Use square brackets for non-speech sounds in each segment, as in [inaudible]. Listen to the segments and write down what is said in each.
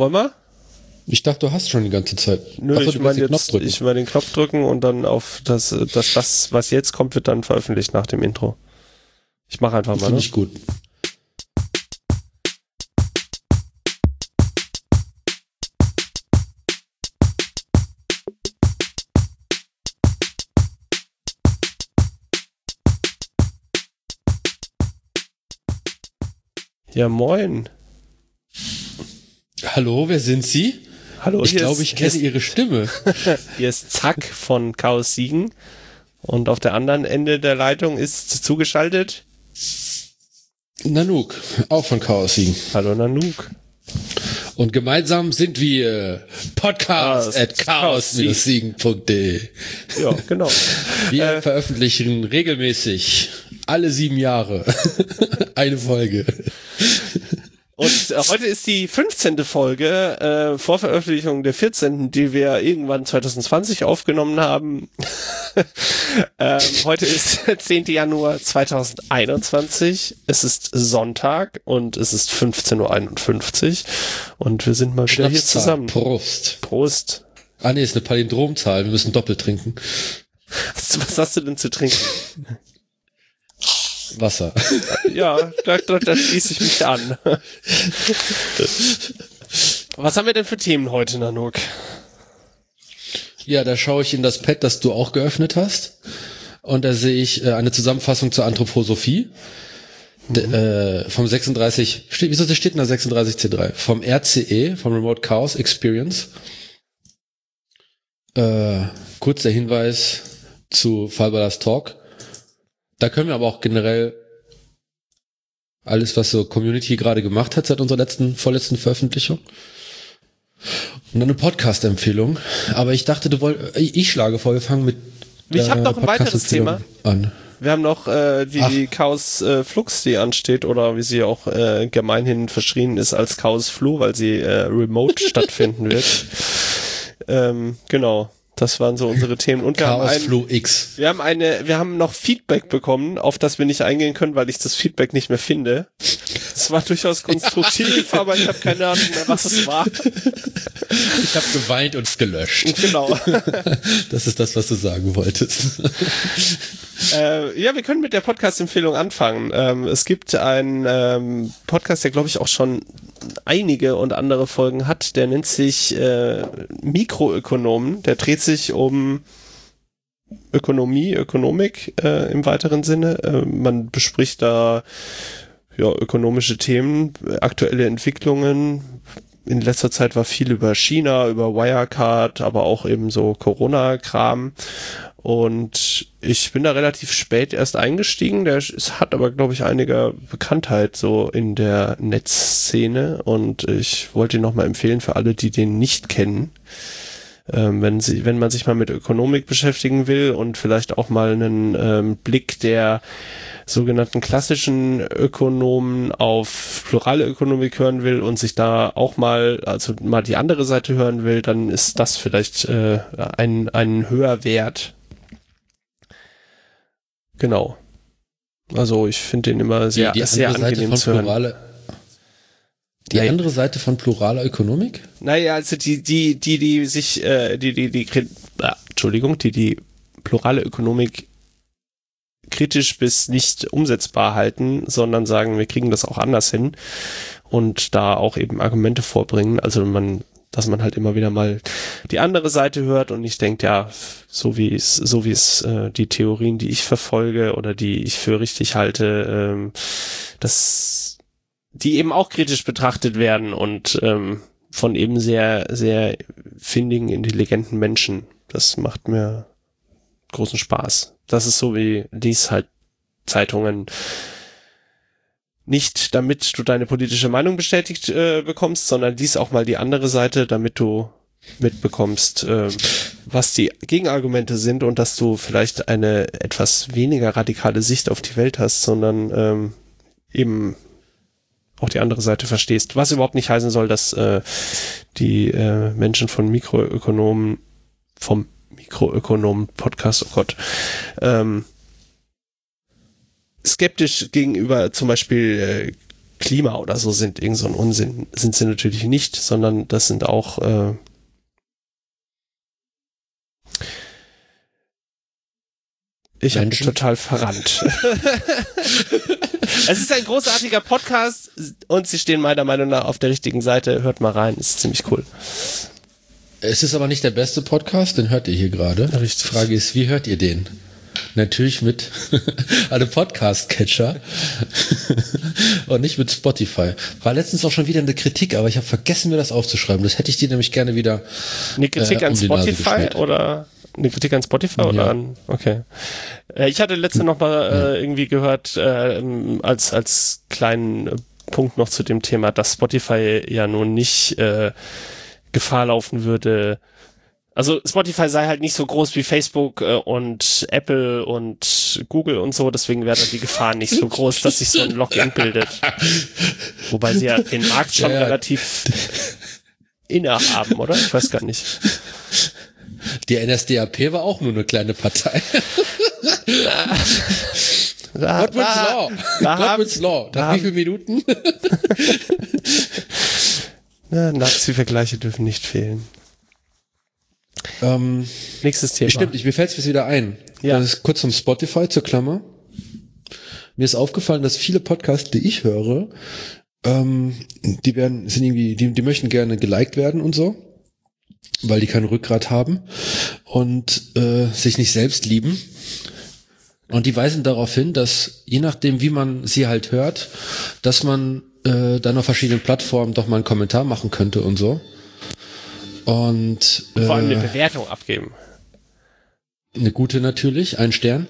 Wollen wir? Ich dachte, du hast schon die ganze Zeit. Nö, Achso, ich meine jetzt, ich meine den Knopf drücken und dann auf das, das, das, was jetzt kommt, wird dann veröffentlicht nach dem Intro. Ich mache einfach mal. Finde Ne? ich gut. Ja, moin. Hallo, wer sind Sie? Hallo, Ich glaube, ich kenne Ihre Stimme. [laughs] hier ist Zack von Chaos Siegen. Und auf der anderen Ende der Leitung ist zugeschaltet. Nanook, auch von Chaos Siegen. Hallo Nanook. Und gemeinsam sind wir Podcast at chaos-siegen.de. Ja, genau. [laughs] Wir Äh. veröffentlichen regelmäßig alle sieben Jahre [laughs] eine Folge. Und äh, heute ist die 15. Folge äh, vor Veröffentlichung der 14., die wir irgendwann 2020 aufgenommen haben. [laughs] ähm, heute ist der 10. Januar 2021. Es ist Sonntag und es ist 15.51 Uhr und wir sind mal wieder hier zusammen. Prost. Prost. Ah nee, ist eine Palindromzahl. Wir müssen doppelt trinken. Was hast du denn zu trinken? [laughs] Wasser. [laughs] Ja, da, da, da schließe ich mich an. Was haben wir denn für Themen heute, Nanook? Ja, da schaue ich in das Pad, das du auch geöffnet hast. Und da sehe ich äh, eine Zusammenfassung zur Anthroposophie. D äh, vom 36, steht, wieso steht denn da 36C3? Vom RCE, vom Remote Chaos Experience. Äh, kurz der Hinweis zu Fiberglass Talk. Da können wir aber auch generell alles, was so Community gerade gemacht hat seit unserer letzten, vorletzten Veröffentlichung. Und dann eine Podcast-Empfehlung. Aber ich dachte, du wolltest, ich schlage vor, wir fangen mit. Ich hab der noch ein weiteres Podcast-Empfehlung An. Wir haben noch äh, die, die Chaos äh, Flux, die ansteht, oder wie sie auch äh, gemeinhin verschrien ist als Chaos Flu, weil sie äh, remote [laughs] stattfinden wird. Ähm, genau, das waren so unsere Themen. Und wir haben, Chaos ein, Flow X. wir haben eine, wir haben noch Feedback bekommen, auf das wir nicht eingehen können, weil ich das Feedback nicht mehr finde. Es war durchaus [laughs] konstruktiv, aber ich habe keine Ahnung mehr, was es war. Ich habe geweint und gelöscht. Genau. [laughs] Das ist das, was du sagen wolltest. [laughs] Äh, ja, wir können mit der Podcast-Empfehlung anfangen. Ähm, es gibt einen ähm, Podcast, der glaube ich auch schon einige und andere Folgen hat. Der nennt sich äh, Mikroökonomen. Der dreht sich um Ökonomie, Ökonomik äh, im weiteren Sinne. Äh, man bespricht da ja, ökonomische Themen, aktuelle Entwicklungen. In letzter Zeit war viel über China, über Wirecard, aber auch eben so Corona-Kram. Und ich bin da relativ spät erst eingestiegen. Der ist, hat aber, glaube ich, einige Bekanntheit so in der Netzszene. Und ich wollte ihn nochmal empfehlen für alle, die den nicht kennen. Ähm, wenn, sie, wenn man sich mal mit Ökonomik beschäftigen will und vielleicht auch mal einen ähm, Blick der sogenannten klassischen Ökonomen auf plurale Ökonomik hören will und sich da auch mal, also mal die andere Seite hören will, dann ist das vielleicht äh, ein, ein höher Wert. Genau. Also ich finde den immer sehr, sehr angenehm zu hören. plurale, die Ja, ja. andere Seite von pluraler Ökonomik? Naja, also die, die, die, die sich, äh, die, die, die, äh, Entschuldigung, die, die plurale Ökonomik kritisch bis nicht umsetzbar halten, sondern sagen, wir kriegen das auch anders hin und da auch eben Argumente vorbringen. Also man, dass man halt immer wieder mal die andere Seite hört und nicht denkt, ja, so wie es, so wie es äh, die Theorien, die ich verfolge oder die ich für richtig halte, ähm, dass die eben auch kritisch betrachtet werden und ähm, von eben sehr, sehr findigen, intelligenten Menschen. Das macht mir großen Spaß. Das ist so wie dies halt Zeitungen nicht, damit du deine politische Meinung bestätigt äh, bekommst, sondern dies auch mal die andere Seite, damit du mitbekommst, äh, was die Gegenargumente sind und dass du vielleicht eine etwas weniger radikale Sicht auf die Welt hast, sondern ähm, eben auch die andere Seite verstehst. Was überhaupt nicht heißen soll, dass äh, die äh, Menschen von Mikroökonomen, vom Mikroökonomen-Podcast, oh Gott, ähm, skeptisch gegenüber zum Beispiel äh, Klima oder so sind. Irgend so ein Unsinn sind sie natürlich nicht, sondern das sind auch äh, Ich habe total verrannt. [laughs] es ist ein großartiger Podcast und sie stehen meiner Meinung nach auf der richtigen Seite. Hört mal rein, ist ziemlich cool. Es ist aber nicht der beste Podcast, den hört ihr hier gerade. Richtig. Die Frage ist, wie hört ihr den? Natürlich mit [laughs] einem Podcast-Catcher [laughs] und nicht mit Spotify. War letztens auch schon wieder eine Kritik, aber ich habe vergessen, mir das aufzuschreiben. Das hätte ich dir nämlich gerne wieder. Eine Kritik äh, an um Nase Spotify oder eine Kritik an Spotify oder Ja. an okay. Äh, Ich hatte letzte noch mal äh, irgendwie gehört äh, als als kleinen Punkt noch zu dem Thema, dass Spotify ja nun nicht äh, Gefahr laufen würde. Also Spotify sei halt nicht so groß wie Facebook äh, und Apple und Google und so, deswegen wäre da die Gefahr nicht so groß, dass sich so ein Login [laughs] bildet. Wobei sie ja den Markt schon Ja, relativ innehaben, oder? Ich weiß gar nicht. Die NSDAP war auch nur eine kleine Partei. Da, Godwin's Law. da haben- Godwin's Law. da Nach wie viele Minuten? [laughs] Ja, Nazi-Vergleiche dürfen nicht fehlen. ähm, Nächstes Thema. Stimmt, ich, mir fällt es wieder ein. Ja. Das ist kurz zum Spotify, zur Klammer. Mir ist aufgefallen, dass viele Podcasts, die ich höre, ähm, die werden, sind irgendwie, die, die möchten gerne geliked werden und so, weil die kein Rückgrat haben und äh, sich nicht selbst lieben. Und die weisen darauf hin, dass je nachdem, wie man sie halt hört, dass man äh, dann auf verschiedenen Plattformen doch mal einen Kommentar machen könnte und so. Und äh, Vor allem eine Bewertung abgeben. eine gute natürlich, ein Stern.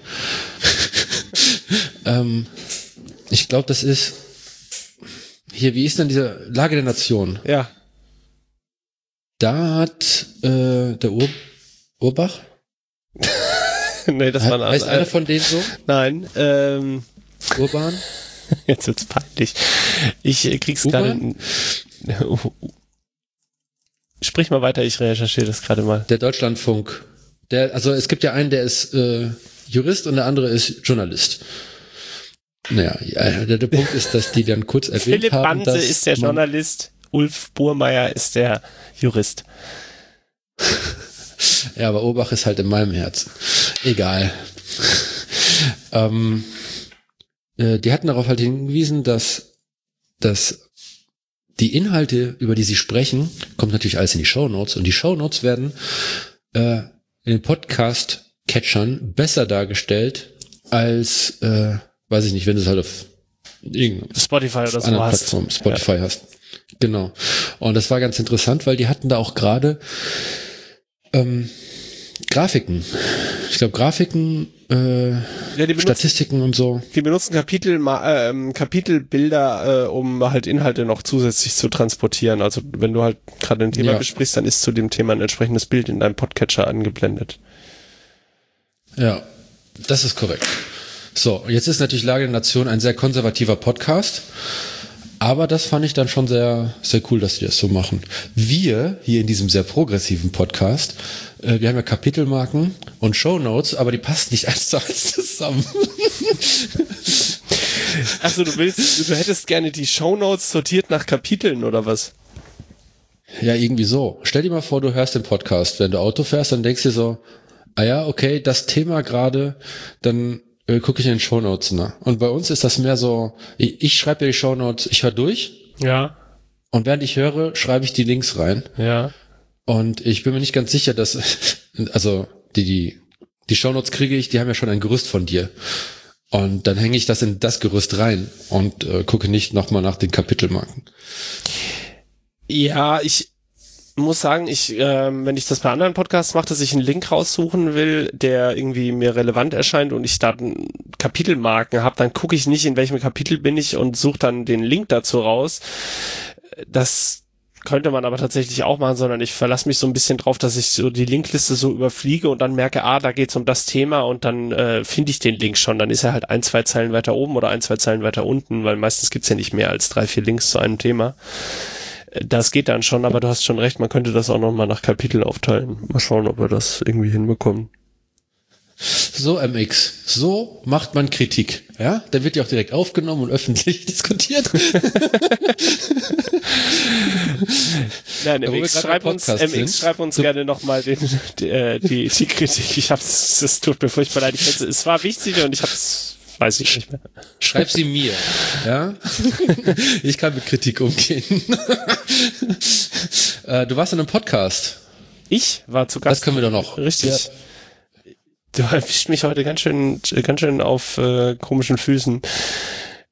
[laughs] ähm, ich glaube, das ist hier, wie ist denn diese Lage der Nation? Ja. Da hat äh, der Ur Urbach, [laughs] nee, das war ein heißt einer von denen so? Nein, ähm, Urban? [laughs] jetzt wird's peinlich. Ich krieg's gerade. [laughs] Sprich mal weiter, ich recherchiere das gerade mal. Der Deutschlandfunk. Der, also es gibt ja einen, der ist äh, Jurist und der andere ist Journalist. Naja, ja, der, der Punkt ist, dass die dann kurz erwähnt Philipp haben, Banse dass ist der Journalist, Ulf Burmeier ist der Jurist. [laughs] Ja, aber Urbach ist halt in meinem Herz. Egal. ähm, äh, die hatten darauf halt hingewiesen, dass, dass die Inhalte, über die sie sprechen, kommt natürlich alles in die Shownotes und die Shownotes werden äh, in den Podcast-Catchern besser dargestellt als, äh, weiß ich nicht, wenn du es halt auf Spotify oder so anderen hast. Plattformen, Spotify hast. Genau. Und das war ganz interessant, weil die hatten da auch gerade ähm, Grafiken. Ich glaube, Grafiken, äh, Ja, benutzen, Statistiken und so. die benutzen Kapitel, ma- ähm, Kapitelbilder, äh, um halt Inhalte noch zusätzlich zu transportieren. Also wenn du halt gerade ein Thema Ja. besprichst, dann ist zu dem Thema ein entsprechendes Bild in deinem Podcatcher angeblendet. Ja, das ist korrekt. So, jetzt ist natürlich Lage der Nation ein sehr konservativer Podcast. Aber das fand ich dann schon sehr, sehr cool, dass die das so machen. Wir hier in diesem sehr progressiven Podcast, äh, wir haben ja Kapitelmarken und Shownotes, aber die passen nicht [laughs] eins zu eins zusammen. Achso, du willst, du hättest gerne die Shownotes sortiert nach Kapiteln oder was? Ja, irgendwie so. Stell dir mal vor, du hörst den Podcast. Wenn du Auto fährst, dann denkst du dir so, ah ja, okay, das Thema gerade, dann äh, gucke ich in den Shownotes nach. Und bei uns ist das mehr so, ich, ich schreibe dir die Shownotes, ich höre durch Ja, und während ich höre, schreibe ich die Links rein. ja. Und ich bin mir nicht ganz sicher, dass, [laughs] also die, die, die Shownotes kriege ich, die haben ja schon ein Gerüst von dir. Und dann hänge ich das in das Gerüst rein und äh, gucke nicht nochmal nach den Kapitelmarken. Ja, ich muss sagen, ich, ähm, wenn ich das bei anderen Podcasts mache, dass ich einen Link raussuchen will, der irgendwie mir relevant erscheint und ich da Kapitelmarken habe, dann gucke ich nicht, in welchem Kapitel bin ich und suche dann den Link dazu raus. Das könnte man aber tatsächlich auch machen, sondern ich verlasse mich so ein bisschen drauf, dass ich so die Linkliste so überfliege und dann merke, ah, da geht's um das Thema und dann äh, finde ich den Link schon. Dann ist er halt ein, zwei Zeilen weiter oben oder ein, zwei Zeilen weiter unten, weil meistens gibt's ja nicht mehr als drei, vier Links zu einem Thema. Äh, Das geht dann schon, aber du hast schon recht, man könnte das auch nochmal nach Kapitel aufteilen. Mal schauen, ob wir das irgendwie hinbekommen. So, MX, so macht man Kritik. Ja, da wird ja auch direkt aufgenommen und öffentlich [laughs] diskutiert. Nein, MX, schreib uns, MX, sind, schreib uns so- gerne nochmal die, äh, die, die Kritik. Ich hab's, das tut mir furchtbar leid. Ich, es war wichtig und ich hab's, weiß ich nicht mehr. Schreib sie mir. Ja, [laughs] ich kann mit Kritik umgehen. [laughs] äh, du warst in einem Podcast. Ich war zu Das Gast. können wir doch noch. Richtig. [laughs] Du erwischt mich heute ganz schön, ganz schön auf äh, komischen Füßen.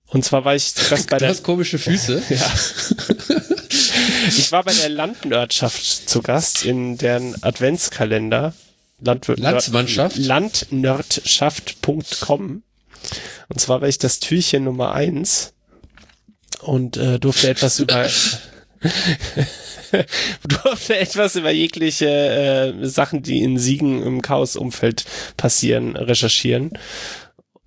Und zwar war ich [laughs] zu Gast bei Du der, hast komische Füße. [laughs] ja. ich war bei der Landnördschaft zu Gast in deren Adventskalender. Landwirt Landsmannschaft? Landnördschaft.com. Und zwar war ich das Türchen Nummer eins und äh, durfte etwas über [laughs] durfte etwas über jegliche äh, Sachen, die in Siegen im Chaos-Umfeld passieren, recherchieren,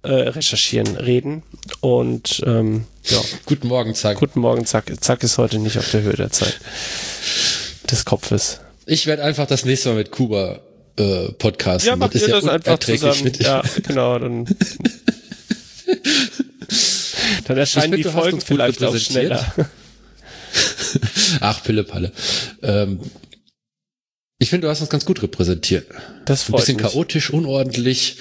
äh, recherchieren, reden. Und ähm, ja, Guten Morgen, Zack. guten Morgen, Zack. Zack ist heute nicht auf der Höhe der Zeit des Kopfes. Ich werde einfach das nächste Mal mit Kuba äh, podcasten. Ja, macht ihr das einfach zusammen. Ja, genau, dann [laughs] dann erscheinen die Folgen vielleicht auch schneller. [laughs] Ach, Pille Palle. Ähm, ich finde, du hast uns ganz gut repräsentiert. Das Ein freut bisschen mich. chaotisch, unordentlich,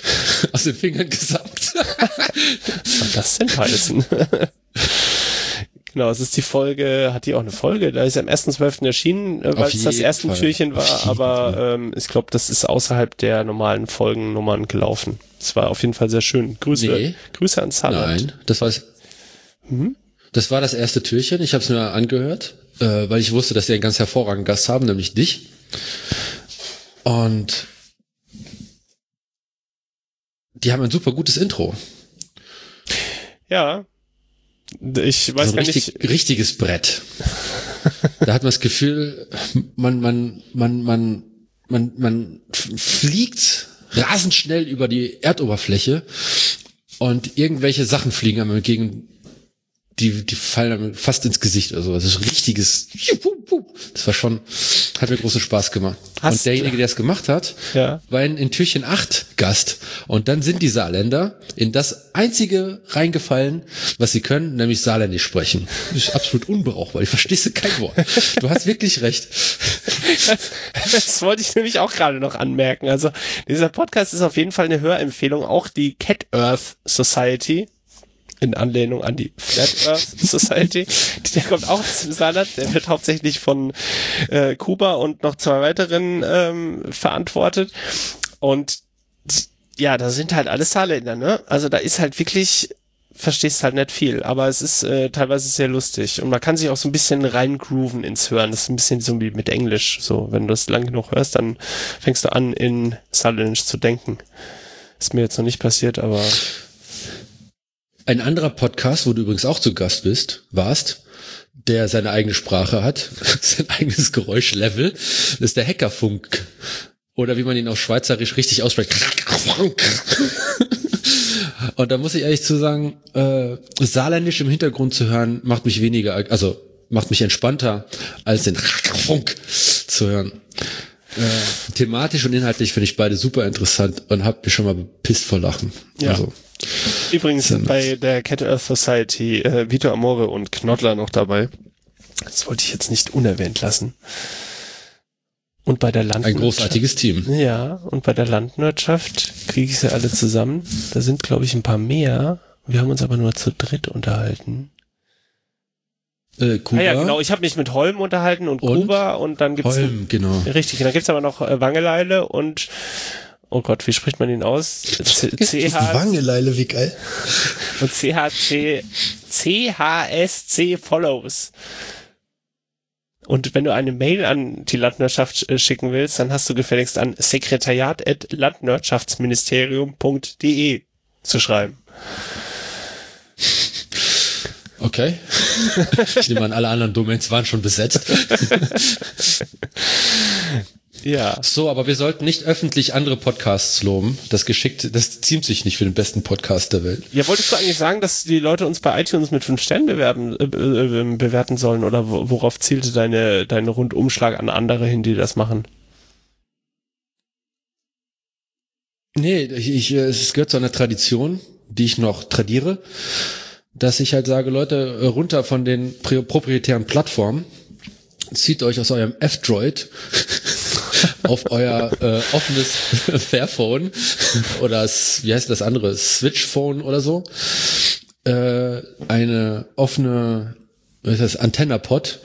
[laughs] aus den Fingern gesappt. Was soll das denn heißen? [laughs] Genau, es ist die Folge, hat die auch eine Folge? Da ist ja am 1.12. erschienen, äh, weil Auf es das erste Fall. Türchen war, aber ähm, ich glaube, das ist außerhalb der normalen Folgennummern gelaufen. Es war auf jeden Fall sehr schön. Grüße, Nee. Grüße an Saarland. Nein, das war Mhm. Das war das erste Türchen. Ich habe es mir angehört, äh, weil ich wusste, dass sie einen ganz hervorragenden Gast haben, nämlich dich. Und die haben ein super gutes Intro. Ja. Ich weiß so ein gar richtig, nicht. richtiges Brett. da hat man das Gefühl, man, man, man, man, man, man fliegt rasend schnell über die Erdoberfläche und irgendwelche Sachen fliegen einem entgegen, die, die fallen fast ins Gesicht oder so. Das ist richtiges, das war schon, hat mir großen Spaß gemacht. Hast und derjenige, der es gemacht hat, Ja. war in, in Türchen 8 Gast. Und dann sind die Saarländer in das einzige reingefallen, was sie können, nämlich Saarländisch sprechen. Das ist absolut unbrauchbar. Ich verstehst kein Wort. Du hast wirklich recht. [laughs] Das wollte ich nämlich auch gerade noch anmerken. Also dieser Podcast ist auf jeden Fall eine Hörempfehlung. Auch die Cat Earth Society in Anlehnung an die Flat Earth Society. [laughs] Der kommt auch aus dem Saarland. Der wird hauptsächlich von äh, Kuba und noch zwei weiteren ähm, verantwortet. Und ja, da sind halt alles Saarländer, ne? Also da ist halt wirklich verstehst halt nicht viel, aber es ist äh, teilweise sehr lustig und man kann sich auch so ein bisschen reingrooven ins Hören. Das ist ein bisschen so wie mit Englisch. So, wenn du das lang genug hörst, dann fängst du an, in Saarländisch zu denken. Ist mir jetzt noch nicht passiert, aber Ein anderer Podcast, wo du übrigens auch zu Gast bist, warst, der seine eigene Sprache hat, [laughs] sein eigenes Geräuschlevel, ist der Hackerfunk. Oder wie man ihn auf Schweizerisch richtig ausspricht. [laughs] Und da muss ich ehrlich zu sagen, äh, Saarländisch im Hintergrund zu hören, macht mich weniger, also macht mich entspannter, als den Funk zu hören. Äh, thematisch und inhaltlich finde ich beide super interessant und hab mich schon mal bepisst vor Lachen. Ja. Also, übrigens sind bei der Cat Earth Society äh, Vito Amore und Knoddler noch dabei. Das wollte ich jetzt nicht unerwähnt lassen. Und bei der ein Landwirtschaft. großartiges Team. Ja, und bei der Landwirtschaft kriege ich sie alle zusammen. Da sind, glaube ich, ein paar mehr. Wir haben uns aber nur zu dritt unterhalten. Äh, Kuba, Ah ja, genau. Ich habe mich mit Holm unterhalten und, Und? Kuba und dann gibt's Holm, genau. richtig. Dann gibt's aber noch äh, Wangeleile und oh Gott, wie spricht man ihn aus? CH Wangeleile, wie geil. und CHC CHSC Follows. Und wenn du eine Mail an die Landwirtschaft äh, schicken willst, dann hast du gefälligst an sekretariat.landwirtschaftsministerium.de zu schreiben. Okay. ich nehme an, alle anderen Domains waren schon besetzt. Ja. So, aber wir sollten nicht öffentlich andere Podcasts loben. Das geschickt, das ziemt sich nicht für den besten Podcast der Welt. Ja, wolltest du eigentlich sagen, dass die Leute uns bei iTunes mit fünf Sternen bewerben, äh, äh, bewerten sollen oder wo- worauf zielte deine, dein Rundumschlag an andere hin, die das machen? Nee, ich, ich, es gehört zu einer Tradition, die ich noch tradiere, dass ich halt sage, Leute, runter von den proprietären Plattformen, zieht euch aus eurem F-Droid [laughs] auf euer äh, offenes [laughs] Fairphone oder wie heißt das andere, Switchphone oder so, äh, eine offene, was heißt das, Antennapod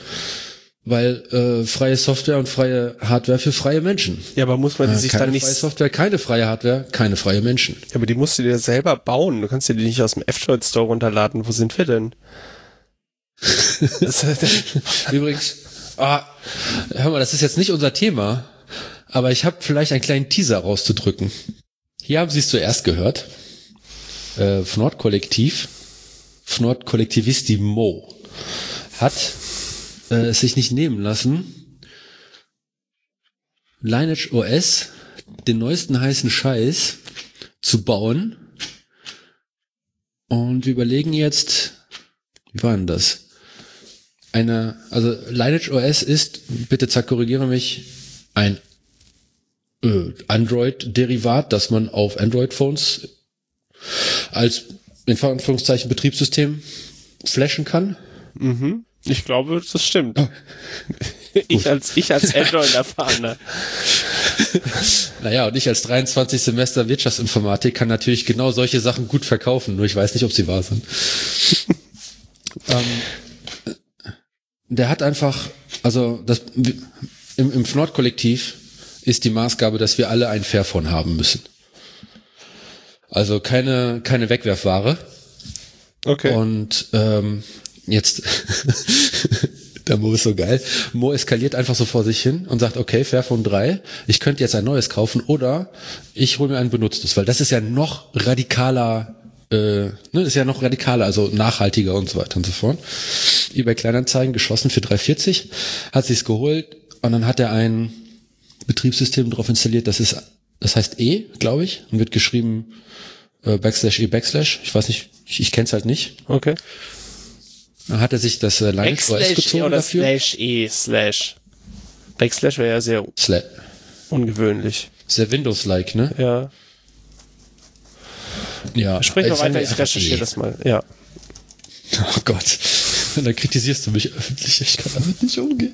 weil äh, freie Software und freie Hardware für freie Menschen. Ja, aber muss man die äh, sich dann nicht. freie Software, keine freie Hardware, keine freie Menschen. Ja, aber die musst du dir selber bauen. Du kannst dir die nicht aus dem F-Droid Store runterladen. Wo sind wir denn? [laughs] [laughs] Übrigens, ah, hör mal, das ist jetzt nicht unser Thema, aber ich habe vielleicht einen kleinen Teaser rauszudrücken. Hier haben Sie es zuerst gehört. Äh, Fnord Kollektiv, Fnord Kollektivisti Mo hat äh, es sich nicht nehmen lassen, Lineage OS, den neuesten heißen Scheiß, zu bauen. Und wir überlegen jetzt, wie war denn das? Eine, also Lineage OS ist, bitte zack, korrigiere mich, ein äh, Android-Derivat, das man auf Android-Phones als in Anführungszeichen Betriebssystem flashen kann. Mhm. Ich glaube, das stimmt. Oh. [laughs] ich als, ich als Android-Erfahrener. [laughs] naja, und ich als 23 Semester Wirtschaftsinformatik kann natürlich genau solche Sachen gut verkaufen, nur ich weiß nicht, ob sie wahr sind. [laughs] ähm, der hat einfach, also das, im, im Fnord-Kollektiv ist die Maßgabe, dass wir alle ein Fairphone haben müssen. Also keine, keine Wegwerfware. Okay. Und ähm, jetzt, [laughs] der Mo ist so geil. Mo eskaliert einfach so vor sich hin und sagt, okay, Fairphone 3, ich könnte jetzt ein neues kaufen oder ich hole mir ein benutztes, weil das ist ja noch radikaler, äh, ne, ist ja noch radikaler, also nachhaltiger und so weiter und so fort. eBay Kleinanzeigen geschossen für 340, hat sich's geholt und dann hat er ein Betriebssystem drauf installiert, das ist, das heißt E, glaube ich, und wird geschrieben äh, Backslash E Backslash. Ich weiß nicht, ich, ich kenne es halt nicht. Okay. Hat er sich das äh, Linux OS gezogen oder dafür. Slash E Slash. Backslash wäre ja sehr Sla ungewöhnlich. Sehr Windows-like, ne? Ja. Ja. Sprich mal weiter, ich recherchiere das mal. Ja. Oh Gott. [laughs] Da kritisierst du mich öffentlich. Ich kann damit nicht umgehen.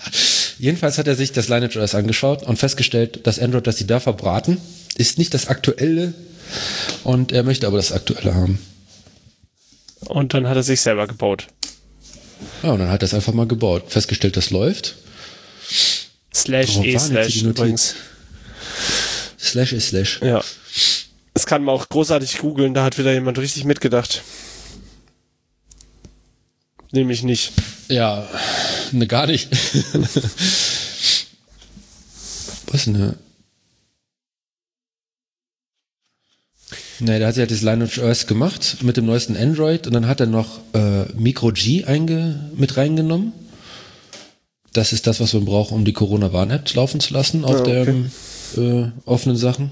[laughs] Jedenfalls hat er sich das Lineage OS angeschaut und festgestellt, das Android, das sie da verbraten, ist nicht das aktuelle und er möchte aber das aktuelle haben. Und dann hat er sich selber gebaut. Ja, und dann hat er es einfach mal gebaut. Festgestellt, das läuft. Slash Warum E Slash übrigens. Slash ist Slash. Ja. Das kann man auch großartig googeln, da hat wieder jemand richtig mitgedacht. Nämlich nicht. Ja, ne, gar nicht. [laughs] Was ne? Nee, da hat er halt das Lineage OS gemacht mit dem neuesten Android und dann hat er noch äh, Micro G einge mit reingenommen. Das ist das, was man braucht, um die Corona-Warn-App laufen zu lassen auf Ja, okay. den äh, offenen Sachen.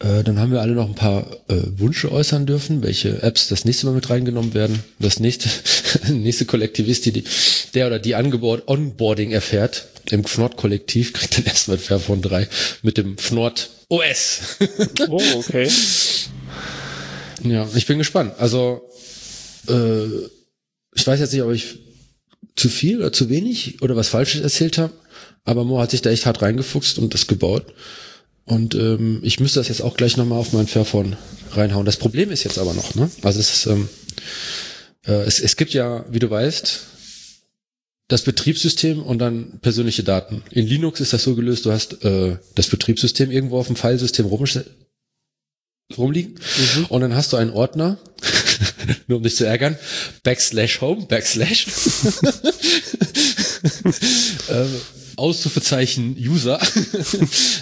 Äh, dann haben wir alle noch ein paar äh, Wünsche äußern dürfen, welche Apps das nächste Mal mit reingenommen werden. Das nächste, [laughs] nächste Kollektivist, die, die der oder die Angebot Onboarding erfährt im Fnord-Kollektiv, kriegt dann erstmal Fairphone 3 mit dem Fnord OS. Oh, okay. ja, ich bin gespannt. Also, äh, ich weiß jetzt nicht, ob ich zu viel oder zu wenig oder was Falsches erzählt habe, aber Mo hat sich da echt hart reingefuchst und das gebaut. Und ähm, ich müsste das jetzt auch gleich nochmal auf mein Fairphone reinhauen. Das Problem ist jetzt aber noch, ne? Also es ist, ähm, äh, es, es gibt ja, wie du weißt, das Betriebssystem und dann persönliche Daten. In Linux ist das so gelöst, du hast äh, das Betriebssystem irgendwo auf dem Filesystem rum, rumliegen und dann hast du einen Ordner, [laughs] nur um dich zu ärgern, backslash home, backslash [laughs] [laughs] ähm, Auszufezeichen User. [laughs]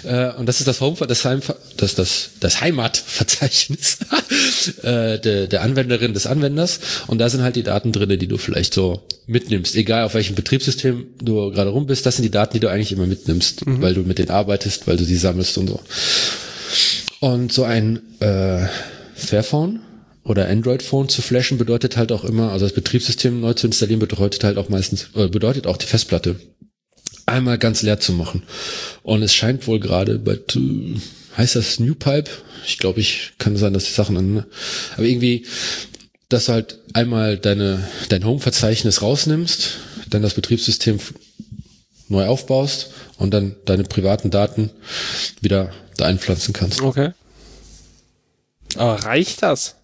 Äh, und das ist das Home, das, Heim, das, das, das Heimatverzeichnis [laughs] äh, der, der Anwenderin des Anwenders. Und da sind halt die Daten drinne, die du vielleicht so mitnimmst, egal auf welchem Betriebssystem du gerade rum bist, das sind die Daten, die du eigentlich immer mitnimmst, weil du mit denen arbeitest, weil du sie sammelst und so. Und so ein äh, Fairphone oder Android-Phone zu flashen bedeutet halt auch immer, also das Betriebssystem neu zu installieren bedeutet halt auch meistens, äh, bedeutet auch die Festplatte einmal ganz leer zu machen. Und es scheint wohl gerade bei, heißt das New Pipe? Ich glaube, ich kann sein, dass die Sachen an, aber irgendwie, dass du halt einmal deine, dein Home-Verzeichnis rausnimmst, dann das Betriebssystem neu aufbaust und dann deine privaten Daten wieder da einpflanzen kannst. Okay. Aber reicht das?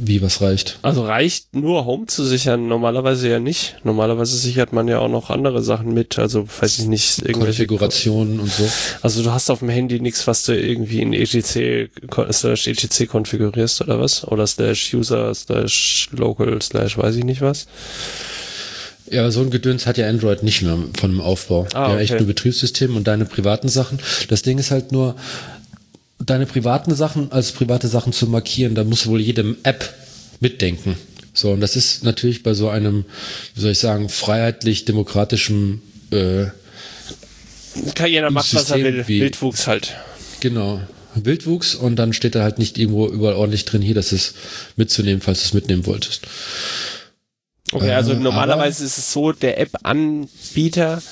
Wie was reicht? Also reicht nur Home zu sichern? Normalerweise ja nicht. Normalerweise sichert man ja auch noch andere Sachen mit. Also weiß ich nicht, irgendwelche Konfigurationen und so. Also du hast auf dem Handy nichts, was du irgendwie in etc slash etc konfigurierst oder was? Oder slash user slash local slash weiß ich nicht was. Ja, so ein Gedöns hat ja Android nicht mehr von dem Aufbau. Ah, ja, okay. echt nur Betriebssystem und deine privaten Sachen. Das Ding ist halt nur, deine privaten Sachen als private Sachen zu markieren, da muss wohl jedem App mitdenken. So, und das ist natürlich bei so einem, wie soll ich sagen, freiheitlich-demokratischen, äh, Kann jeder macht, was er will. wie- Wildwuchs halt. genau, Wildwuchs und dann steht da halt nicht irgendwo überall ordentlich drin, hier, das ist mitzunehmen, falls du es mitnehmen wolltest. Okay, also Äh, normalerweise ist es so, der App-Anbieter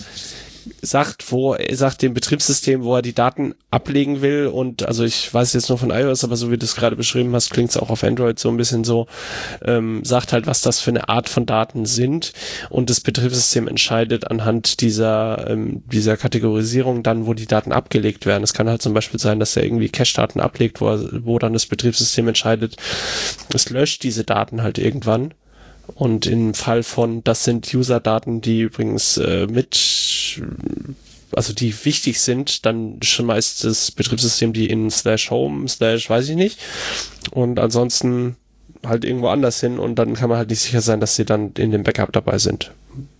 sagt, wo er sagt dem Betriebssystem, wo er die Daten ablegen will. Und also ich weiß jetzt nur von iOS, aber so wie du es gerade beschrieben hast, klingt es auch auf Android so ein bisschen so, ähm, sagt halt, was das für eine Art von Daten sind. Und das Betriebssystem entscheidet anhand dieser ähm, dieser Kategorisierung dann, wo die Daten abgelegt werden. Es kann halt zum Beispiel sein, dass er irgendwie Cache-Daten ablegt, wo, er, wo dann das Betriebssystem entscheidet, es löscht diese Daten halt irgendwann und im Fall von, das sind User-Daten, die übrigens äh, mit, also die wichtig sind, dann schmeißt das Betriebssystem die in slash home, slash weiß ich nicht. Und ansonsten halt irgendwo anders hin und dann kann man halt nicht sicher sein, dass sie dann in dem Backup dabei sind.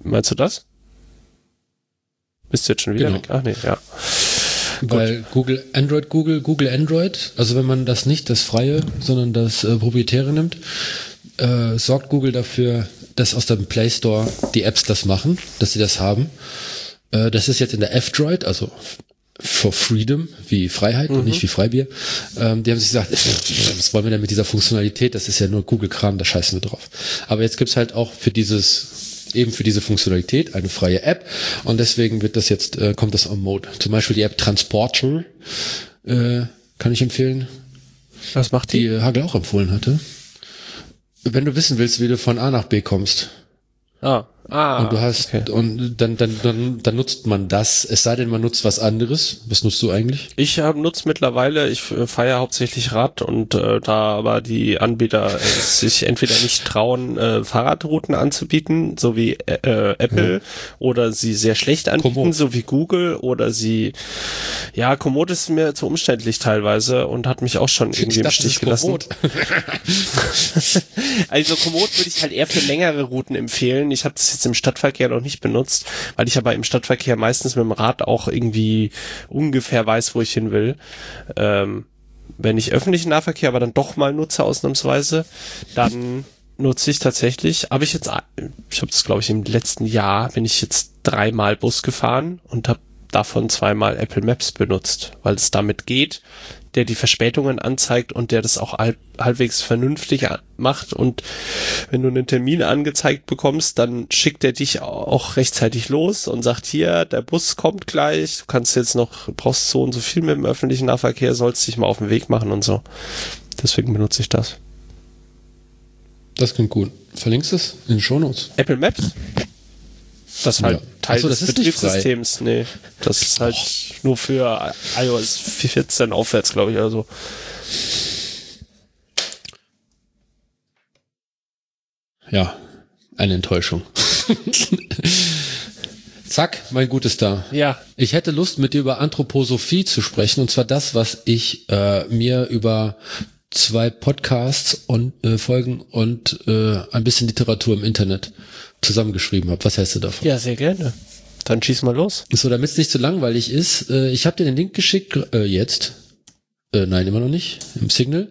Meinst du das? Bist du jetzt schon wieder Genau. weg? Ach nee, ja. Weil Google, Android, Google, Google Android, also wenn man das nicht das freie, sondern das äh, proprietäre nimmt, äh, sorgt Google dafür, dass aus dem Play Store die Apps das machen, dass sie das haben. Äh, das ist jetzt in der F-Droid, also for Freedom, wie Freiheit und nicht wie Freibier. Ähm, die haben sich gesagt, [laughs] was wollen wir denn mit dieser Funktionalität? Das ist ja nur Google-Kram, da scheißen wir drauf. Aber jetzt gibt's halt auch für dieses eben für diese Funktionalität eine freie App und deswegen wird das jetzt äh, kommt das on Mode. Zum Beispiel die App Transporter äh, kann ich empfehlen, Was macht die die? äh, Hagel auch empfohlen hatte. Wenn du wissen willst, wie du von A nach B kommst. Ah, ah. und du hast okay. und dann, dann dann dann nutzt man das. Es sei denn, man nutzt was anderes. Was nutzt du eigentlich? Ich hab, nutze mittlerweile, ich fahre hauptsächlich Rad und äh, da aber die Anbieter äh, [laughs] sich entweder nicht trauen, äh, Fahrradrouten anzubieten, so wie äh, äh, Apple, oder sie sehr schlecht anbieten, Komoot. so wie Google, oder sie, ja, Komoot ist mir zu umständlich teilweise und hat mich auch schon irgendwie im Stich gelassen. [laughs] [laughs] Also Komoot würde ich halt eher für längere Routen empfehlen. Ich habe das jetzt im Stadtverkehr noch nicht benutzt, weil ich aber im Stadtverkehr meistens mit dem Rad auch irgendwie ungefähr weiß, wo ich hin will. Ähm, wenn ich öffentlichen Nahverkehr aber dann doch mal nutze ausnahmsweise, dann nutze ich tatsächlich, habe ich jetzt, ich habe das glaube ich im letzten Jahr, bin ich jetzt dreimal Bus gefahren und habe davon zweimal Apple Maps benutzt, weil es damit geht, der die Verspätungen anzeigt und der das auch halb, halbwegs vernünftig macht und wenn du einen Termin angezeigt bekommst, dann schickt er dich auch rechtzeitig los und sagt hier, der Bus kommt gleich, du kannst jetzt noch, brauchst so und so viel mit dem öffentlichen Nahverkehr, sollst dich mal auf den Weg machen und so. Deswegen benutze ich das. Das klingt gut. Verlinkst du es in den Shownotes? Apple Maps? Das ist halt Ja. Teil so, des. Betriebssystems. Nee, das ist halt nur für iOS 14 aufwärts, glaube ich, also. Ja, eine Enttäuschung. [laughs] Zack, mein Gutes da. Ja, Ich hätte Lust, mit dir über Anthroposophie zu sprechen, und zwar das, was ich äh, mir über zwei Podcasts und äh, Folgen und äh, ein bisschen Literatur im Internet zusammengeschrieben habe. Was hältst du davon? ja, sehr gerne. Dann schieß mal los. So, damit es nicht zu langweilig ist, äh, ich habe dir den Link geschickt, äh, jetzt. Äh, nein, immer noch nicht, im Signal.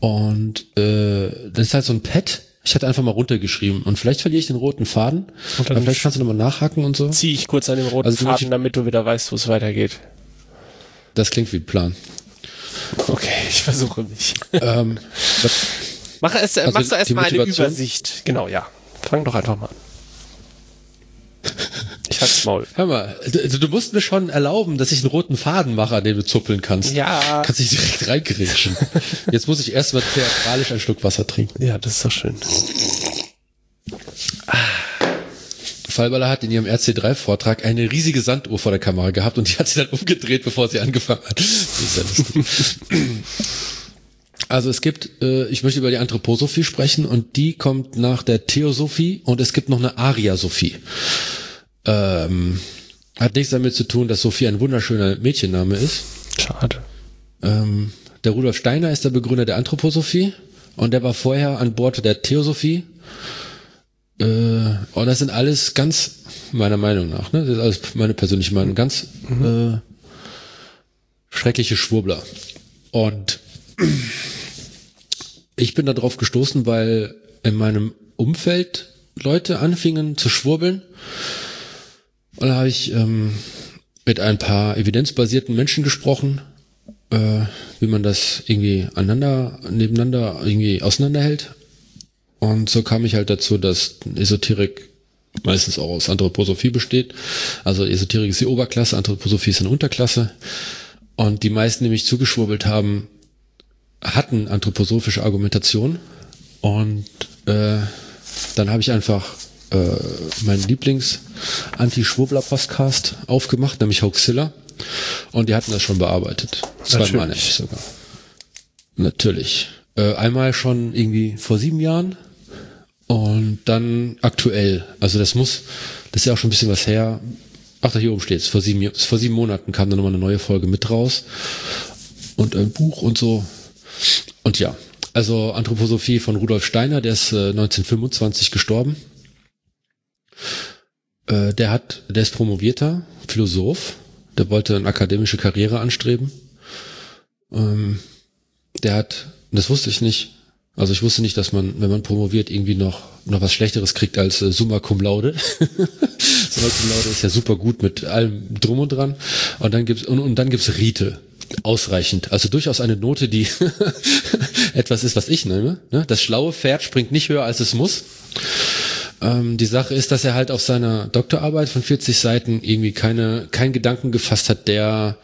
Und äh, das ist halt so ein Pad. Ich hatte einfach mal runtergeschrieben und vielleicht verliere ich den roten Faden. Und dann vielleicht kannst du nochmal nachhaken und so. Zieh ich kurz an dem roten Also Faden, damit du wieder weißt, wo es weitergeht. Das klingt wie ein Plan. Okay, ich versuche mich. ähm, [laughs] was, Mach erst, Also machst du die erst mal eine? Übersicht. Genau, ja. Fang doch einfach mal an. Ich Halt's Maul. Hör mal, du, du musst mir schon erlauben, dass ich einen roten Faden mache, an dem du zuppeln kannst. Ja. Kannst dich direkt reingerätschen. Jetzt muss ich erstmal theatralisch einen Schluck Wasser trinken. Ja, das ist doch schön. Fallballer hat in ihrem RC3-Vortrag eine riesige Sanduhr vor der Kamera gehabt und die hat sie dann umgedreht, bevor sie angefangen hat. Das ist ja lustig. Also es gibt, äh, ich möchte über die Anthroposophie sprechen und die kommt nach der Theosophie und es gibt noch eine Aryasophie. Ähm, hat nichts damit zu tun, dass Sophie ein wunderschöner Mädchenname ist. Schade. Ähm, der Rudolf Steiner ist der Begründer der Anthroposophie und der war vorher an Bord der Theosophie. Äh, und das sind alles ganz, meiner Meinung nach, ne, das ist alles meine persönliche Meinung, ganz äh, schreckliche Schwurbler. Und ich bin da drauf gestoßen, weil in meinem Umfeld Leute anfingen zu schwurbeln. Und da habe ich ähm, mit ein paar evidenzbasierten Menschen gesprochen, äh, wie man das irgendwie aneinander, nebeneinander irgendwie auseinanderhält. Und so kam ich halt dazu, dass Esoterik meistens auch aus Anthroposophie besteht. Also Esoterik ist die Oberklasse, Anthroposophie ist eine Unterklasse. Und die meisten, die mich zugeschwurbelt haben, hatten anthroposophische Argumentation. Und äh, dann habe ich einfach äh, meinen Lieblings-Anti-Schwurbler-Podcast aufgemacht, nämlich Hoaxilla. Und die hatten das schon bearbeitet. Zweimal nämlich sogar. Natürlich. Äh, einmal schon irgendwie vor sieben Jahren und dann aktuell. Also das muss, das ist ja auch schon ein bisschen was her. Ach, da hier oben steht's. Vor sieben, vor sieben Monaten kam dann nochmal eine neue Folge mit raus. Und ein Buch und so. Und ja, also Anthroposophie von Rudolf Steiner, der ist äh, 1925 gestorben. Äh, der hat, der ist promovierter Philosoph. Der wollte eine akademische Karriere anstreben. Ähm, der hat, das wusste ich nicht. Also ich wusste nicht, dass man, wenn man promoviert, irgendwie noch noch was Schlechteres kriegt als äh, Summa Cum Laude. [laughs] Summa Cum Laude ist ja super gut mit allem drum und dran. Und dann gibt's und, und dann gibt's Rite. Ausreichend. Also durchaus eine Note, die [laughs] etwas ist, was ich nehme. Ne? Das schlaue Pferd springt nicht höher, als es muss. Ähm, die Sache ist, dass er halt auf seiner Doktorarbeit von 40 Seiten irgendwie keine, keinen Gedanken gefasst hat, der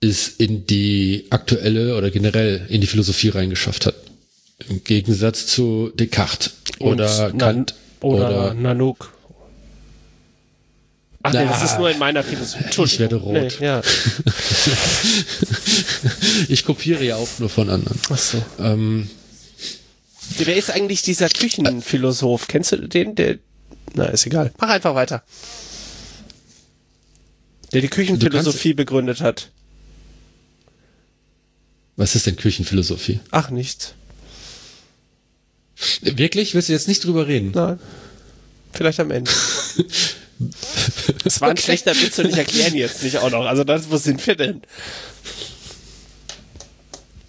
es in die aktuelle oder generell in die Philosophie reingeschafft hat. Im Gegensatz zu Descartes oder Und Kant Nan- oder, oder, Nanook. Ach nee, das ist nur in meiner Philosophie. Entschuldigung. werde rot. Nee, ja. [laughs] ich kopiere ja auch nur von anderen. Ach so. Ähm, Wer ist eigentlich dieser Küchenphilosoph? Kennst du den? Der, na, ist egal. Mach einfach weiter. Der die Küchenphilosophie begründet hat. was ist denn Küchenphilosophie? Ach, nichts. Wirklich? Willst du jetzt nicht drüber reden? Nein. Vielleicht am Ende. [laughs] Das war ein schlechter Witz und ich erkläre ihn jetzt nicht auch noch. Also das, wo sind wir denn?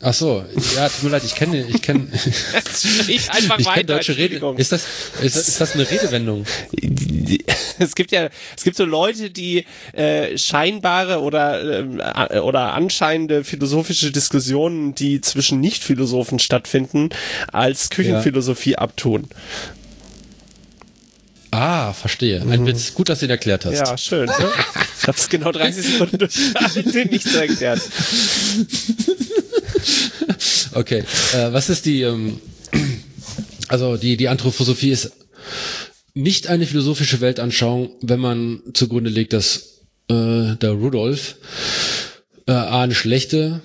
Ach so, ja, tut mir leid, ich kenne, ich kenne, [laughs] Ich einfach ich weiter. kenne deutsche Rede. Ist das, ist, das- ist das eine Redewendung? [laughs] es gibt ja, es gibt so Leute, die äh, scheinbare oder äh, oder anscheinende philosophische Diskussionen, die zwischen Nicht-Philosophen stattfinden, als Küchenphilosophie abtun. Ah, verstehe. Ein Witz. Gut, dass du ihn erklärt hast. Ja, schön. Ne? Ich habe es genau 30 Sekunden durchgehalten, [laughs] nicht zu erklären. Okay. Äh, was ist die, ähm, also die, die Anthroposophie ist nicht eine philosophische Weltanschauung, wenn man zugrunde legt, dass äh, der Rudolf äh, A eine schlechte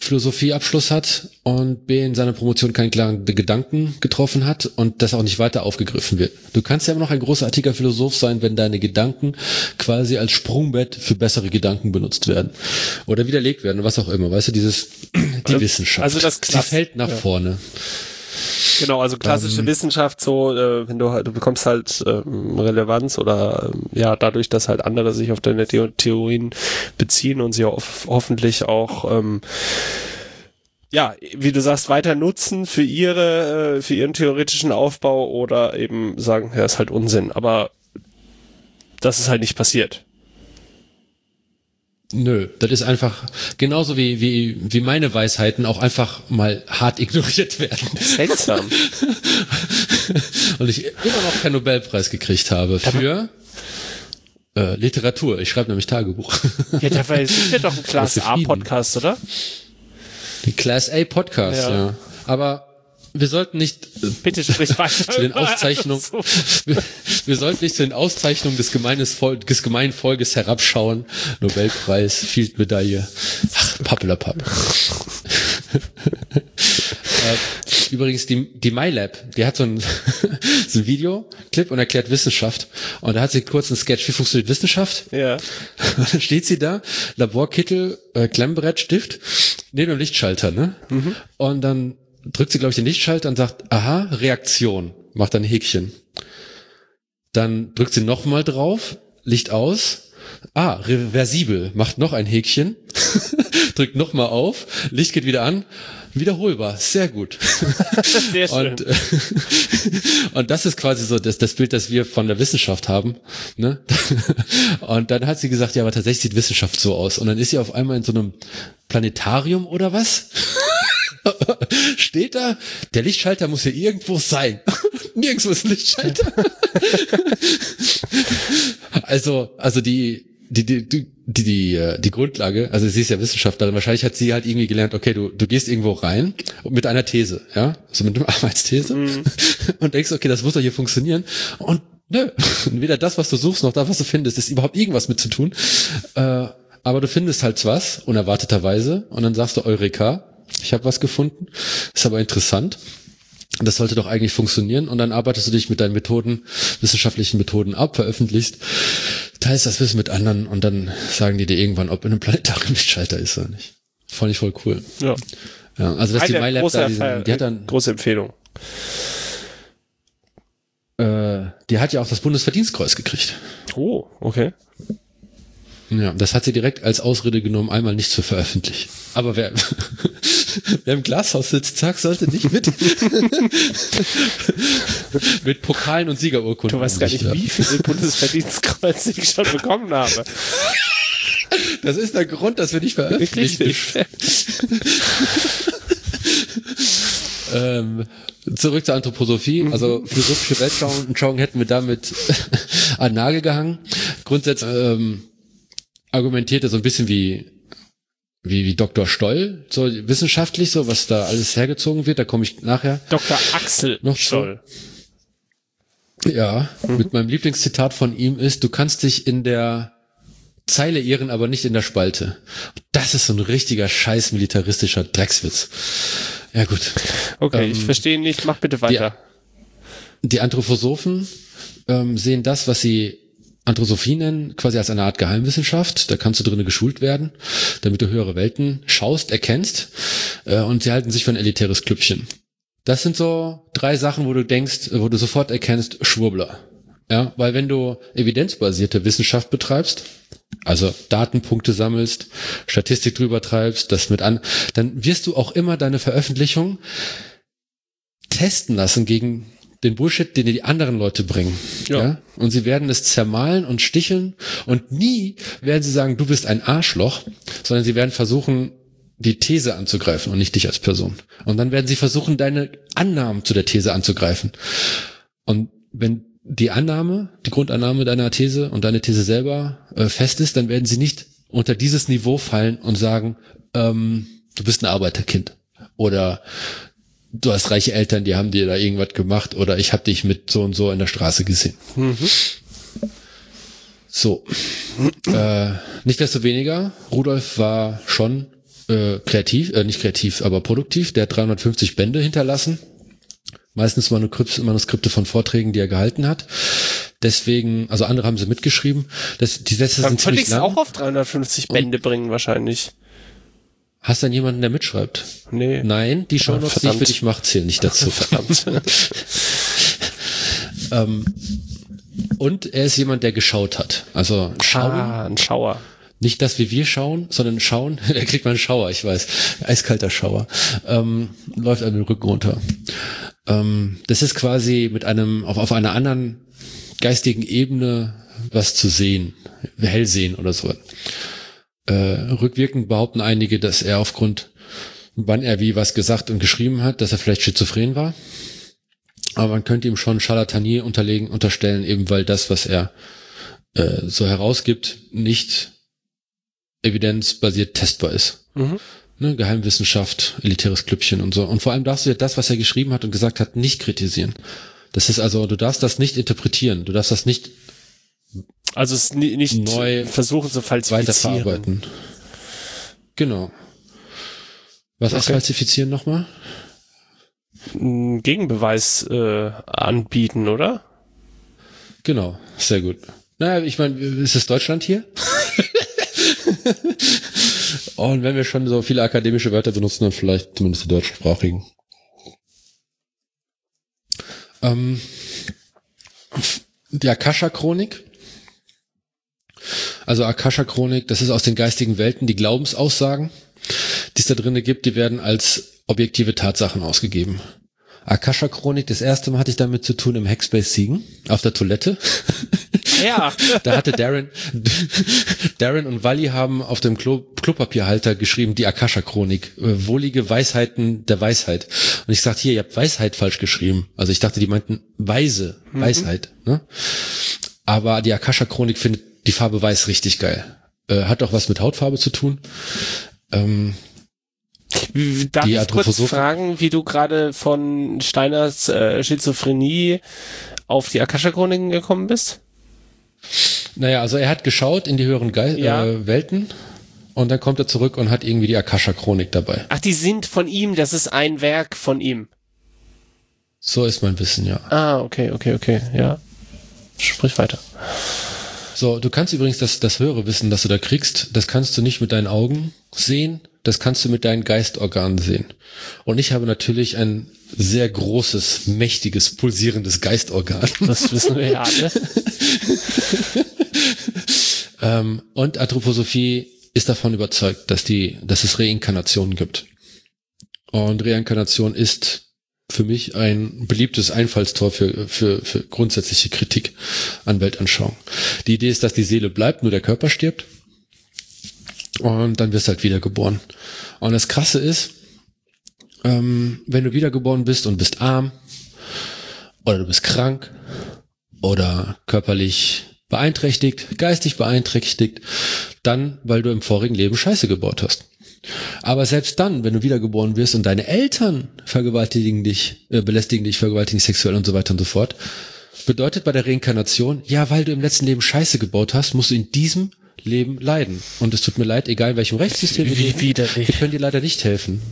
Philosophieabschluss hat und B in seiner Promotion keinen klaren Gedanken getroffen hat und das auch nicht weiter aufgegriffen wird. Du kannst ja immer noch ein großartiger Philosoph sein, wenn deine Gedanken quasi als Sprungbett für bessere Gedanken benutzt werden oder widerlegt werden, was auch immer. Weißt du, dieses die Wissenschaft. also das die Klass- fällt nach ja. vorne. Genau, also klassische Wissenschaft, so, äh, wenn du halt, du bekommst halt ähm, Relevanz oder ähm, ja, dadurch, dass halt andere sich auf deine Theo Theorien beziehen und sie hof hoffentlich auch ähm, ja, wie du sagst, weiter nutzen für ihre, äh, für ihren theoretischen Aufbau oder eben sagen, ja, ist halt Unsinn. Aber das ist halt nicht passiert. Nö, das ist einfach genauso wie, wie, wie meine Weisheiten auch einfach mal hart [laughs] ignoriert werden. Seltsam. Und ich immer noch keinen Nobelpreis gekriegt habe für Äh, Literatur, ich schreibe nämlich Tagebuch. Ja, dafür sind wir doch ein [laughs] Class Bist du A zufrieden? Podcast, oder? Die Class A Podcast, Ja. ja. Aber wir sollten nicht äh, Bitte sprich weiter. [laughs] zu den Auszeichnungen, So. wir, wir sollten nicht zu den Auszeichnungen des, gemeines des gemeinen Volkes herabschauen. Nobelpreis, Field-Medaille. Ach, Pappelapapp. [laughs] äh, übrigens, die, die MyLab, die hat so ein, [laughs] so ein Videoclip und erklärt Wissenschaft. Und da hat sie kurz einen Sketch, wie funktioniert Wissenschaft? Ja. Und dann steht sie da, Laborkittel, äh, Klemmbrett, Stift, neben dem Lichtschalter, ne? Und dann drückt sie, glaube ich, den Lichtschalter und sagt, aha, Reaktion, macht dann ein Häkchen. Dann drückt sie nochmal drauf, Licht aus, ah, reversibel, macht noch ein Häkchen, [laughs] drückt nochmal auf, Licht geht wieder an, wiederholbar, sehr gut. [laughs] Sehr schön. Und, äh, [laughs] und das ist quasi so das, das Bild, das wir von der Wissenschaft haben. Ne? Und dann hat sie gesagt, ja, aber tatsächlich sieht Wissenschaft so aus. Und dann ist sie auf einmal in so einem Planetarium oder was? [laughs] Steht da, der Lichtschalter muss hier irgendwo sein. [laughs] Nirgendwo ist ein Lichtschalter. [laughs] also, also die, die, die, die, die, die, äh, die Grundlage, also sie ist ja Wissenschaftlerin, wahrscheinlich hat sie halt irgendwie gelernt, okay, du, du gehst irgendwo rein mit einer These, ja, also mit einer Arbeitsthese und denkst, okay, das muss doch hier funktionieren und nö, weder das, was du suchst, noch das, was du findest, ist überhaupt irgendwas mit zu tun, äh, aber du findest halt was, unerwarteterweise, und dann sagst du, Eureka, ich habe was gefunden, ist aber interessant, das sollte doch eigentlich funktionieren und dann arbeitest du dich mit deinen Methoden, wissenschaftlichen Methoden ab, veröffentlichst, teilst das Wissen mit anderen und dann sagen die dir irgendwann, ob in einem Planetarium Lichtschalter [laughs] ist oder nicht. Fand ich voll cool. ja. Ja, also dass die Eine MyLab große, da, diesen, die hat dann, große Empfehlung. äh, die hat ja auch das Bundesverdienstkreuz gekriegt. Oh, okay. Ja, das hat sie direkt als Ausrede genommen, einmal nicht zu veröffentlichen. Aber wer, [laughs] wer im Glashaus sitzt, zack, sollte nicht mit, [laughs] mit Pokalen und Siegerurkunden. Du weißt gar nicht, wie viele Bundesverdienstkreuze ich schon bekommen habe. Das ist der Grund, dass wir nicht veröffentlichen. [laughs] Ähm, zurück zur Anthroposophie. Also philosophische Weltschauung hätten wir damit [laughs] an den Nagel gehangen. Grundsätzlich ähm, argumentiert er so ein bisschen wie wie, wie Dr. Stoll, so wissenschaftlich, so was da alles hergezogen wird, da komme ich nachher. Dr. Axel Noch Scholl. Ja, mit meinem Lieblingszitat von ihm ist, du kannst dich in der Zeile irren, aber nicht in der Spalte. Das ist so ein richtiger scheiß militaristischer Dreckswitz. Ja gut. Okay, Ähm, ich verstehe nicht. Mach bitte weiter. Die Anthroposophen ähm, sehen das, was sie Anthroposophie nennen, quasi als eine Art Geheimwissenschaft. Da kannst du drinnen geschult werden, damit du höhere Welten schaust, erkennst. Äh, und sie halten sich für ein elitäres Klüppchen. Das sind so drei Sachen, wo du denkst, wo du sofort erkennst, Schwurbler. Ja, weil wenn du evidenzbasierte Wissenschaft betreibst, also Datenpunkte sammelst, Statistik drüber treibst, das mit an, dann wirst du auch immer deine Veröffentlichung testen lassen gegen den Bullshit, den die anderen Leute bringen. Ja. Ja. Und sie werden es zermalen und sticheln und nie werden sie sagen, du bist ein Arschloch, sondern sie werden versuchen, die These anzugreifen und nicht dich als Person. Und dann werden sie versuchen, deine Annahmen zu der These anzugreifen. Und wenn die Annahme, die Grundannahme deiner These und deine These selber äh, fest ist, dann werden sie nicht unter dieses Niveau fallen und sagen, ähm, du bist ein Arbeiterkind oder du hast reiche Eltern, die haben dir da irgendwas gemacht oder ich habe dich mit so und so in der Straße gesehen. So. äh, nicht desto weniger, Rudolf war schon äh, kreativ, äh, nicht kreativ, aber produktiv. Der hat 350 Bände hinterlassen. Meistens Manuskripte, von Vorträgen, die er gehalten hat. Deswegen, also andere haben sie mitgeschrieben. Das, die Sätze Dann sind ziemlich lang. auch auf 350 Bände bringen, wahrscheinlich. Hast du dann jemanden, der mitschreibt? Nee. Nein, die Shownotes, die ich verdammt. für dich mache, zählen nicht dazu. [laughs] Verdammt. ähm, und er ist jemand, der geschaut hat. Also schauen, ah, ein Schauer. nicht das, wie wir schauen, sondern schauen. [laughs] er kriegt mal einen Schauer, ich weiß. Eiskalter Schauer. Ähm, läuft einem den Rücken runter. Ähm, das ist quasi mit einem, auf, auf einer anderen geistigen Ebene was zu sehen. Hell sehen oder so. Äh, rückwirkend behaupten einige, dass er aufgrund, wann er wie was gesagt und geschrieben hat, dass er vielleicht schizophren war. Aber man könnte ihm schon Charlatanier unterlegen, unterstellen, eben weil das, was er äh, so herausgibt, nicht evidenzbasiert testbar ist. Mhm. Ne, Geheimwissenschaft, elitäres Klüppchen und so. Und vor allem darfst du ja das, was er geschrieben hat und gesagt hat, nicht kritisieren. Das ist also, du darfst das nicht interpretieren, du darfst das nicht also es nicht neu versuchen zu falsifizieren. Weiterverarbeiten. Genau. Was okay. heißt falsifizieren nochmal? Gegenbeweis äh, anbieten, oder? Genau, sehr gut. Naja, ich meine, ist es Deutschland hier? [laughs] Und wenn wir schon so viele akademische Wörter benutzen, dann vielleicht zumindest die deutschsprachigen. Ähm, die Akasha-Chronik. Also Akasha-Chronik, das ist aus den geistigen Welten die Glaubensaussagen, die es da drinnen gibt, die werden als objektive Tatsachen ausgegeben. Akasha-Chronik, das erste Mal hatte ich damit zu tun im Hackspace Siegen, auf der Toilette. [laughs] Ja. [laughs] da hatte Darren, Darren und Wally haben auf dem Klo, Klopapierhalter geschrieben, die Akasha-Chronik, äh, wohlige Weisheiten der Weisheit. Und ich sagte, hier, ihr habt Weisheit falsch geschrieben. Also ich dachte, die meinten Weise, mhm. Weisheit. Ne? Aber die Akasha-Chronik findet die Farbe Weiß richtig geil. Äh, hat auch was mit Hautfarbe zu tun. Ähm, Darf die ich kurz fragen, wie du gerade von Steiners äh, Schizophrenie auf die Akasha-Chroniken gekommen bist? Naja, also er hat geschaut in die höheren Ge ja. äh, Welten und dann kommt er zurück und hat irgendwie die Akasha-Chronik dabei. Ach, die sind von ihm, das ist ein Werk von ihm. So ist mein Wissen, ja. Ah, okay, okay, okay, ja. Sprich weiter. So, du kannst übrigens das, das höhere Wissen, das du da kriegst, das kannst du nicht mit deinen Augen sehen, das kannst du mit deinen Geistorganen sehen. Und ich habe natürlich ein sehr großes, mächtiges, pulsierendes Geistorgan. Das wissen wir ja alle. [laughs] ähm, und Anthroposophie ist davon überzeugt, dass die, dass es Reinkarnationen gibt. Und Reinkarnation ist für mich ein beliebtes Einfallstor für, für, für grundsätzliche Kritik an Weltanschauung. Die Idee ist, dass die Seele bleibt, nur der Körper stirbt. Und dann wirst du halt wiedergeboren. Und das Krasse ist, ähm, wenn du wiedergeboren bist und bist arm oder du bist krank oder körperlich beeinträchtigt, geistig beeinträchtigt, dann, weil du im vorigen Leben Scheiße gebaut hast. Aber selbst dann, wenn du wiedergeboren wirst und deine Eltern vergewaltigen dich, äh, belästigen dich, vergewaltigen dich sexuell und so weiter und so fort, bedeutet bei der Reinkarnation, ja, weil du im letzten Leben Scheiße gebaut hast, musst du in diesem Leben leiden. Und es tut mir leid, egal in welchem Rechtssystem leben, widerlich. wir können dir leider nicht helfen.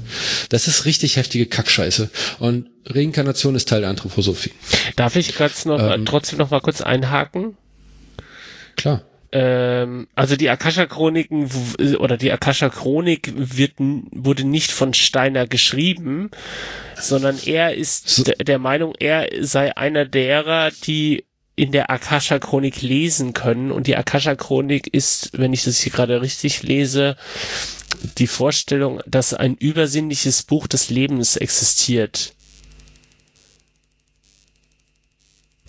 Das ist richtig heftige Kackscheiße. Und Reinkarnation ist Teil der Anthroposophie. Darf ich noch, ähm, trotzdem noch mal kurz einhaken? Klar ähm, also die Akasha-Chroniken oder die Akasha-Chronik wird, wurde nicht von Steiner geschrieben, sondern er ist der Meinung, er sei einer derer, die in der Akasha-Chronik lesen können. Und die Akasha-Chronik ist, wenn ich das hier gerade richtig lese, die Vorstellung, dass ein übersinnliches Buch des Lebens existiert.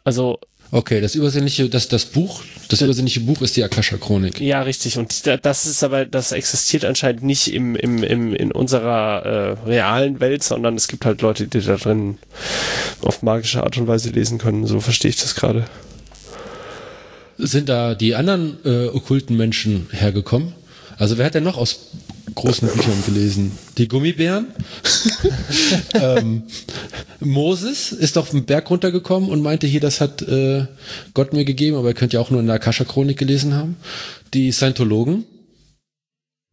Also Okay, das übersinnliche, das, das Buch, das übersinnliche Buch ist die Akasha-Chronik. Ja, richtig. Und das ist aber, das existiert anscheinend nicht im, im, im, in unserer äh, realen Welt, sondern es gibt halt Leute, die da drin auf magische Art und Weise lesen können. So verstehe ich das gerade. Sind da die anderen äh, okkulten Menschen hergekommen? Also wer hat denn noch aus großen Büchern gelesen? Die Gummibären? [laughs] ähm, Moses ist auf den Berg runtergekommen und meinte hier, das hat äh, Gott mir gegeben, aber ihr könnt ja auch nur in der Akasha-Chronik gelesen haben. Die Scientologen,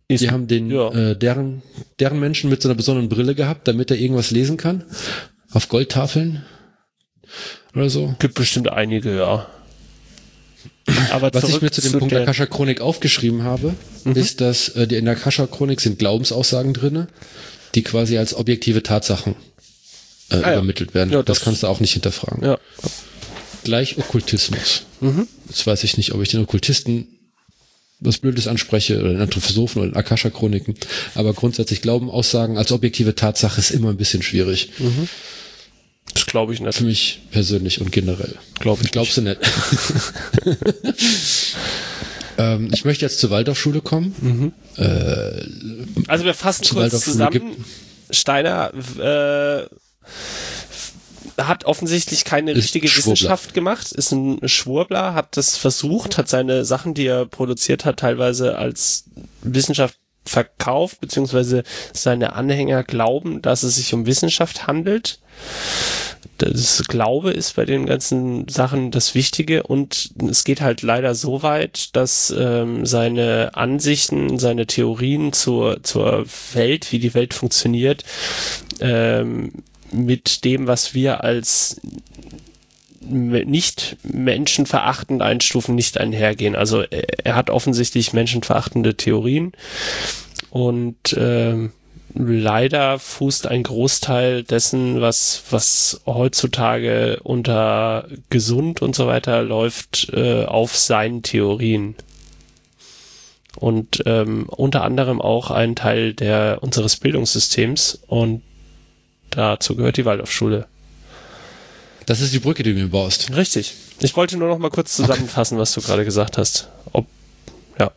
ist, die haben den, ja. äh, deren, deren Menschen mit so einer besonderen Brille gehabt, damit er irgendwas lesen kann. Auf Goldtafeln oder so. Gibt bestimmt einige, ja. Aber Was ich mir zu dem zu Punkt Akasha Chronik aufgeschrieben habe, mhm. ist, dass äh, in der Akasha Chronik sind Glaubensaussagen drinne, die quasi als objektive Tatsachen äh, ah, übermittelt werden. Ja, das, das, kannst du auch nicht hinterfragen. Ja. Gleich Okkultismus. Mhm. Jetzt weiß ich nicht, ob ich den Okkultisten was Blödes anspreche oder den Anthroposophen oder den Akasha Chroniken, aber grundsätzlich Glaubenaussagen als objektive Tatsache ist immer ein bisschen schwierig. Mhm. Das glaube ich nicht. Für mich persönlich und generell. Glaub ich Glaubst nicht. du nicht? [laughs] ähm, ich möchte jetzt zur Waldorfschule kommen. Mhm. Äh, also wir fassen kurz zusammen. Steiner äh, hat offensichtlich keine Ist richtige Schwurbler. Wissenschaft gemacht, ist ein Schwurbler, hat das versucht, hat seine Sachen, die er produziert hat, teilweise als Wissenschaft verkauft, beziehungsweise seine Anhänger glauben, dass es sich um Wissenschaft handelt. Das Glaube ist bei den ganzen Sachen das Wichtige und es geht halt leider so weit, dass ähm, seine Ansichten, seine Theorien zur, zur Welt, wie die Welt funktioniert, ähm, mit dem, was wir als nicht menschenverachtend einstufen, nicht einhergehen. Also er, er hat offensichtlich menschenverachtende Theorien und ähm, leider fußt ein Großteil dessen, was, was heutzutage unter gesund und so weiter läuft, äh, auf seinen Theorien. Und ähm, unter anderem auch ein Teil der unseres Bildungssystems und dazu gehört die Waldorfschule. Das ist die Brücke, die du mir baust. Richtig. Ich wollte nur noch mal kurz zusammenfassen, was du gerade gesagt hast. Ob, ja.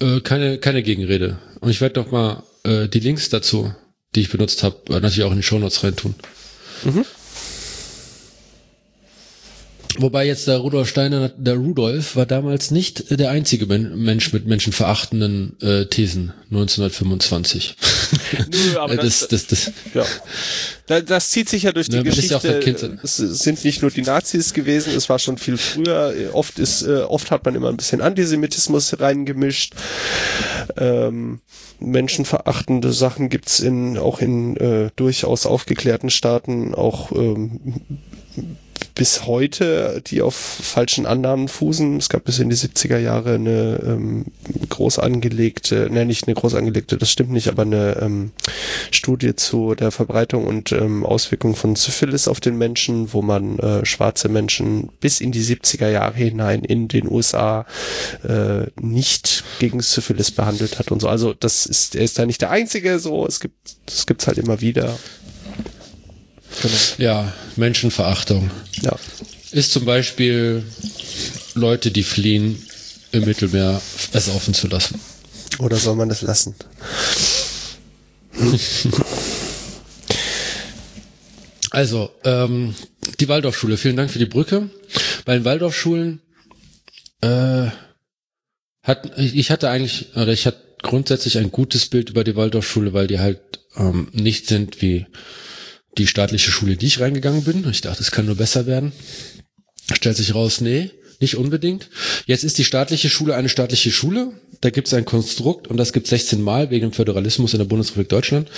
Äh, keine, keine Gegenrede. Und ich werde noch mal äh, die Links dazu, die ich benutzt habe, äh, natürlich auch in die Shownotes reintun. Mhm. Wobei jetzt der Rudolf Steiner, der Rudolf war damals nicht der einzige Men Mensch mit menschenverachtenden äh, Thesen 1925. [laughs] Nö, aber [laughs] Äh, das, das, das, Ja. Da- Das zieht sich ja durch die Ja, ja auch Geschichte. der Kind. Es sind nicht nur die Nazis gewesen, es war schon viel früher. Oft ist, äh, oft hat man immer ein bisschen Antisemitismus reingemischt. Ähm, menschenverachtende Sachen gibt's in, auch in äh, durchaus aufgeklärten Staaten, auch ähm, bis heute, die auf falschen Annahmen fußen. Es gab bis in die 70er Jahre eine ähm, groß angelegte, ne, nicht eine groß angelegte, das stimmt nicht, aber eine ähm, Studie zu der Verbreitung und ähm, Auswirkung von Syphilis auf den Menschen, wo man äh, schwarze Menschen bis in die 70er Jahre hinein in den USA äh, nicht gegen Syphilis behandelt hat und so. Also das ist, er ist da nicht der Einzige, so, es gibt, das gibt's halt immer wieder. Genau. ja, Menschenverachtung. Ja. Ist zum Beispiel Leute, die fliehen, im Mittelmeer ersaufen zu lassen. Oder soll man das lassen? [laughs] Also, ähm, die Waldorfschule, vielen Dank für die Brücke. Bei den Waldorfschulen äh, hat ich hatte eigentlich, oder ich hatte grundsätzlich ein gutes Bild über die Waldorfschule, weil die halt ähm, nicht sind wie die staatliche Schule, die ich reingegangen bin. Ich dachte, es kann nur besser werden. Stellt sich raus, nee, nicht unbedingt. Jetzt ist die staatliche Schule eine staatliche Schule. Da gibt es ein Konstrukt und das gibt 16 Mal wegen dem Föderalismus in der Bundesrepublik Deutschland.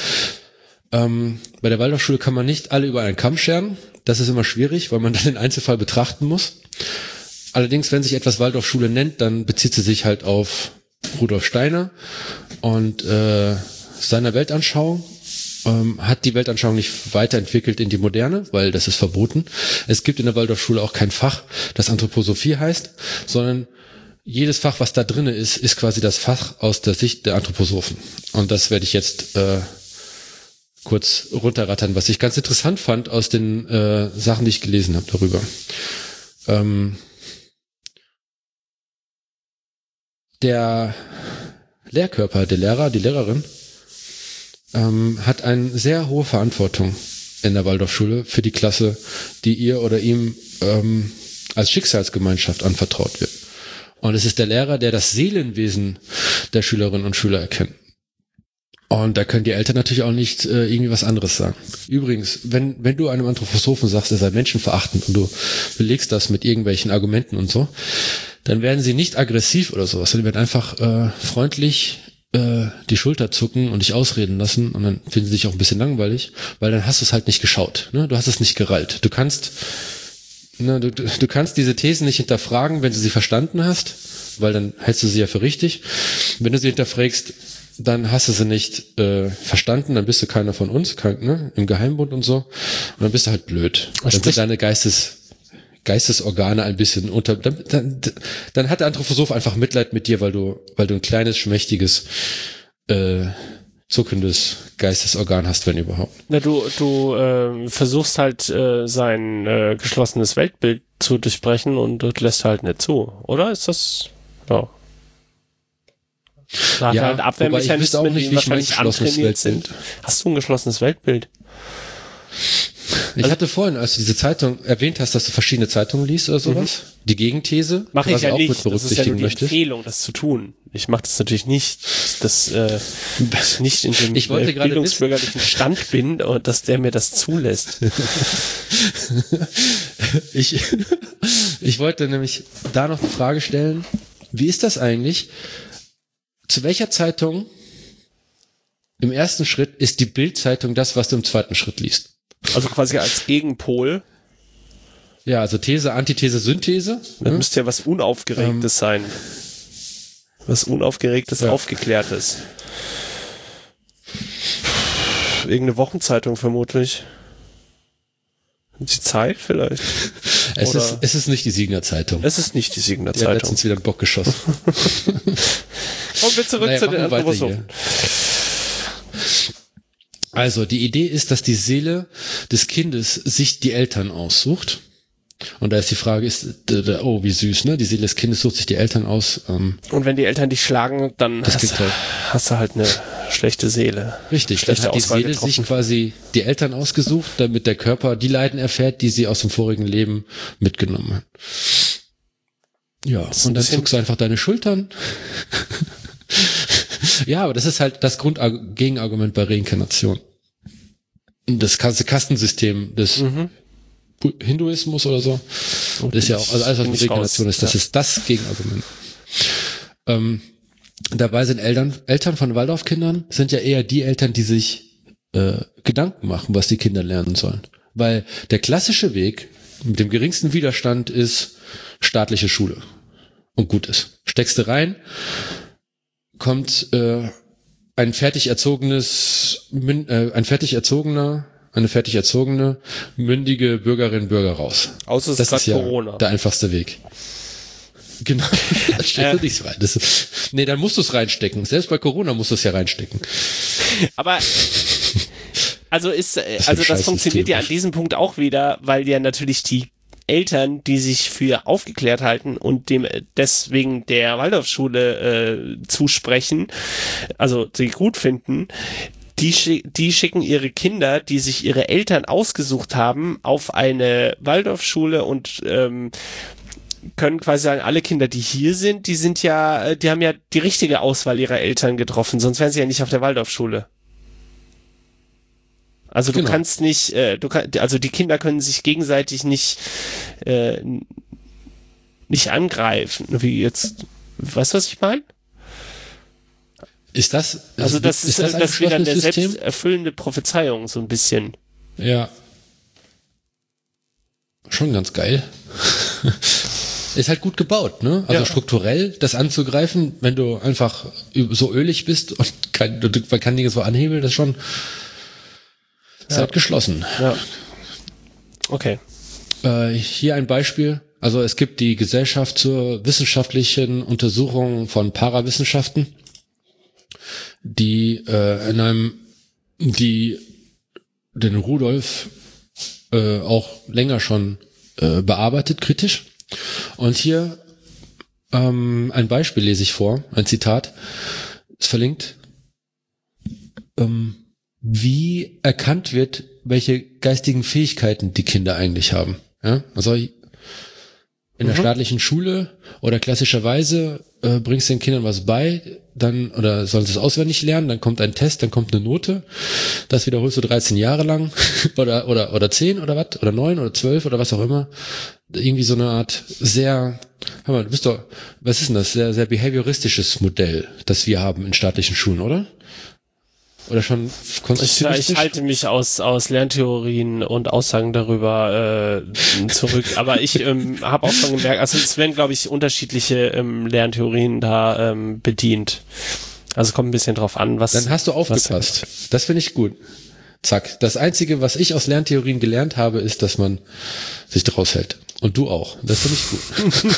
Ähm, bei der Waldorfschule kann man nicht alle über einen Kamm scheren. Das ist immer schwierig, weil man [laughs] dann den Einzelfall betrachten muss. Allerdings, wenn sich etwas Waldorfschule nennt, dann bezieht sie sich halt auf Rudolf Steiner und äh, seiner Weltanschauung. Ähm, hat die Weltanschauung nicht weiterentwickelt in die Moderne, weil das ist verboten. Es gibt in der Waldorfschule auch kein Fach, das Anthroposophie heißt, sondern jedes Fach, was da drinne ist, ist quasi das Fach aus der Sicht der Anthroposophen. Und das werde ich jetzt äh, kurz runterrattern, was ich ganz interessant fand aus den äh, Sachen, die ich gelesen habe darüber. Ähm, der Lehrkörper, der Lehrer, die Lehrerin, ähm, hat eine sehr hohe Verantwortung in der Waldorfschule für die Klasse, die ihr oder ihm ähm, als Schicksalsgemeinschaft anvertraut wird. Und es ist der Lehrer, der das Seelenwesen der Schülerinnen und Schüler erkennt. Und da können die Eltern natürlich auch nicht äh, irgendwie was anderes sagen. Übrigens, wenn, wenn du einem Anthroposophen sagst, er sei menschenverachtend und du belegst das mit irgendwelchen Argumenten und so, dann werden sie nicht aggressiv oder sowas, sondern werden einfach äh, freundlich äh, die Schulter zucken und dich ausreden lassen und dann finden sie dich auch ein bisschen langweilig, weil dann hast du es halt nicht geschaut. Ne? Du hast es nicht gerallt. Du kannst, ne, du, du kannst diese Thesen nicht hinterfragen, wenn du sie verstanden hast, weil dann hältst du sie ja für richtig. Wenn du sie hinterfragst, dann hast du sie nicht äh, verstanden, dann bist du keiner von uns, kein, ne, im Geheimbund und so. Und dann bist du halt blöd. Dann sprich- sind deine Geistes, Geistesorgane ein bisschen unter. Dann, dann, dann hat der Anthroposoph einfach Mitleid mit dir, weil du, weil du ein kleines, schmächtiges, äh, zuckendes Geistesorgan hast, wenn überhaupt. Na, du, du äh, versuchst halt äh, sein äh, geschlossenes Weltbild zu durchbrechen und das lässt halt nicht zu, oder? Ist das ja. Da Ja, halt auch Abwehrmechanismen, nicht, die wahrscheinlich antrainiert sind. Hast du ein geschlossenes Weltbild? Ich hatte vorhin, als du diese Zeitung erwähnt hast, dass du verschiedene Zeitungen liest oder sowas, die Gegenthese, Mache ich ja auch nicht. mit Das ist ja berücksichtigen nur die möchtest. Empfehlung, das zu tun. Ich mache das natürlich nicht, dass äh, ich nicht in dem Ich wollte äh, bildungsbürgerlichen Stand bin und dass der mir das zulässt. [laughs] Ich, ich wollte nämlich da noch die Frage stellen, wie ist das eigentlich? Zu welcher Zeitung im ersten Schritt ist die Bildzeitung das, was du im zweiten Schritt liest? Also quasi als Gegenpol. Ja, also These, Antithese, Synthese. Das ne? müsste ja was Unaufgeregtes sein. Was Unaufgeregtes, Ja. Aufgeklärtes. Irgendeine Wochenzeitung vermutlich. Die Zeit vielleicht. [laughs] Es oder- ist, es ist nicht die Siegener Zeitung. Es ist nicht die Siegener Die hat Zeitung. letztens wieder einen Bock geschossen. [laughs] Kommen wir zurück Naja, zu den Anthroposophen. Also die Idee ist, dass die Seele des Kindes sich die Eltern aussucht. Und da ist die Frage, ist, oh, wie süß, ne? Die Seele des Kindes sucht sich die Eltern aus. Ähm, Und wenn die Eltern dich schlagen, dann hast, toll. hast du halt eine schlechte Seele. richtig, dann Schlechte hat die Auswahl Seele getroffen. sich quasi die Eltern ausgesucht, damit der Körper die Leiden erfährt, die sie aus dem vorigen Leben mitgenommen hat. Ja, und dann zuckst du einfach deine Schultern. Ja, aber das ist halt das Grundgegenargument bei Reinkarnation. Das ganze Kastensystem des Mhm. Hinduismus oder so. Das ist ja auch, also alles, was mit Reinkarnation raus. ist, das Ja. ist das Gegenargument. Ähm, dabei sind Eltern, Eltern von Waldorfkindern sind ja eher die Eltern, die sich äh, Gedanken machen, was die Kinder lernen sollen. Weil der klassische Weg mit dem geringsten Widerstand ist staatliche Schule. Und gut ist. Steckst du rein, kommt äh, ein fertig erzogenes, äh, ein fertig erzogener, eine fertig erzogene, mündige Bürgerin, Bürger raus. Außer es Das ist ist ja Corona. der einfachste Weg. Genau. [laughs] [laughs] da steckst du nichts rein. Das ist, nee, dann musst du es reinstecken. Selbst bei Corona musst du es ja reinstecken. Aber [laughs] also ist, äh, also das funktioniert ja an diesem Punkt auch wieder, weil ja natürlich die Eltern, die sich für aufgeklärt halten und dem äh, deswegen der Waldorfschule äh, zusprechen, also sie gut finden, die, schi die schicken ihre Kinder, die sich ihre Eltern ausgesucht haben, auf eine Waldorfschule und ähm, können quasi sagen, alle Kinder, die hier sind, die sind ja, äh, die haben ja die richtige Auswahl ihrer Eltern getroffen, sonst wären sie ja nicht auf der Waldorfschule. Also du Genau. kannst nicht, äh, du kann, also die Kinder können sich gegenseitig nicht, äh, nicht angreifen, wie jetzt, weißt du, was ich meine? Ist das, Also das ist, das, ein ist wieder eine selbsterfüllende Prophezeiung, so ein bisschen. Ja. Schon ganz geil. [laughs] Ist halt gut gebaut, ne? Also Ja. strukturell das anzugreifen, wenn du einfach so ölig bist und kein, man kann Dinge so anhebeln, das ist schon halt geschlossen. Ja. Okay. Äh, hier ein Beispiel. Also es gibt die Gesellschaft zur wissenschaftlichen Untersuchung von Parawissenschaften, die äh, in einem, die den Rudolf äh, auch länger schon äh, bearbeitet, kritisch. Und hier ähm, ein Beispiel lese ich vor, ein Zitat, ist verlinkt. Ähm, wie erkannt wird, welche geistigen Fähigkeiten die Kinder eigentlich haben. Ja? Also in der Mhm. staatlichen Schule oder klassischerweise äh, bringst du den Kindern was bei, dann oder sollen sie es auswendig lernen, dann kommt ein Test, dann kommt eine Note, das wiederholst du 13 Jahre lang [laughs] oder oder oder 10 oder was oder 9 oder 12 oder was auch immer. Irgendwie so eine Art sehr, hör mal, du bist doch, was ist denn das? Sehr, sehr behavioristisches Modell, das wir haben in staatlichen Schulen, oder? Oder schon Ich, konstruktivistisch? ich halte mich aus, aus Lerntheorien und Aussagen darüber äh, zurück. Aber ich ähm, habe auch schon gemerkt, also es werden, glaube ich, unterschiedliche ähm, Lerntheorien da ähm, bedient. Also kommt ein bisschen drauf an, was. Dann hast du was- aufgepasst. Das finde ich gut. Zack. Das Einzige, was ich aus Lerntheorien gelernt habe, ist, dass man sich draus hält. Und du auch. Das finde ich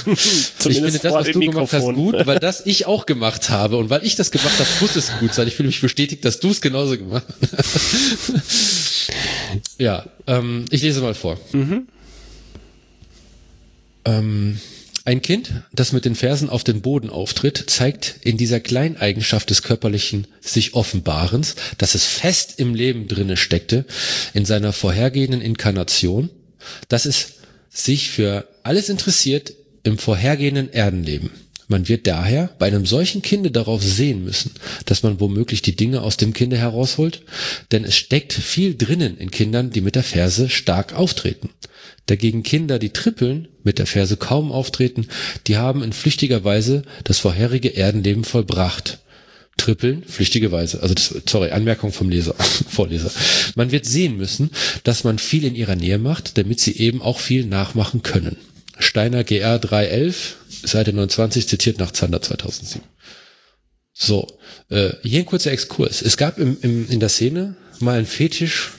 gut. [laughs] ich finde das, was du gemacht hast, gut, weil das ich auch gemacht habe. Und weil ich das gemacht habe, muss es gut sein. Ich fühle mich bestätigt, dass du es genauso gemacht hast. [laughs] ja, ähm, ich lese mal vor. Ähm, Ein Kind, das mit den Fersen auf den Boden auftritt, zeigt in dieser Kleineigenschaft des körperlichen sich Offenbarens, dass es fest im Leben drinne steckte, in seiner vorhergehenden Inkarnation, dass es sich für alles interessiert im vorhergehenden Erdenleben. Man wird daher bei einem solchen Kinde darauf sehen müssen, dass man womöglich die Dinge aus dem Kinde herausholt, denn es steckt viel drinnen in Kindern, die mit der Ferse stark auftreten. Dagegen Kinder, die trippeln, mit der Ferse kaum auftreten, die haben in flüchtiger Weise das vorherige Erdenleben vollbracht. Trippeln, flüchtige Weise. Also das, sorry, Anmerkung vom Leser, [laughs] Vorleser. Man wird sehen müssen, dass man viel in ihrer Nähe macht, damit sie eben auch viel nachmachen können. Steiner GR 311, Seite 29, zitiert nach Zander 2007. So, äh, hier ein kurzer Exkurs. Es gab im, im, in der Szene mal einen Fetisch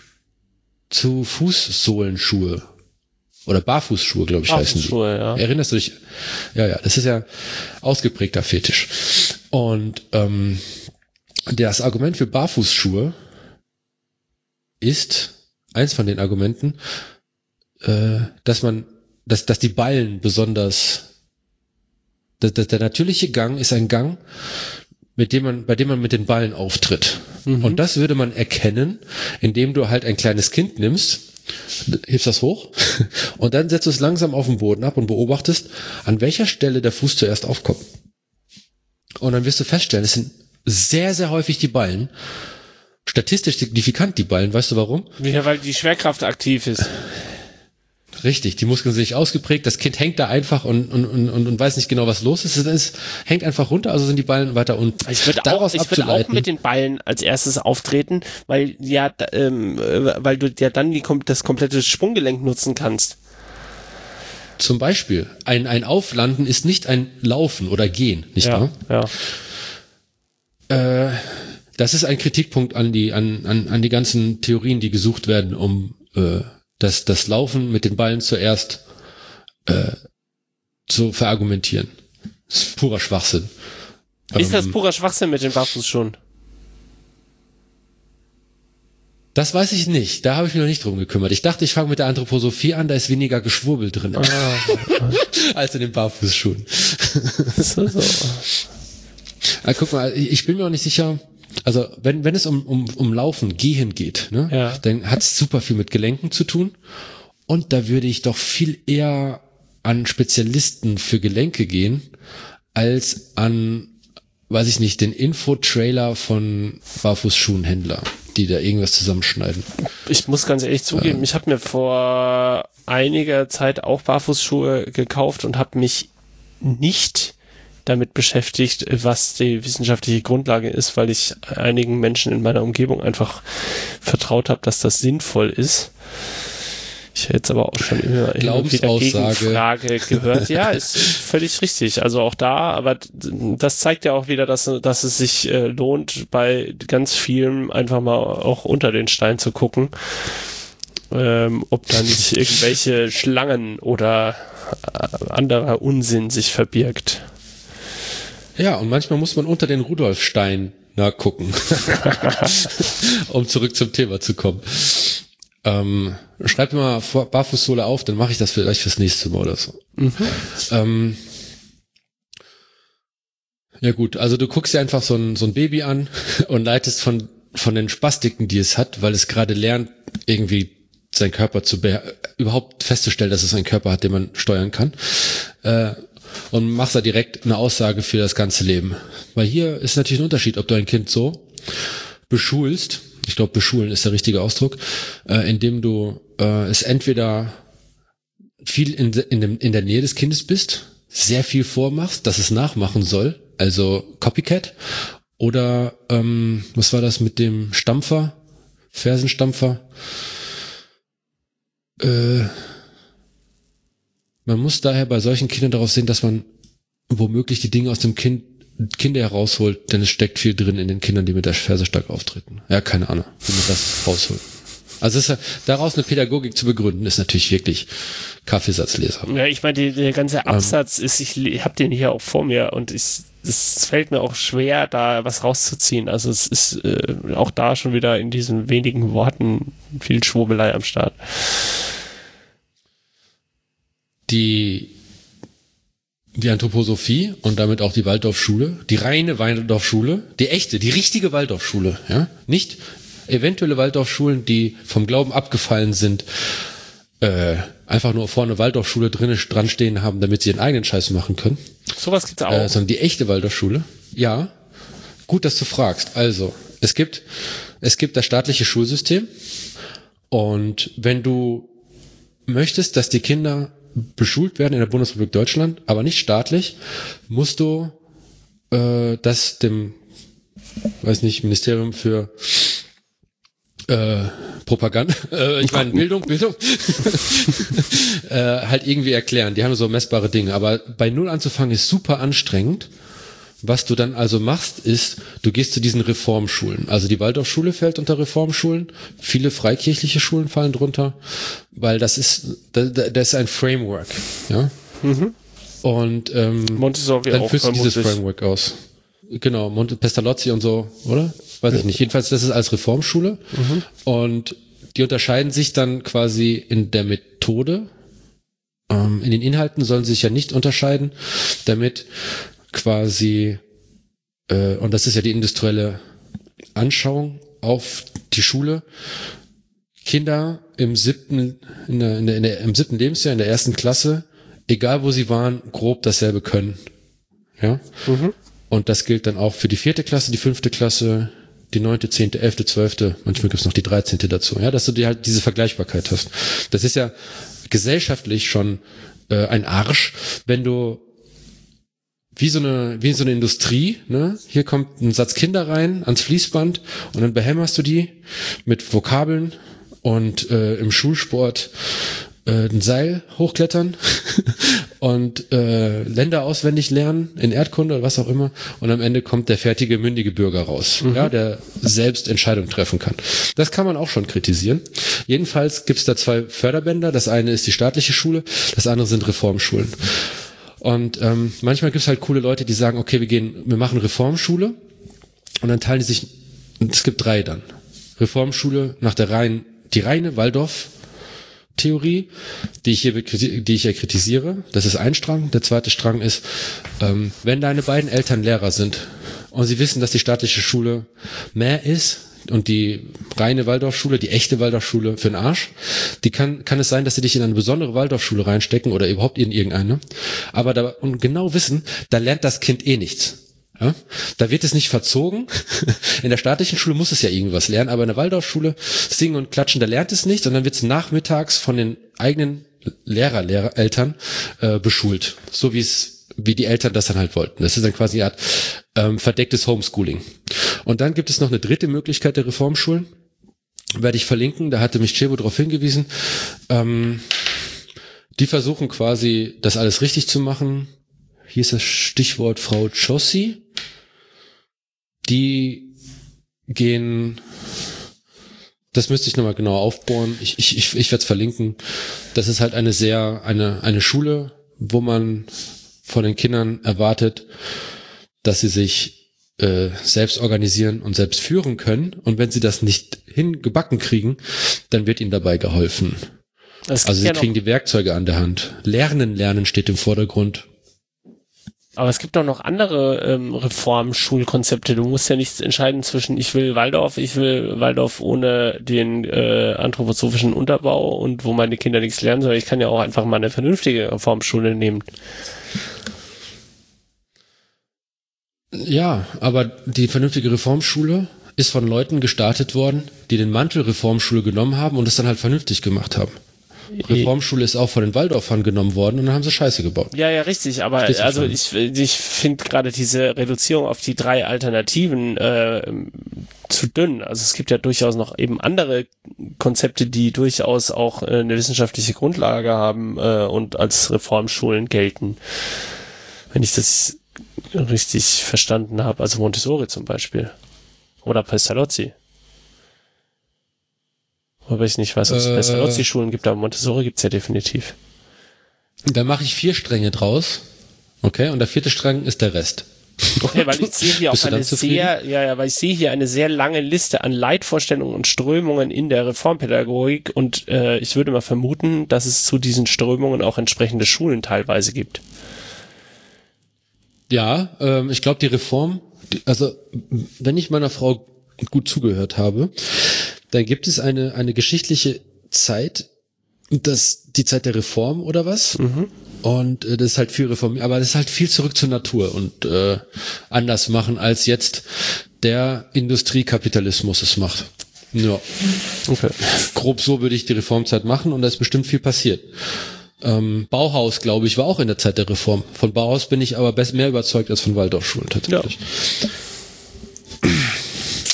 zu Fußsohlenschuhe. Oder Barfußschuhe, glaube ich, heißen die. ja. Erinnerst du dich? Ja, ja, das ist ja ausgeprägter Fetisch. Und ähm, das Argument für Barfußschuhe ist eins von den Argumenten, äh, dass man, dass, dass die Ballen besonders, dass, dass der natürliche Gang ist ein Gang, mit dem man, bei dem man mit den Ballen auftritt. Und das würde man erkennen, indem du halt ein kleines Kind nimmst, hebst das hoch [laughs] und dann setzt du es langsam auf den Boden ab und beobachtest, an welcher Stelle der Fuß zuerst aufkommt. Und dann wirst du feststellen, es sind sehr, sehr häufig die Ballen. Statistisch signifikant die Ballen, weißt du warum? Ja, weil die Schwerkraft aktiv ist. Richtig, die Muskeln sind nicht ausgeprägt, das Kind hängt da einfach und, und, und, und weiß nicht genau, was los ist. Es hängt einfach runter, also sind die Ballen weiter unten. Ich würde auch, ich würde auch mit den Ballen als erstes auftreten, weil ja, ähm, äh, weil du ja dann die, das komplette Sprunggelenk nutzen kannst. Zum Beispiel, ein, ein Auflanden ist nicht ein Laufen oder Gehen, nicht ja, wahr? Ja. Äh, das ist ein Kritikpunkt an die, an, an, an die ganzen Theorien, die gesucht werden, um äh, das, das Laufen mit den Ballen zuerst äh, zu verargumentieren. Das ist purer Schwachsinn. Ist das Ähm, purer Schwachsinn mit den Barfußschuhen? Das weiß ich nicht. Da habe ich mich noch nicht drum gekümmert. Ich dachte, ich fange mit der Anthroposophie an, da ist weniger Geschwurbel drin [laughs] als in den Barfußschuhen. so, so. Ah, guck mal, ich bin mir auch nicht sicher. Also wenn, wenn es um, um, um Laufen, Gehen geht, ne, Ja. dann hat es super viel mit Gelenken zu tun. Und da würde ich doch viel eher an Spezialisten für Gelenke gehen, als an, weiß ich nicht, den Info-Trailer von Barfußschuhenhändler, die da irgendwas zusammenschneiden. Ich muss ganz ehrlich zugeben, ich habe mir vor einiger Zeit auch Barfußschuhe gekauft und habe mich nicht damit beschäftigt, was die wissenschaftliche Grundlage ist, weil ich einigen Menschen in meiner Umgebung einfach vertraut habe, dass das sinnvoll ist. Ich hätte jetzt aber auch schon immer und wieder. Gegenfrage [laughs] gehört. Ja, ist völlig richtig. Also auch da, aber das zeigt ja auch wieder, dass, dass es sich äh, lohnt, bei ganz vielen einfach mal auch unter den Stein zu gucken, ähm, ob da nicht [laughs] irgendwelche Schlangen oder äh, anderer Unsinn sich verbirgt. Ja, und manchmal muss man unter den Rudolfstein nachgucken, [laughs] um zurück zum Thema zu kommen. Ähm, schreib mir mal Barfußsohle auf, dann mache ich das vielleicht fürs nächste Mal oder so. Ähm, ja gut, also du guckst dir einfach so ein, so ein Baby an [laughs] und leitest von, von den Spastiken, die es hat, weil es gerade lernt, irgendwie seinen Körper zu überhaupt festzustellen, dass es einen Körper hat, den man steuern kann. Äh, und machst da direkt eine Aussage für das ganze Leben. Weil hier ist natürlich ein Unterschied, ob du ein Kind so beschulst, ich glaube beschulen ist der richtige Ausdruck, äh, indem du äh, es entweder viel in, in, dem, in der Nähe des Kindes bist, sehr viel vormachst, dass es nachmachen soll, also Copycat, oder ähm, was war das mit dem Stampfer, Fersenstampfer? Äh, man muss daher bei solchen Kindern darauf sehen, dass man womöglich die Dinge aus dem Kind Kinder herausholt, denn es steckt viel drin in den Kindern, die mit der Ferse stark auftreten. Ja, keine Ahnung, wie man das rausholt. Also es ist, ja- daraus eine Pädagogik zu begründen, ist natürlich wirklich Kaffeesatzleser. Ja, ich meine, der ganze Absatz ist, ich, ich habe den hier auch vor mir und ich, es fällt mir auch schwer, da was rauszuziehen. Also es ist äh, auch da schon wieder in diesen wenigen Worten viel Schwurbelei am Start. Die die Anthroposophie und damit auch die Waldorfschule, die reine Waldorfschule, die echte, die richtige Waldorfschule, ja, nicht eventuelle Waldorfschulen, die vom Glauben abgefallen sind, äh, einfach nur vorne Waldorfschule drinnen dran stehen haben, damit sie ihren eigenen Scheiß machen können. Sowas gibt's auch. Äh, sondern die echte Waldorfschule. Ja, gut, dass du fragst. Also, es gibt, es gibt das staatliche Schulsystem und wenn du möchtest, dass die Kinder beschult werden in der Bundesrepublik Deutschland, aber nicht staatlich, musst du äh, das dem, weiß nicht, Ministerium für äh, Propaganda, [laughs] äh, ich meine Bildung, Bildung, [laughs] äh, halt irgendwie erklären. Die haben so messbare Dinge. Aber bei Null anzufangen ist super anstrengend. Was du dann also machst, ist, du gehst zu diesen Reformschulen. Also die Waldorfschule fällt unter Reformschulen. Viele freikirchliche Schulen fallen drunter, weil das ist, das, das ist ein Framework, ja. Mhm. Und ähm, Montessori dann führst du dieses vermutlich. Framework aus. Genau, Monte Pestalozzi und so, oder? Weiß ich nicht. Jedenfalls, das ist als Reformschule. Und die unterscheiden sich dann quasi in der Methode. Ähm, in den Inhalten sollen sie sich ja nicht unterscheiden, damit quasi, äh, und das ist ja die industrielle Anschauung auf die Schule, Kinder im siebten, in der, in der, in der, im siebten Lebensjahr, in der ersten Klasse, egal wo sie waren, grob dasselbe können. Ja. Und das gilt dann auch für die vierte Klasse, die fünfte Klasse, die neunte, zehnte, elfte, zwölfte, manchmal gibt's noch die dreizehnte dazu, ja, dass du dir halt diese Vergleichbarkeit hast. Das ist ja gesellschaftlich schon äh, ein Arsch, wenn du wie so eine wie so eine Industrie, ne? Hier kommt ein Satz Kinder rein ans Fließband und dann behämmerst du die mit Vokabeln und äh, im Schulsport äh, ein Seil hochklettern [laughs] und äh, Länder auswendig lernen in Erdkunde oder was auch immer und am Ende kommt der fertige mündige Bürger raus, ja, der selbst Entscheidungen treffen kann. Das kann man auch schon kritisieren. Jedenfalls gibt es da zwei Förderbänder. Das eine ist die staatliche Schule, das andere sind Reformschulen. Und ähm, manchmal gibt es halt coole Leute, die sagen, okay, wir gehen, wir machen Reformschule und dann teilen die sich, es gibt drei dann. Reformschule nach der reinen, die reine Waldorf Theorie, die ich hier, die ich hier kritisiere. Das ist ein Strang. Der zweite Strang ist, ähm, wenn deine beiden Eltern Lehrer sind und sie wissen, dass die staatliche Schule mehr ist und die reine Waldorfschule, die echte Waldorfschule für den Arsch, die kann, kann es sein, dass sie dich in eine besondere Waldorfschule reinstecken oder überhaupt in irgendeine. Aber da, und genau wissen, da lernt das Kind eh nichts. Ja? Da wird es nicht verzogen. [laughs] In der staatlichen Schule muss es ja irgendwas lernen, aber in der Waldorfschule singen und klatschen, da lernt es nicht und dann wird es nachmittags von den eigenen Lehrer, Lehrer, Eltern äh, beschult. So wie es wie die Eltern das dann halt wollten. Das ist dann quasi eine Art ähm, verdecktes Homeschooling. Und dann gibt es noch eine dritte Möglichkeit der Reformschulen. Werde ich verlinken, da hatte mich Chebo darauf hingewiesen. Ähm, die versuchen quasi, das alles richtig zu machen. Hier ist das Stichwort Frau Chossi. Die gehen, das müsste ich nochmal genau aufbohren. Ich, ich, ich, ich werde es verlinken. Das ist halt eine sehr, eine, eine Schule, wo man von den Kindern erwartet, dass sie sich äh, selbst organisieren und selbst führen können. Und wenn sie das nicht hingebacken kriegen, dann wird ihnen dabei geholfen. Gibt Also sie kriegen die Werkzeuge an der Hand. Lernen, lernen steht im Vordergrund. aber es gibt auch noch andere ähm, Reformschulkonzepte. Du musst ja nicht entscheiden zwischen ich will Waldorf, ich will Waldorf ohne den äh, anthroposophischen Unterbau und wo meine Kinder nichts lernen, sondern ich kann ja auch einfach mal eine vernünftige Reformschule nehmen. Ja, aber die vernünftige Reformschule ist von Leuten gestartet worden, die den Mantel Reformschule genommen haben und es dann halt vernünftig gemacht haben. Reformschule ist auch von den Waldorfern genommen worden und dann haben sie Scheiße gebaut. Ja, ja, richtig, aber du also ich, ich finde gerade diese Reduzierung auf die drei Alternativen äh, zu dünn. Also es gibt ja durchaus noch eben andere Konzepte, die durchaus auch äh, eine wissenschaftliche Grundlage haben äh, und als Reformschulen gelten. Wenn ich das richtig verstanden habe, also Montessori zum Beispiel. Oder Pestalozzi. Wobei ich nicht weiß, ob es Äh. Pestalozzi-Schulen gibt, aber Montessori gibt's ja definitiv. Da mache ich vier Stränge draus. Okay, und der vierte Strang ist der Rest. Okay, weil ich sehe hier [laughs] auch eine sehr, ja, ja, weil ich sehe hier eine sehr lange Liste an Leitvorstellungen und Strömungen in der Reformpädagogik und äh, ich würde mal vermuten, dass es zu diesen Strömungen auch entsprechende Schulen teilweise gibt. Ja, ähm, ich glaube, die Reform, also wenn ich meiner Frau gut zugehört habe, dann gibt es eine, eine geschichtliche Zeit, das die Zeit der Reform oder was? Mhm. Und äh, das ist halt viel Reform, aber das ist halt viel zurück zur Natur und äh, anders machen, als jetzt der Industriekapitalismus es macht. Ja. Okay. Grob so würde ich die Reformzeit machen und da ist bestimmt viel passiert. Ähm, Bauhaus, glaube ich, war auch in der Zeit der Reform. Von Bauhaus bin ich aber mehr überzeugt als von Waldorfschulen tatsächlich. Ja.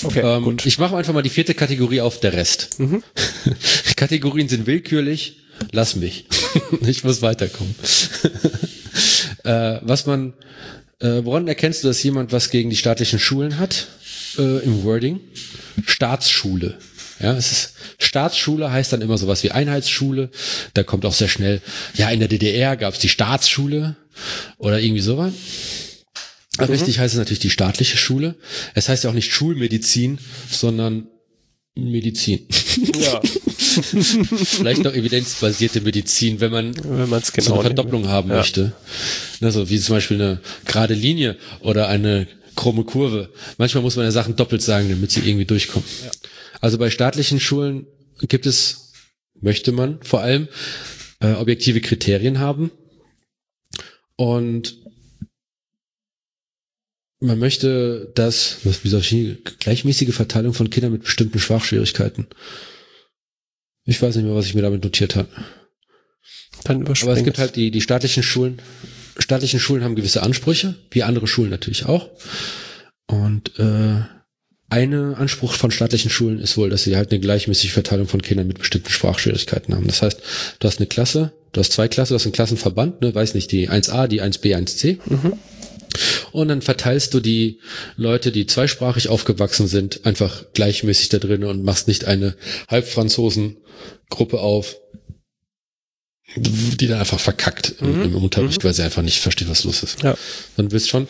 Okay, ähm, gut. Ich mache einfach mal die vierte Kategorie auf, der Rest. Mhm. [laughs] Kategorien sind willkürlich, lass mich. [laughs] ich muss weiterkommen. [laughs] äh, was man, äh, woran erkennst du, dass jemand was gegen die staatlichen Schulen hat? Äh, Im Wording. Staatsschule. Ja, es ist Staatsschule heißt dann immer sowas wie Einheitsschule. Da kommt auch sehr schnell, ja, in der DDR gab es die Staatsschule oder irgendwie sowas. Mhm. Richtig heißt es natürlich die staatliche Schule. Es heißt ja auch nicht Schulmedizin, sondern Medizin. Ja. [laughs] Vielleicht noch evidenzbasierte Medizin, wenn man wenn man's genau so eine Verdopplung nimmt. haben ja. möchte. Also wie zum Beispiel eine gerade Linie oder eine krumme Kurve. Manchmal muss man ja Sachen doppelt sagen, damit sie irgendwie durchkommen. Ja. Also bei staatlichen Schulen gibt es, möchte man vor allem äh, objektive Kriterien haben. Und man möchte, dass, was, wie soll ich, gleichmäßige Verteilung von Kindern mit bestimmten Sprachschwierigkeiten. Ich weiß nicht mehr, was ich mir damit notiert habe. Dann Aber es gibt halt die, die staatlichen Schulen. Staatlichen Schulen haben gewisse Ansprüche, wie andere Schulen natürlich auch. Und äh, eine Anspruch von staatlichen Schulen ist wohl, dass sie halt eine gleichmäßige Verteilung von Kindern mit bestimmten Sprachschwierigkeiten haben. Das heißt, du hast eine Klasse, du hast zwei Klassen, du hast einen Klassenverband, ne, weiß nicht, die 1a, die 1b, 1c. Mhm. Und dann verteilst du die Leute, die zweisprachig aufgewachsen sind, einfach gleichmäßig da drin und machst nicht eine Halbfranzosen-Gruppe auf, die dann einfach verkackt mhm. im, Unterricht, mhm. weil sie einfach nicht versteht, was los ist. Ja. Dann willst schon,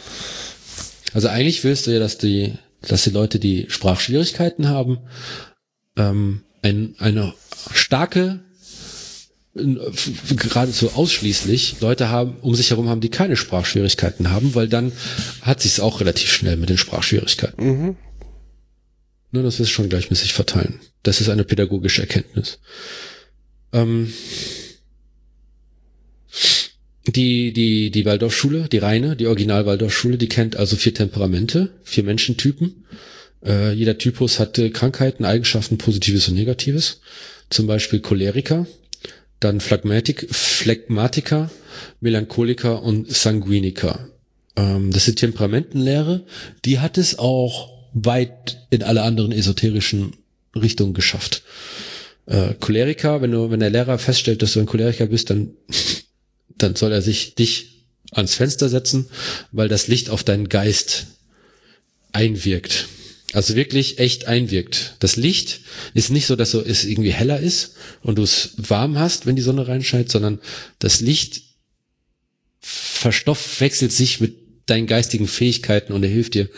also eigentlich willst du ja, dass die, dass die Leute, die Sprachschwierigkeiten haben, ähm, ein, eine starke geradezu ausschließlich Leute haben, um sich herum haben, die keine Sprachschwierigkeiten haben, weil dann hat sich es auch relativ schnell mit den Sprachschwierigkeiten. Mhm. Ne, das ist schon gleichmäßig verteilen. Das ist eine pädagogische Erkenntnis. Ähm, die, die, die Waldorfschule, die reine, die Original Waldorfschule, die kennt also vier Temperamente, vier Menschentypen. Äh, jeder Typus hatte Krankheiten, Eigenschaften, Positives und Negatives. Zum Beispiel Choleriker, dann Phlegmatik, Phlegmatiker, Melancholiker und Sanguiniker. Ähm, das ist Temperamentenlehre. Die hat es auch weit in alle anderen esoterischen Richtungen geschafft. Äh, Choleriker, wenn du, wenn der Lehrer feststellt, dass du ein Choleriker bist, dann, dann soll er sich dich ans Fenster setzen, weil das Licht auf deinen Geist einwirkt. Also wirklich echt einwirkt. Das Licht ist nicht so, dass so es irgendwie heller ist und du es warm hast, wenn die Sonne reinscheint, sondern das Licht verstoffwechselt sich mit deinen geistigen Fähigkeiten und er hilft dir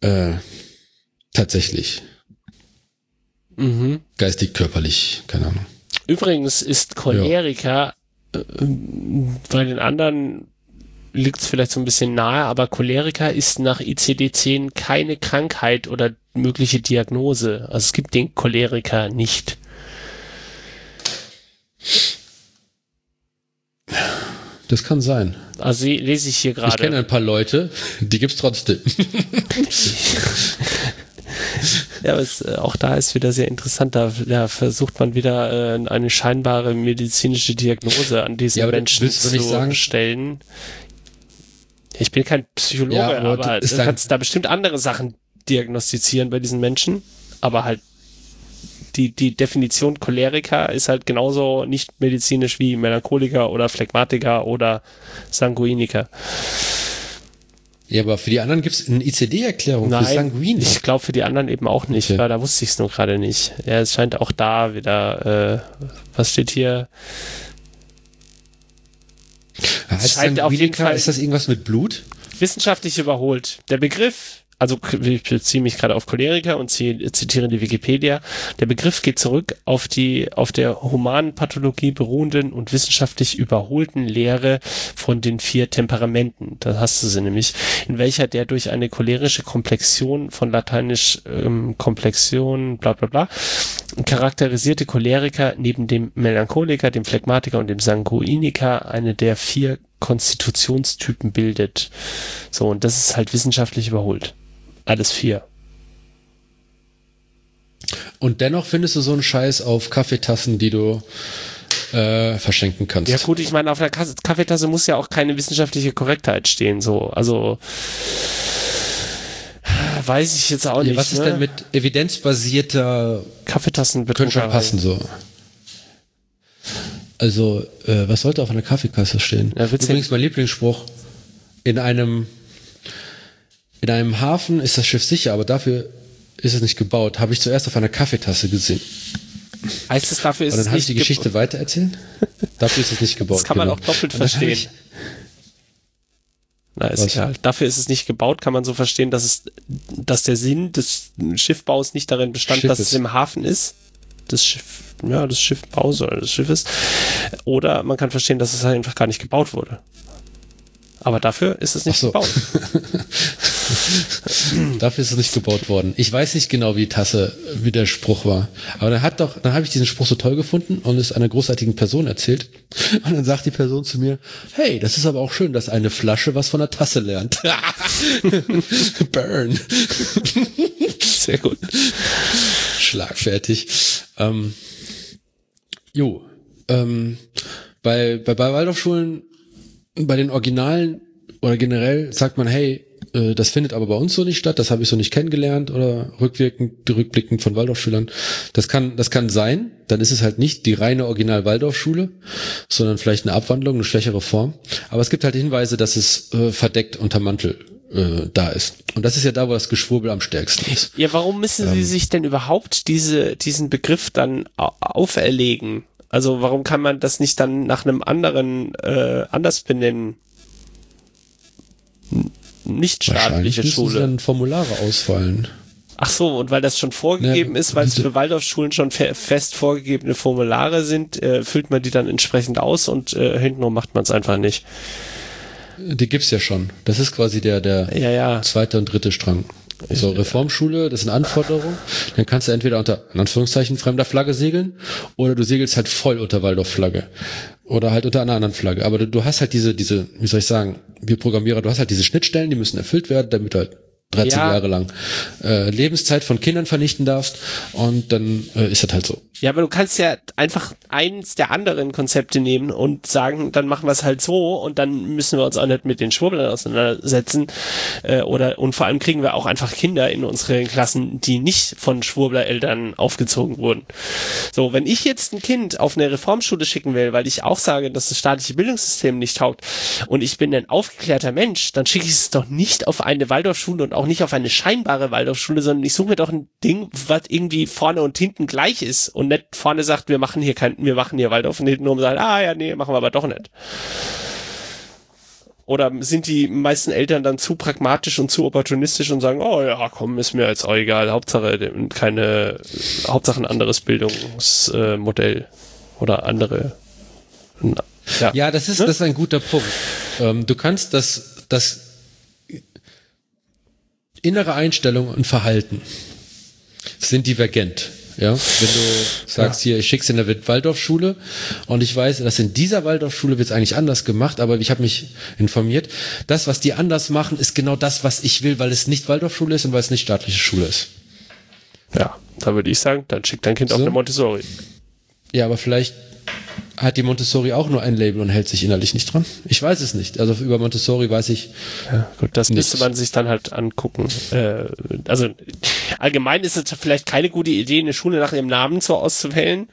äh, tatsächlich. Mhm. Geistig, körperlich, keine Ahnung. Übrigens ist Choleriker ja. Äh, bei den anderen liegt es vielleicht so ein bisschen nahe, aber Choleriker ist nach ICD-10 keine Krankheit oder mögliche Diagnose. Also es gibt den Choleriker nicht. Das kann sein. Also lese ich hier gerade. Ich kenne ein paar Leute, die gibt's trotzdem. [laughs] ja, aber es, äh, auch da ist wieder sehr interessant. Da, da versucht man wieder äh, eine scheinbare medizinische Diagnose an diesen ja, Menschen zu sagen, stellen. Ich bin kein Psychologe, ja, aber, aber du kannst da bestimmt andere Sachen diagnostizieren bei diesen Menschen, aber halt die, die Definition Choleriker ist halt genauso nicht medizinisch wie Melancholiker oder Phlegmatiker oder Sanguiniker. Ja, aber für die anderen gibt es eine ICD-Erklärung für Sanguin. Ich glaube für die anderen eben auch nicht, okay. weil da wusste ich es nur gerade nicht. Ja, es scheint auch da wieder, äh, was steht hier? Heißt scheint auf jeden Fall, ist das irgendwas mit Blut? Wissenschaftlich überholt. Der Begriff also ich beziehe mich gerade auf Choleriker und zitiere die Wikipedia, der Begriff geht zurück auf die auf der humanen Pathologie beruhenden und wissenschaftlich überholten Lehre von den vier Temperamenten. Da hast du sie nämlich, in welcher der durch eine cholerische Komplexion von lateinisch ähm, Komplexion bla bla bla charakterisierte Choleriker neben dem Melancholiker, dem Phlegmatiker und dem Sanguiniker eine der vier Konstitutionstypen bildet. So, und das ist halt wissenschaftlich überholt. Alles vier. Und dennoch findest du so einen Scheiß auf Kaffeetassen, die du äh, verschenken kannst. Ja gut, ich meine, auf der Kaffeetasse muss ja auch keine wissenschaftliche Korrektheit stehen, so. Also weiß ich jetzt auch ja, nicht. Was ist ne? denn mit evidenzbasierter Kaffeetassen Könnte schon passen so. Also, äh, was sollte auf einer Kaffeekasse stehen? Ja, Übrigens mein Lieblingsspruch. In einem, in einem Hafen ist das Schiff sicher, aber dafür ist es nicht gebaut. Habe ich zuerst auf einer Kaffeetasse gesehen. Heißt es dafür ist Und dann habe ich die Geschichte weitererzählt. dafür ist es nicht gebaut. Das kann man genau. auch doppelt verstehen. Na, ist Was? egal. Dafür ist es nicht gebaut, kann man so verstehen, dass es, dass der Sinn des Schiffbaus nicht darin bestand, Schiff dass es im Hafen ist. Das Schiff, ja, das Schiffbaus oder des Schiffes. Oder man kann verstehen, dass es halt einfach gar nicht gebaut wurde. Aber dafür ist es nicht so. gebaut. [laughs] [laughs] dafür ist es nicht gebaut worden. Ich weiß nicht genau, wie Tasse, wie der Spruch war. Aber dann hat doch, dann habe ich diesen Spruch so toll gefunden und es einer großartigen Person erzählt. Und dann sagt die Person zu mir, hey, das ist aber auch schön, dass eine Flasche was von der Tasse lernt. [laughs] Burn. Sehr gut. Schlagfertig. Ähm, jo. Ähm, bei, bei, bei Waldorfschulen bei den Originalen oder generell sagt man, hey, äh, das findet aber bei uns so nicht statt, das habe ich so nicht kennengelernt oder rückwirkend, rückblickend von Waldorfschülern. Das kann, das kann sein, dann ist es halt nicht die reine Original Waldorfschule, sondern vielleicht eine Abwandlung, eine schwächere Form. Aber es gibt halt Hinweise, dass es äh, verdeckt unter Mantel äh, da ist. Und das ist ja da, wo das Geschwurbel am stärksten ist. Ja, warum müssen ähm, Sie sich denn überhaupt diese, diesen Begriff dann auferlegen? Also warum kann man das nicht dann nach einem anderen äh, anders benennen? Nicht staatliche Schule. dann Formulare ausfallen. Ach so, und weil das schon vorgegeben ja, ist, weil es für Waldorfschulen schon fe fest vorgegebene Formulare sind, äh, füllt man die dann entsprechend aus und äh, hintenrum macht man es einfach nicht. Die gibt's ja schon. Das ist quasi der, der ja, ja. zweite und dritte Strang. So, Reformschule, das sind Anforderungen. Dann kannst du entweder unter, in Anführungszeichen, fremder Flagge segeln oder du segelst halt voll unter Waldorf-Flagge. Oder halt unter einer anderen Flagge. Aber du, du hast halt diese, diese, wie soll ich sagen, wir Programmierer, du hast halt diese Schnittstellen, die müssen erfüllt werden, damit du halt 13 ja. Jahre lang äh, Lebenszeit von Kindern vernichten darfst und dann äh, ist das halt so. Ja, aber du kannst ja einfach eins der anderen Konzepte nehmen und sagen, dann machen wir es halt so und dann müssen wir uns auch nicht mit den Schwurblern auseinandersetzen äh, oder und vor allem kriegen wir auch einfach Kinder in unsere Klassen, die nicht von Schwurblereltern aufgezogen wurden. So, wenn ich jetzt ein Kind auf eine Reformschule schicken will, weil ich auch sage, dass das staatliche Bildungssystem nicht taugt und ich bin ein aufgeklärter Mensch, dann schicke ich es doch nicht auf eine Waldorfschule und auch nicht auf eine scheinbare Waldorfschule, sondern ich suche mir doch ein Ding, was irgendwie vorne und hinten gleich ist und nicht vorne sagt, wir machen hier kein, wir machen hier Waldorf und hinten rum sagen, ah ja, nee, machen wir aber doch nicht. Oder sind die meisten Eltern dann zu pragmatisch und zu opportunistisch und sagen, oh ja, komm, ist mir jetzt auch egal, Hauptsache keine, Hauptsache ein anderes Bildungsmodell oder andere. Ja, ja das ist, ne? das ist ein guter Punkt. Ähm, du kannst das, das innere Einstellung und Verhalten sind divergent. Ja, wenn du sagst ja. hier, ich schick's in der Waldorfschule und ich weiß, dass in dieser Waldorfschule wird's eigentlich anders gemacht, aber ich habe mich informiert, das, was die anders machen, ist genau das, was ich will, weil es nicht Waldorfschule ist und weil es nicht staatliche Schule ist. Ja, da würde ich sagen, dann schick dein Kind so. auf eine Montessori. Ja, aber vielleicht hat die Montessori auch nur ein Label und hält sich innerlich nicht dran? Ich weiß es nicht. Also über Montessori weiß ich. Ja, gut, das nichts. müsste man sich dann halt angucken. Äh, also allgemein ist es vielleicht keine gute Idee, eine Schule nach ihrem Namen so auszuwählen,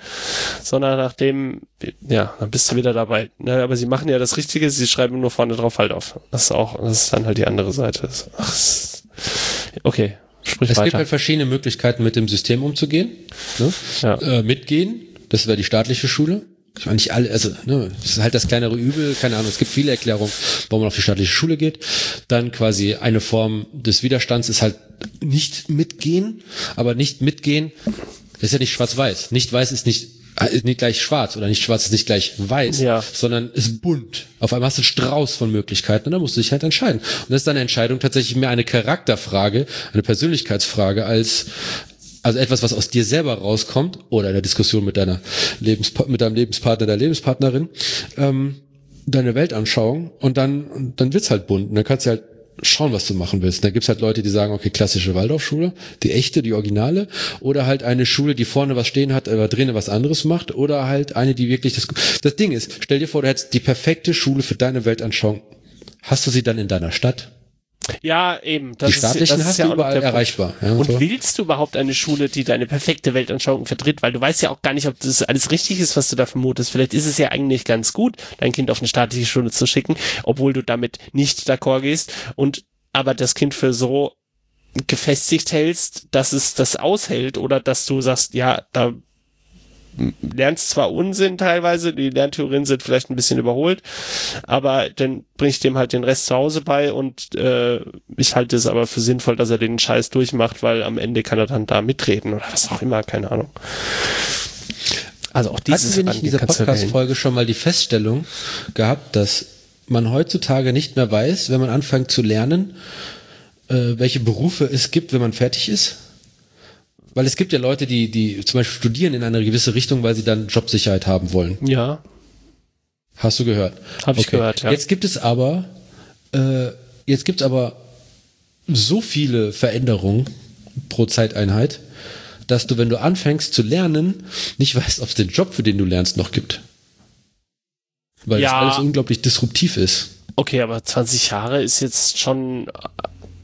sondern nach dem, ja, dann bist du wieder dabei. Ne, aber sie machen ja das Richtige, sie schreiben nur vorne drauf halt auf. Das ist auch, das ist dann halt die andere Seite. Ach, okay. Sprich es weiter. gibt halt verschiedene Möglichkeiten, mit dem System umzugehen. Ne? Ja. Äh, mitgehen, das wäre die staatliche Schule ich meine nicht alle, also ne, das ist halt das kleinere Übel, keine Ahnung, es gibt viele Erklärungen, warum man auf die staatliche Schule geht. Dann quasi eine Form des Widerstands ist halt nicht mitgehen, aber nicht mitgehen ist ja nicht schwarz-weiß. Nicht weiß ist nicht ist nicht gleich schwarz oder nicht schwarz ist nicht gleich weiß, Ja. sondern ist bunt. Auf einmal hast du einen Strauß von Möglichkeiten und dann musst du dich halt entscheiden. Und das ist deine Entscheidung tatsächlich mehr eine Charakterfrage, eine Persönlichkeitsfrage als also etwas, was aus dir selber rauskommt oder in der Diskussion mit deiner Lebenspa mit deinem Lebenspartner, der Lebenspartnerin, ähm, deine Weltanschauung und dann dann wird's halt bunt und dann kannst du halt schauen, was du machen willst. Da gibt's halt Leute, die sagen, okay, klassische Waldorfschule, die echte, die originale, oder halt eine Schule, die vorne was stehen hat, aber drinnen was anderes macht, oder halt eine, die wirklich das. Das Ding ist, stell dir vor, du hättest die perfekte Schule für deine Weltanschauung. Hast du sie dann in deiner Stadt? Ja, eben. Das die staatlichen das hast ja auch noch überall erreichbar. Ja, Und so. willst du überhaupt eine Schule, die deine perfekte Weltanschauung vertritt? Weil du weißt ja auch gar nicht, ob das alles richtig ist, was du da vermutest. Vielleicht ist es ja eigentlich ganz gut, dein Kind auf eine staatliche Schule zu schicken, obwohl du damit nicht d'accord gehst und aber das Kind für so gefestigt hältst, dass es das aushält oder dass du sagst, ja, da lernst zwar Unsinn teilweise, die Lerntheorien sind vielleicht ein bisschen überholt, aber dann bringe ich dem halt den Rest zu Hause bei und äh, ich halte es aber für sinnvoll, dass er den Scheiß durchmacht, weil am Ende kann er dann da mitreden oder was auch immer, keine Ahnung. Also auch dieses Hatten wir nicht in dieser. Podcast-Folge schon mal die Feststellung gehabt, dass man heutzutage nicht mehr weiß, wenn man anfängt zu lernen, äh, welche Berufe es gibt, wenn man fertig ist? Weil es gibt ja Leute, die, die zum Beispiel studieren in eine gewisse Richtung, weil sie dann Jobsicherheit haben wollen. Ja, Hast du gehört? Hab ich gehört, ja. Jetzt gibt es aber, äh, jetzt gibt es aber so viele Veränderungen pro Zeiteinheit, dass du, wenn du anfängst zu lernen, nicht weißt, ob es den Job, für den du lernst, noch gibt. Weil Ja. das alles unglaublich disruptiv ist. okay, aber 20 Jahre ist jetzt schon,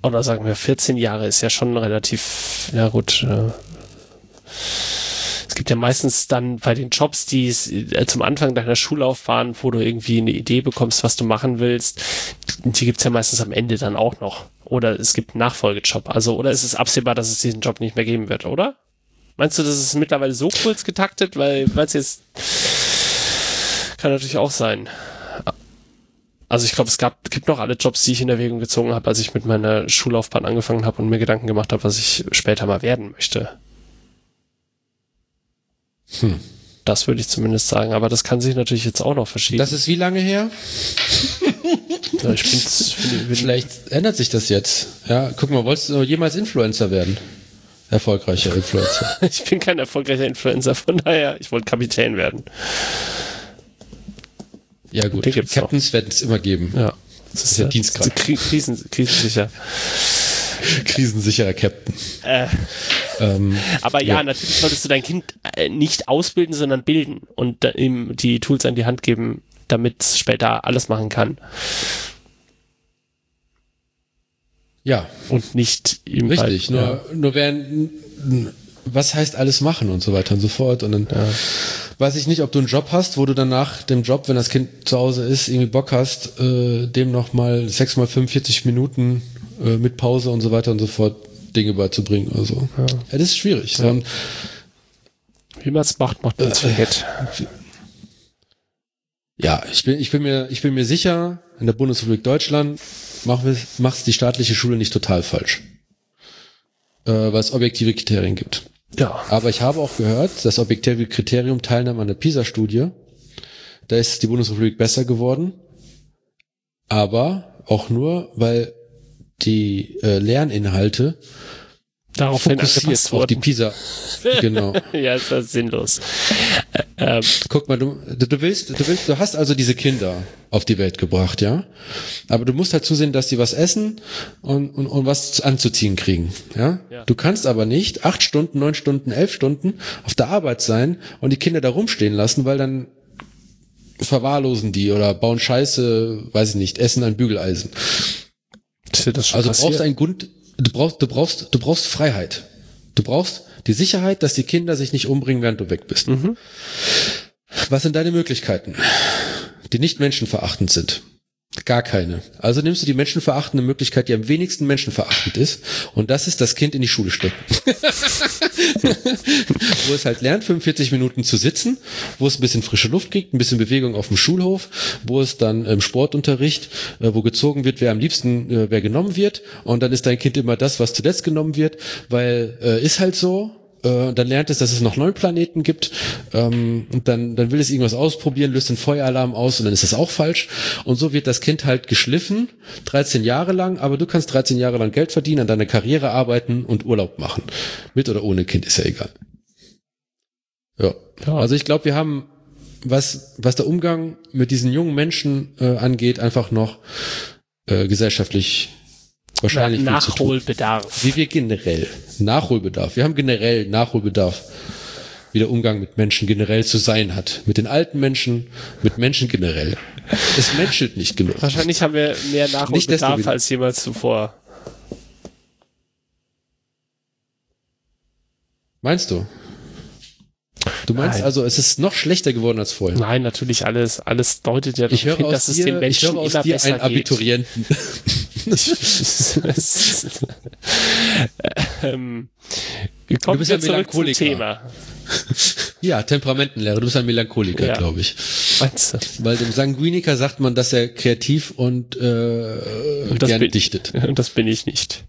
oder sagen wir 14 Jahre ist ja schon relativ, ja gut, äh, es gibt ja meistens dann bei den Jobs, die äh, zum Anfang deiner Schullaufbahn, wo du irgendwie eine Idee bekommst, was du machen willst, die gibt's ja meistens am Ende dann auch noch. Oder es gibt einen Nachfolgejob. Also, oder ist es absehbar, dass es diesen Job nicht mehr geben wird, oder? Meinst du, das ist mittlerweile so kurz getaktet, weil es jetzt kann natürlich auch sein. Also ich glaube, es gab, gibt noch alle Jobs, die ich in Erwägung gezogen habe, als ich mit meiner Schullaufbahn angefangen habe und mir Gedanken gemacht habe, was ich später mal werden möchte. Hm. Das würde ich zumindest sagen, aber das kann sich natürlich jetzt auch noch verschieben. Das ist wie lange her? Ja, ich bin, ich bin, bin Vielleicht ändert sich das jetzt. Ja, guck mal, wolltest du jemals Influencer werden? Erfolgreicher Influencer. [laughs] ich bin kein erfolgreicher Influencer, von daher, ich wollte Kapitän werden. Ja gut, Captains werden es immer geben. Ja. Das ist ja Dienstgrad. Kri- Krisen, krisensicher. [laughs] Krisensicherer Captain. Äh, Ähm, aber ja, Ja. natürlich solltest du dein Kind äh, nicht ausbilden, sondern bilden und ihm die Tools an die Hand geben, damit es später alles machen kann ja, und nicht ihm richtig. halt, nur, ja. nur werden, was heißt alles machen und so weiter und so fort. Und dann weiß ich nicht, ob du einen Job hast, wo du dann nach dem Job, wenn das Kind zu Hause ist, irgendwie Bock hast, äh, dem nochmal sechs mal 45 Minuten äh, mit Pause und so weiter und so fort Dinge beizubringen. Also, ja. das ist schwierig. So, und Wie man es macht, macht man es vergeht. Ja, ich bin, ich bin mir, ich bin mir sicher, in der Bundesrepublik Deutschland macht es die staatliche Schule nicht total falsch. Äh, weil es objektive Kriterien gibt. Ja. Aber ich habe auch gehört, das objektive Kriterium Teilnahme an der PISA-Studie, da ist die Bundesrepublik besser geworden. Aber auch nur, weil die äh, Lerninhalte Darauf fokussiert auf die PISA. Genau. [laughs] ja, ist das sinnlos. Ä- Ähm, Guck mal, du, du willst, du willst, du hast also diese Kinder auf die Welt gebracht, ja. Aber du musst halt zusehen, dass sie was essen und, und, und was anzuziehen kriegen, ja? Ja. Du kannst aber nicht acht Stunden, neun Stunden, elf Stunden auf der Arbeit sein und die Kinder da rumstehen lassen, weil dann verwahrlosen die oder bauen Scheiße, weiß ich nicht, essen ein Bügeleisen. ist dir das schon Also du brauchst passiert? einen Grund, du brauchst, du brauchst, du brauchst Freiheit. Du brauchst die Sicherheit, dass die Kinder sich nicht umbringen, während du weg bist. Was sind deine Möglichkeiten, die nicht menschenverachtend sind? Gar keine. Also nimmst du die menschenverachtende Möglichkeit, die am wenigsten menschenverachtend ist. Und das ist das Kind in die Schule stecken. [laughs] wo es halt lernt, 45 Minuten zu sitzen, wo es ein bisschen frische Luft kriegt, ein bisschen Bewegung auf dem Schulhof, wo es dann im Sportunterricht, äh, wo gezogen wird, wer am liebsten, äh, wer genommen wird. Und dann ist dein Kind immer das, was zuletzt genommen wird, weil äh, ist halt so, äh, dann lernt es, dass es noch neun Planeten gibt ähm, und dann, dann will es irgendwas ausprobieren, löst den Feueralarm aus und dann ist das auch falsch. Und so wird das Kind halt geschliffen, 13 Jahre lang, aber du kannst 13 Jahre lang Geld verdienen, an deiner Karriere arbeiten und Urlaub machen. Mit oder ohne Kind ist ja egal. Ja. ja. Also ich glaube, wir haben, was, was der Umgang mit diesen jungen Menschen äh, angeht, einfach noch äh, gesellschaftlich wahrscheinlich Na, Nachholbedarf. Wie wir generell. Nachholbedarf. Wir haben generell Nachholbedarf, wie der Umgang mit Menschen generell zu sein hat. Mit den alten Menschen, mit Menschen generell. Es menschelt nicht genug. Wahrscheinlich haben wir mehr Nachholbedarf als jemals zuvor. Meinst du? Du meinst Nein. also, es ist noch schlechter geworden als vorher? Nein, natürlich alles, alles deutet ja darauf hin, dass dir, es den Menschen ich höre aus immer dir besser einen Abiturienten. [laughs] ähm, wir kommen du bist ein Melancholiker. Thema. Ja, Temperamentenlehre. Du bist ein Melancholiker, ja. glaube ich. Meinst du? Weil dem Sanguiniker sagt man, dass er kreativ und, äh, und gerne dichtet. [laughs] Und das bin ich nicht.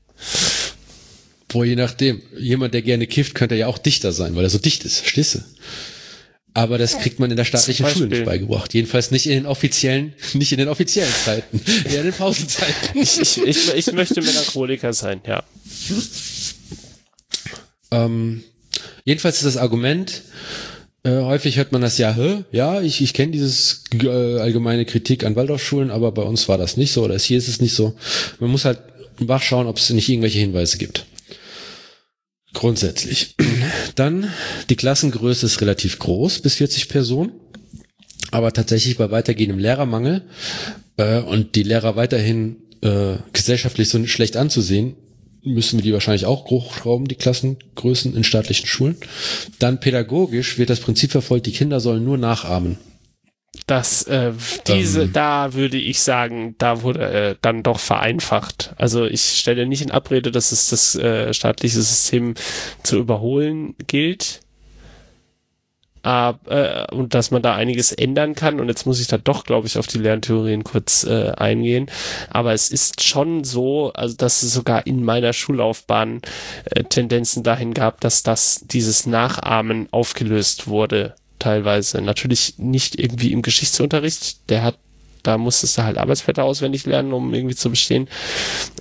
Boah, je nachdem. Jemand, der gerne kifft, könnte ja auch Dichter sein, weil er so dicht ist. Schlisse. Aber das kriegt man in der staatlichen Schule nicht beigebracht. Jedenfalls nicht in den offiziellen, nicht in den offiziellen Zeiten, [laughs] eher in den Pausenzeiten. Ich, ich, ich, ich möchte Melancholiker sein, ja. Ähm, jedenfalls ist das Argument, äh, häufig hört man das ja, hä? ja, ich, ich kenne dieses äh, allgemeine Kritik an Waldorfschulen, aber bei uns war das nicht so oder hier ist es nicht so. Man muss halt wachschauen, ob es nicht irgendwelche Hinweise gibt. Grundsätzlich. Dann, die Klassengröße ist relativ groß, bis 40 Personen. Aber tatsächlich bei weitergehendem Lehrermangel äh, und die Lehrer weiterhin äh, gesellschaftlich so schlecht anzusehen, müssen wir die wahrscheinlich auch hochschrauben, die Klassengrößen in staatlichen Schulen. Dann pädagogisch wird das Prinzip verfolgt, die Kinder sollen nur nachahmen dass äh, diese, ähm. da würde ich sagen, da wurde äh, dann doch vereinfacht. Also ich stelle nicht in Abrede, dass es das äh, staatliche System zu überholen gilt. Aber, äh, und dass man da einiges ändern kann. Und jetzt muss ich da doch, glaube ich, auf die Lerntheorien kurz äh, eingehen. Aber es ist schon so, also dass es sogar in meiner Schullaufbahn äh, Tendenzen dahin gab, dass das dieses Nachahmen aufgelöst wurde teilweise. Natürlich nicht irgendwie im Geschichtsunterricht, der hat da musstest du halt Arbeitsblätter auswendig lernen, um irgendwie zu bestehen.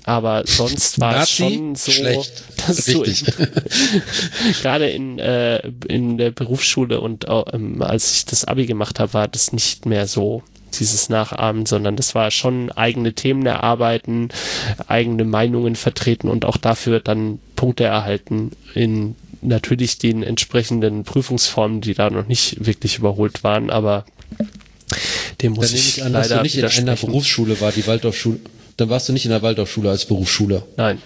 Aber sonst war es schon so, Schlecht. [laughs] dass Richtig. du [laughs] gerade in, äh, in der Berufsschule und ähm, als ich das Abi gemacht habe, war das nicht mehr so dieses Nachahmen, sondern das war schon eigene Themen erarbeiten, eigene Meinungen vertreten und auch dafür dann Punkte erhalten in natürlich den entsprechenden Prüfungsformen, die da noch nicht wirklich überholt waren, aber dem muss dann ich, ich an, leider dass du nicht in einer Berufsschule war, die Waldorfschule. Dann warst du nicht in der Waldorfschule als Berufsschule. Nein.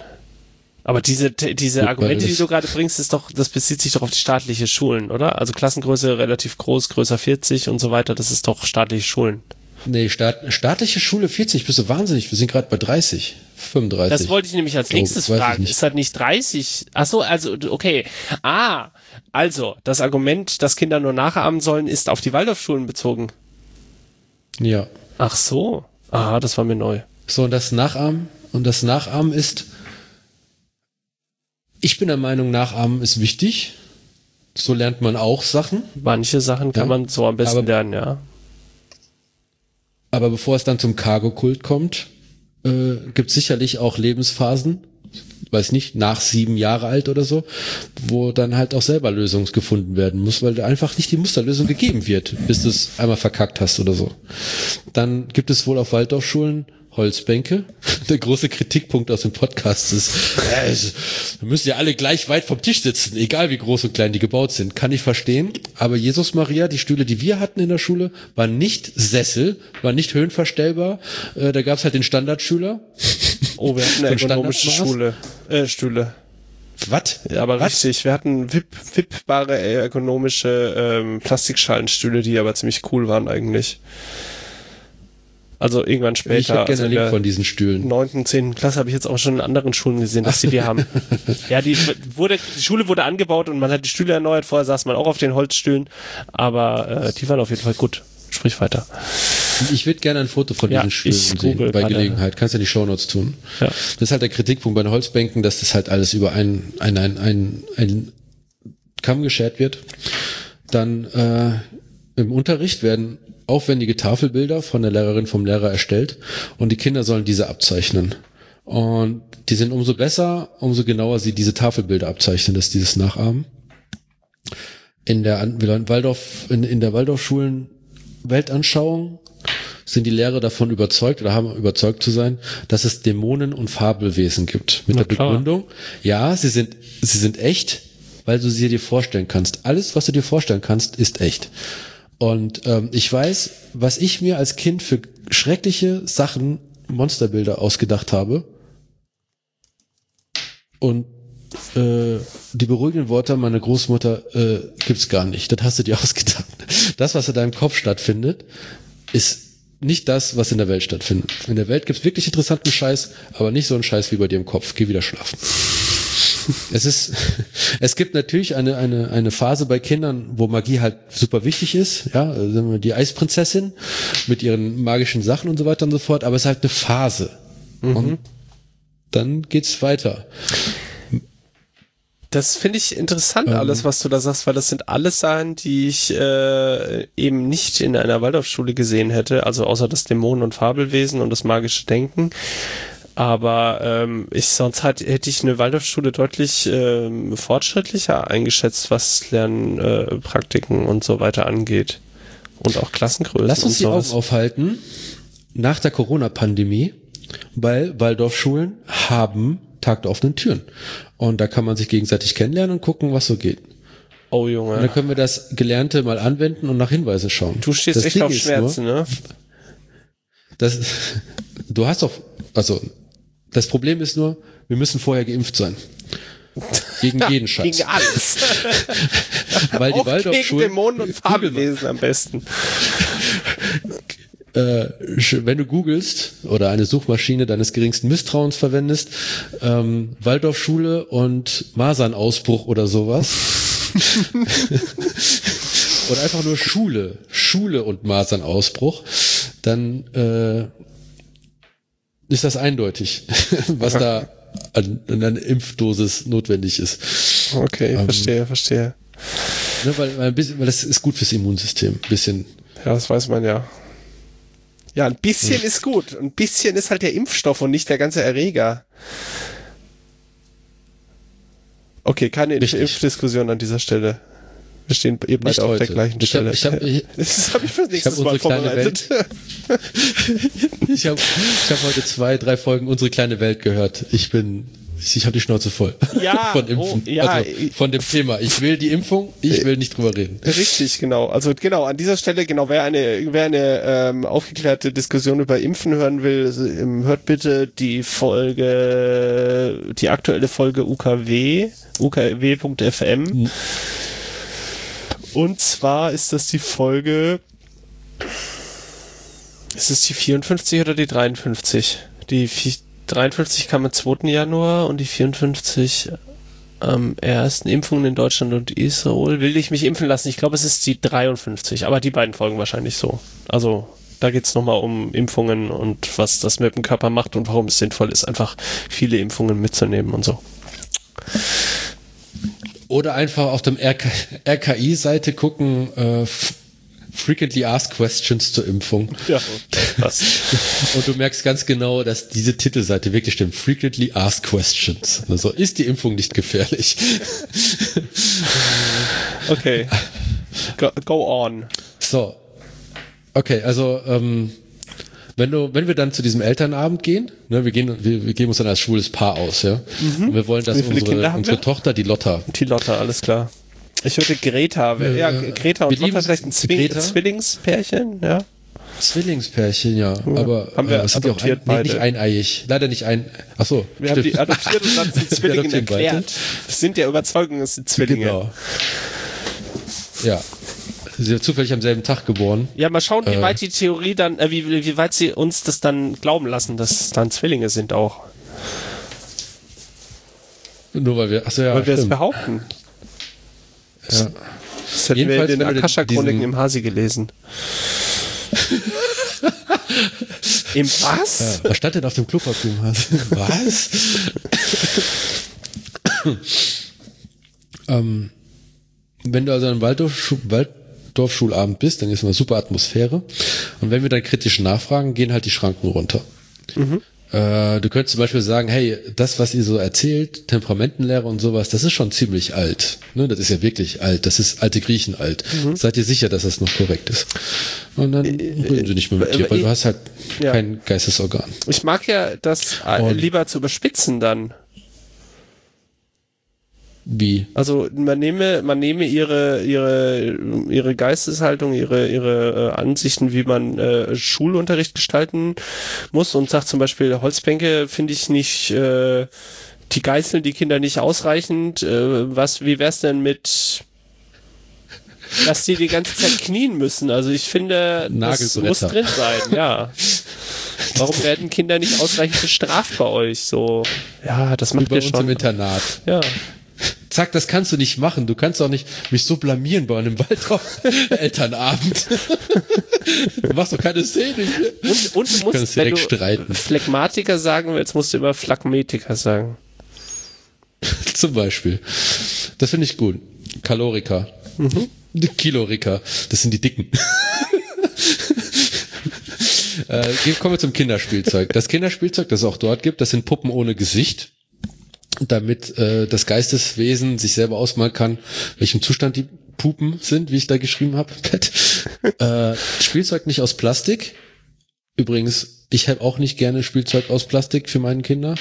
Aber diese, diese Gut, Argumente, die du gerade bringst, ist doch, das bezieht sich doch auf die staatliche Schulen, oder? Also Klassengröße relativ groß, größer 40 und so weiter, das ist doch staatliche Schulen. Nee, Staat, staatliche Schule 40, bist du wahnsinnig, wir sind gerade bei 30. 35. Das wollte ich nämlich als nächstes oh, fragen. Ist das nicht 30? Ach so, also okay. Ah, also das Argument, dass Kinder nur nachahmen sollen, ist auf die Waldorfschulen bezogen. Ja. Ach so. Ah, das war mir neu. So, und das Nachahmen und das Nachahmen ist ich bin der Meinung, Nachahmen ist wichtig. So lernt man auch Sachen. Manche Sachen kann ja. man so am besten aber, lernen, ja. Aber bevor es dann zum Cargo-Kult kommt, äh, gibt sicherlich auch Lebensphasen, weiß nicht, nach sieben Jahre alt oder so, wo dann halt auch selber Lösungen gefunden werden muss, weil einfach nicht die Musterlösung gegeben wird, bis du es einmal verkackt hast oder so. Dann gibt es wohl auf Waldorfschulen Holzbänke. [laughs] Der große Kritikpunkt aus dem Podcast ist, äh, wir müssen ja alle gleich weit vom Tisch sitzen, egal wie groß und klein die gebaut sind. Kann ich verstehen. Aber Jesus Maria, die Stühle, die wir hatten in der Schule, waren nicht Sessel, waren nicht höhenverstellbar. Äh, da gab's halt den Standardschüler. [laughs] Oh, wir hatten eine ökonomische Schule, äh, Stühle. Was? Ja, aber Was? richtig. Wir hatten wipp, wippbare äh, ergonomische ähm, Plastikschalenstühle, die aber ziemlich cool waren eigentlich. Also irgendwann später. Ich hätte gerne also einen Link von diesen Stühlen. 9., 10. Klasse habe ich jetzt auch schon in anderen Schulen gesehen, dass sie die haben. [laughs] Ja, die wurde, die Schule wurde angebaut und man hat die Stühle erneuert. Vorher saß man auch auf den Holzstühlen, aber äh, die waren auf jeden Fall gut. Sprich weiter. Ich würde gerne ein Foto von Ja, diesen Stühlen sehen, bei. Gelegenheit. Kannst ja die Shownotes tun. Ja. Das ist halt der Kritikpunkt bei den Holzbänken, dass das halt alles über ein, ein, ein, ein, ein Kamm geschert wird. Dann äh, im Unterricht werden aufwendige Tafelbilder von der Lehrerin, vom Lehrer erstellt und die Kinder sollen diese abzeichnen. Und die sind umso besser, umso genauer sie diese Tafelbilder abzeichnen, dass dieses Nachahmen. In der Waldorf, in, in der Waldorfschulen Weltanschauung sind die Lehrer davon überzeugt oder haben überzeugt zu sein, dass es Dämonen und Fabelwesen gibt. Mit Na der klar. Begründung, ja, sie sind, sie sind echt, weil du sie dir vorstellen kannst. Alles, was du dir vorstellen kannst, ist echt. Und ähm, ich weiß, was ich mir als Kind für schreckliche Sachen, Monsterbilder ausgedacht habe. Und äh, die beruhigenden Worte meiner Großmutter äh, gibt's gar nicht. Das hast du dir [laughs] ausgedacht. Das, was in deinem Kopf stattfindet, ist nicht das, was in der Welt stattfindet. In der Welt gibt's wirklich interessanten Scheiß, aber nicht so einen Scheiß wie bei dir im Kopf. Geh wieder schlafen. Es ist, es gibt natürlich eine, eine, eine Phase bei Kindern, wo Magie halt super wichtig ist, ja, also die Eisprinzessin mit ihren magischen Sachen und so weiter und so fort, aber es ist halt eine Phase. Und dann geht's weiter. Das finde ich interessant, Ähm. alles, was du da sagst, weil das sind alles Sachen, die ich äh, eben nicht in einer Waldorfschule gesehen hätte, also außer das Dämonen- und Fabelwesen und das magische Denken. Aber ähm, ich sonst halt, hätte ich eine Waldorfschule deutlich ähm, fortschrittlicher eingeschätzt, was Lernpraktiken äh, und so weiter angeht. Und auch Klassengrößen Lass uns und die. Augen aufhalten nach der Corona-Pandemie, weil Waldorfschulen haben Tag der offenen Türen. Und da kann man sich gegenseitig kennenlernen und gucken, was so geht. Oh Und Junge, dann können wir das Gelernte mal anwenden und nach Hinweise schauen. du stehst das echt Ding auf Schmerzen, Nur, ne? das, du hast doch, also das Problem ist nur, wir müssen vorher geimpft sein. Gegen [laughs] jeden Scheiß. Gegen alles. [laughs] weil die auch gegen Waldorfschulen, Dämonen und [laughs] Fabelwesen am besten. äh, wenn du googelst oder eine Suchmaschine deines geringsten Misstrauens verwendest, ähm, Waldorfschule und Masernausbruch oder sowas. oder einfach nur Schule, Schule und Masernausbruch, dann äh, ist das eindeutig, [laughs] was da an, an einer Impfdosis notwendig ist. Okay, Ähm. verstehe, verstehe. Ne, weil, weil, bisschen, weil das ist gut fürs Immunsystem. Ein bisschen. Ja, das weiß man ja. Ja, ein bisschen ist gut. Ein bisschen ist halt der Impfstoff und nicht der ganze Erreger. Okay, keine Richtig. Impfdiskussion an dieser Stelle. Wir stehen eben Nicht beide auf heute. der gleichen Ich hab- Stelle. ich hab- ich- [laughs] das habe ich fürs nächste hab Mal vorbereitet. Ich habe ich hab heute zwei, drei Folgen unsere kleine Welt gehört. Ich bin, ich, ich habe die Schnauze voll. Ja, [laughs] von Impfen. oh, ja, also ich- von dem Thema. Ich will die Impfung, ich will nicht drüber reden. Richtig, genau. Also genau, an dieser Stelle, genau, wer eine, wer eine ähm, aufgeklärte Diskussion über Impfen hören will, ähm, hört bitte die Folge, die aktuelle Folge UKW, ukw.fm. Und zwar ist das die Folge, ist es die 54 oder die 53? Die vi- 53 kam am 2. Januar und die 54 am ersten Impfungen in Deutschland und Israel. Will ich mich impfen lassen? Ich glaube, es ist die 53, aber die beiden Folgen wahrscheinlich so. Also, da geht's noch nochmal um Impfungen und was das mit dem Körper macht und warum es sinnvoll ist, einfach viele Impfungen mitzunehmen und so. Oder einfach auf dem RK, RKI-Seite gucken, äh, Frequently Asked Questions zur Impfung. Ja, das. Und du merkst ganz genau, dass diese Titelseite wirklich stimmt. Frequently Asked Questions. Also, ist die Impfung nicht gefährlich? Okay. Go, go on. So. Okay, also ähm, wenn du, wenn wir dann zu diesem Elternabend gehen, ne, wir gehen, wir, wir geben uns dann als schwules Paar aus, ja. Und wir wollen, dass Mhm. Unsere, unsere? Tochter, die Lotta, Die Lotta, alles klar. Ich würde Greta, ja, Äh, Greta und Lotta vielleicht ein Zwing. Zwillingspärchen, ja. Zwillingspärchen, ja, aber Haben wir äh, sind die auch ein, adoptiert nee, nicht beide. eineiig, leider nicht ein. Ach so, Wir haben die adoptiert und dann [laughs] sind Zwillingen beide. erklärt. Wir sind der Überzeugung, es sind Zwillinge. Genau. Ja. Sie sind zufällig am selben Tag geboren. Ja, mal schauen, wie Äh. weit die Theorie dann, äh, wie, wie weit sie uns das dann glauben lassen, dass es dann Zwillinge sind auch. Nur weil wir, achso, ja, Weil wir es behaupten. Ja. Das hätten wir in Jedenfalls, den Akasha-Chroniken im Hasi gelesen. [laughs] Im was? Was stand denn auf dem Klopapier? Was? [laughs] ähm, wenn du also an einem Waldorfschu Waldorfschulabend bist, dann ist immer super Atmosphäre. Und wenn wir dann kritisch nachfragen, gehen halt die Schranken runter. Äh, du könntest zum Beispiel sagen, hey, das, was ihr so erzählt, Temperamentenlehre und sowas, das ist schon ziemlich alt. Ne, das ist ja wirklich alt. Das ist alte Griechen alt. Seid ihr sicher, dass das noch korrekt ist? Und dann reden sie nicht mehr mit dir, weil du hast halt Ja. kein Geistesorgan. Ich mag ja das äh, Und- lieber zu überspitzen dann. Wie? Also man nehme, man nehme ihre, ihre, ihre Geisteshaltung, ihre, ihre äh, Ansichten, wie man äh, Schulunterricht gestalten muss und sagt zum Beispiel, Holzbänke finde ich nicht, äh, die geißeln die Kinder nicht ausreichend. Äh, was, wie wär's denn mit dass die die ganze Zeit knien müssen. Also ich finde, das muss drin sein, ja. Warum werden Kinder nicht ausreichend bestraft bei euch? So, ja, das Wie macht bei ihr uns schon. im Internat. Ja. Zack, das kannst du nicht machen. Du kannst auch nicht mich so blamieren bei einem Waldorf-Elternabend. du machst doch keine Szene hier. Und, und du musst, wenn direkt du streiten. Phlegmatiker sagen willst, musst du immer Phlegmatiker sagen. [laughs] Zum Beispiel. Das finde ich gut. Kalorika. Die Kilorika. Das sind die Dicken. [laughs] äh, kommen wir zum Kinderspielzeug. Das Kinderspielzeug, das es auch dort gibt, das sind Puppen ohne Gesicht. Damit äh, das Geisteswesen sich selber ausmalen kann, welchem Zustand die Pupen sind, wie ich da geschrieben habe. Bett. [laughs] äh, Spielzeug nicht aus Plastik. Übrigens, ich habe auch nicht gerne Spielzeug aus Plastik für meine Kinder.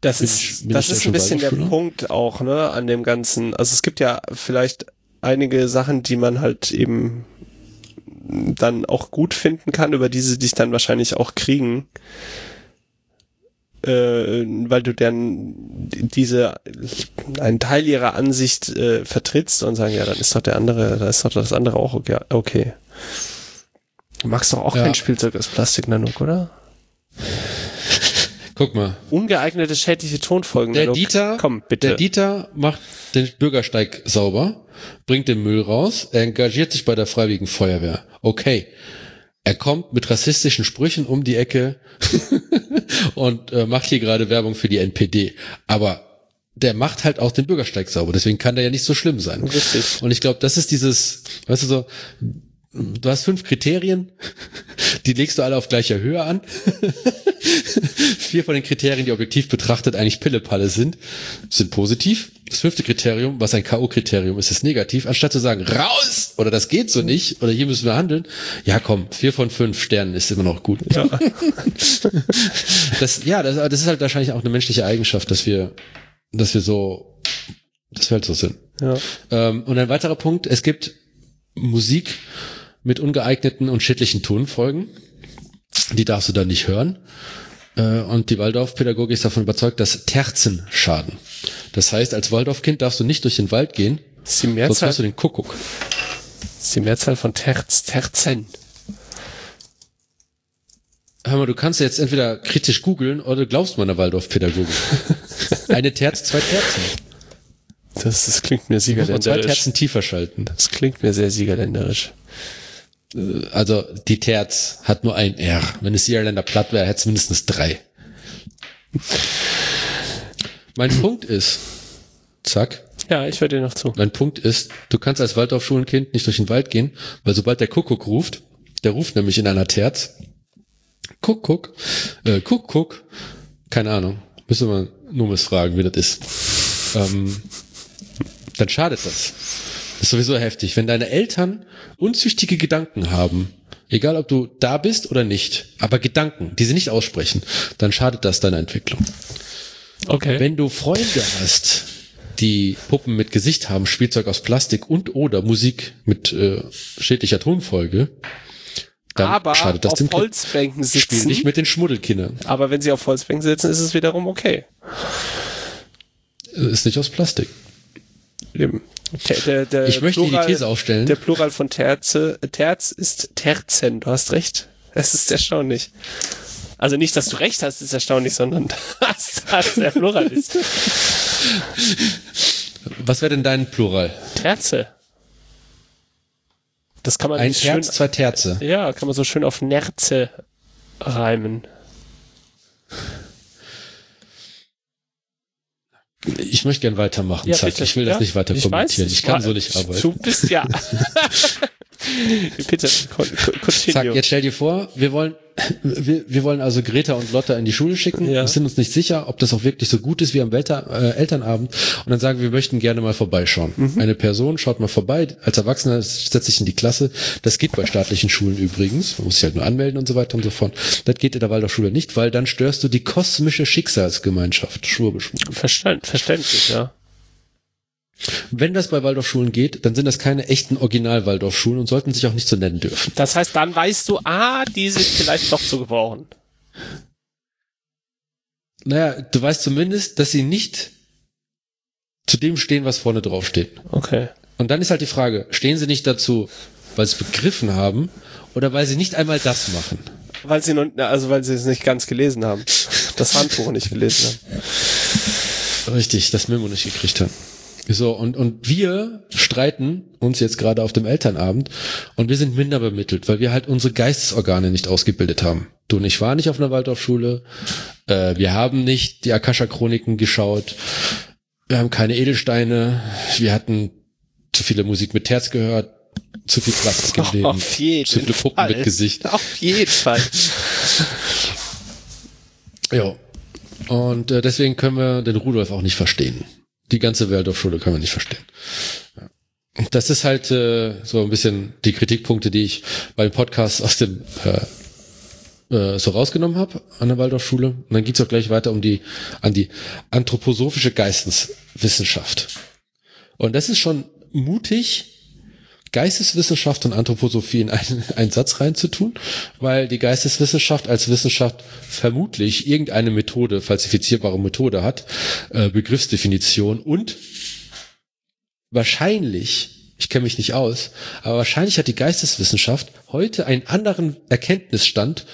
Das Bin ist, bin das ist ein bisschen der? Punkt auch, ne, an dem Ganzen. Also es gibt ja vielleicht einige Sachen, die man halt eben dann auch gut finden kann, über die sie dich dann wahrscheinlich auch kriegen. Äh, weil du dann diese einen Teil ihrer Ansicht äh, vertrittst und sagen, ja, dann ist doch der andere, da ist doch das andere auch okay. okay. Du magst doch auch Ja. kein Spielzeug aus Plastik, Nanook, oder? Guck mal. Ungeeignete schädliche Tonfolgen. Der Nanook. Dieter, Komm, bitte. der Dieter macht den Bürgersteig sauber, bringt den Müll raus, er engagiert sich bei der Freiwilligen Feuerwehr. Okay. Er kommt mit rassistischen Sprüchen um die Ecke [laughs] und äh, macht hier gerade Werbung für die NPD. Aber der macht halt auch den Bürgersteig sauber, deswegen kann der ja nicht so schlimm sein. Richtig. Und ich glaube, das ist dieses, weißt du so, du hast fünf Kriterien, die legst du alle auf gleicher Höhe an. Vier von den Kriterien, die objektiv betrachtet eigentlich Pillepalle sind, sind positiv. Das fünfte Kriterium, was ein K.O.-Kriterium ist, ist negativ. Anstatt zu sagen, raus! Oder das geht so nicht, oder hier müssen wir handeln. Ja, komm, vier von fünf Sternen ist immer noch gut. Ja. Das, ja, das, das ist halt wahrscheinlich auch eine menschliche Eigenschaft, dass wir, dass wir so, dass wir halt so sind. ja. Ähm, und ein weiterer Punkt, es gibt Musik mit ungeeigneten und schädlichen Tonfolgen. Die darfst du dann nicht hören. Äh, und die Waldorfpädagogik ist davon überzeugt, dass Terzen schaden. Das heißt, als Waldorfkind darfst du nicht durch den Wald gehen, Das ist die sonst Mehrzahl, hörst du den Kuckuck. ist die Mehrzahl von Terz, Terzen. Hör mal, du kannst jetzt entweder kritisch googeln oder du glaubst meiner Waldorfpädagogik. [laughs] Eine Terz, zwei Terzen. Das, das klingt mir Und zwei siegerländerisch. Terzen tiefer schalten. Das klingt mir sehr siegerländerisch. Also die Terz hat nur ein R. Wenn es Irländer platt wäre, hätte es mindestens drei. Mein [clears throat] Punkt ist, zack, Ja, ich höre dir noch zu. mein Punkt ist, du kannst als Waldorfschulenkind nicht durch den Wald gehen, weil sobald der Kuckuck ruft, der ruft nämlich in einer Terz, Kuckuck, äh, Kuckuck, keine Ahnung, müssen wir Numis fragen, wie das ist. Ähm, dann schadet das. Das ist sowieso heftig. Wenn deine Eltern unzüchtige Gedanken haben, egal ob du da bist oder nicht, aber Gedanken, die sie nicht aussprechen, dann schadet das deiner Entwicklung. Okay. Wenn du Freunde hast, die Puppen mit Gesicht haben, Spielzeug aus Plastik und oder Musik mit äh, schädlicher Tonfolge, dann aber schadet das auf dem Kind. Holzbänken Spiel nicht sitzen. mit den Schmuddelkindern. Aber wenn sie auf Holzbänken sitzen, ist es wiederum okay. Ist nicht aus Plastik. Eben. Der, der, der Ich möchte Plural, die These aufstellen. Der Plural von Terze, Terz ist Terzen. Du hast recht. Es ist erstaunlich. Also nicht, dass du recht hast, ist erstaunlich, sondern [laughs] dass das der Plural ist. Was wäre denn dein Plural? Terze. Das kann man Ein schön, Terz, zwei Terze. ja, kann man so schön auf Nerze reimen. Ich möchte gern weitermachen, Zack. bitte. Ich will das Ja, nicht weiter ich kommentieren. weiß, Ich, kann so nicht arbeiten. Du bist ja. [laughs] bitte, con- con- Zack, continue. jetzt stell dir vor, wir wollen, [coughs] wir, wir wollen also Greta und Lotta in die Schule schicken. Ja. Wir sind uns nicht sicher, ob das auch wirklich so gut ist wie am Welter, äh, Elternabend. Und dann sagen wir, wir möchten gerne mal vorbeischauen. Mhm. Eine Person schaut mal vorbei. Als Erwachsener setzt sich in die Klasse. Das geht bei staatlichen Schulen übrigens. Man muss sich halt nur anmelden und so weiter und so fort. Das geht in der Waldorfschule nicht, weil dann störst du die kosmische Schicksalsgemeinschaft. Schwurbeschwur. Verstand, verständlich, ja. Wenn das bei Waldorfschulen geht, dann sind das keine echten Original-Waldorfschulen und sollten sich auch nicht so nennen dürfen. Das heißt, dann weißt du, ah, die sind vielleicht doch zu gebrauchen. Naja, du weißt zumindest, dass sie nicht zu dem stehen, was vorne drauf steht. Okay. Und dann ist halt die Frage, stehen sie nicht dazu, weil sie es begriffen haben oder weil sie nicht einmal das machen? Weil sie noch, also weil sie es nicht ganz gelesen haben. Das Handbuch nicht gelesen haben. Richtig, das Memo nicht gekriegt haben. So, und, und wir streiten uns jetzt gerade auf dem Elternabend und wir sind minder bemittelt, weil wir halt unsere Geistesorgane nicht ausgebildet haben. Du und ich war nicht auf einer Waldorfschule, äh, wir haben nicht die Akasha-Chroniken geschaut, wir haben keine Edelsteine, wir hatten zu viele Musik mit Terz gehört, zu viel Plastik im Leben, Auf jeden zu viele Puppen Fall. mit Gesicht. Auf jeden Fall. [laughs] Ja. Und äh, deswegen können wir den Rudolf auch nicht verstehen. Die ganze Waldorfschule können wir nicht verstehen. Das ist halt äh, so ein bisschen die Kritikpunkte, die ich beim Podcast aus dem äh, äh, so rausgenommen habe an der Waldorfschule. Und dann geht's auch gleich weiter um die an die anthroposophische Geisteswissenschaft. Und das ist schon mutig, Geisteswissenschaft und Anthroposophie in einen, [laughs] einen Satz reinzutun, weil die Geisteswissenschaft als Wissenschaft vermutlich irgendeine Methode, falsifizierbare Methode hat, äh, Begriffsdefinition und wahrscheinlich, ich kenne mich nicht aus, aber wahrscheinlich hat die Geisteswissenschaft heute einen anderen Erkenntnisstand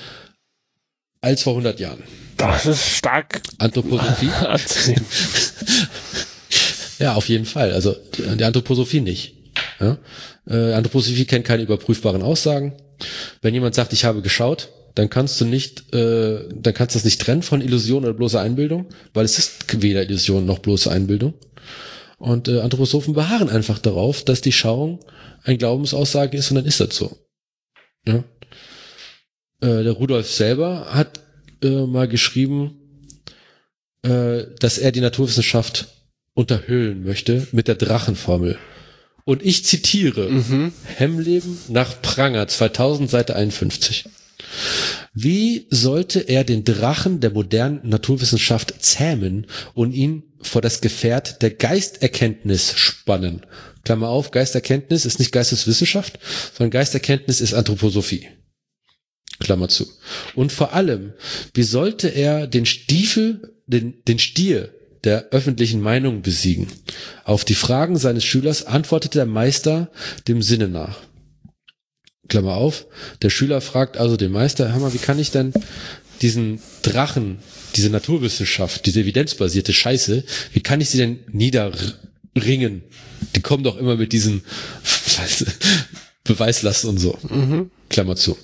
als vor 100 Jahren. Das ist stark Anthroposophie? [laughs] [laughs] Ja, auf jeden Fall. Also die Anthroposophie nicht. Ja? Äh, Anthroposophie kennt keine überprüfbaren Aussagen. Wenn jemand sagt, ich habe geschaut, dann kannst du nicht, äh, dann kannst du das nicht trennen von Illusion oder bloßer Einbildung, weil es ist weder Illusion noch bloße Einbildung. Und äh, Anthroposophen beharren einfach darauf, dass die Schauung ein Glaubensaussage ist und dann ist das so. Ja? Äh, der Rudolf selber hat äh, mal geschrieben, äh, dass er die Naturwissenschaft unterhöhlen möchte mit der Drachenformel. Und ich zitiere Mhm. Hemmleben nach Pranger 2000 Seite 51. Wie sollte er den Drachen der modernen Naturwissenschaft zähmen und ihn vor das Gefährt der Geisterkenntnis spannen? Klammer auf, Geisterkenntnis ist nicht Geisteswissenschaft, sondern Geisterkenntnis ist Anthroposophie. Klammer zu. Und vor allem, wie sollte er den Stiefel, den, den Stier der öffentlichen Meinung besiegen? Auf die Fragen seines Schülers antwortete der Meister dem Sinne nach. Klammer auf, der Schüler fragt also den Meister, hör mal, wie kann ich denn diesen Drachen, diese Naturwissenschaft, diese evidenzbasierte Scheiße, wie kann ich sie denn niederringen? Die kommen doch immer mit diesen [laughs] Beweislast und so. Klammer zu.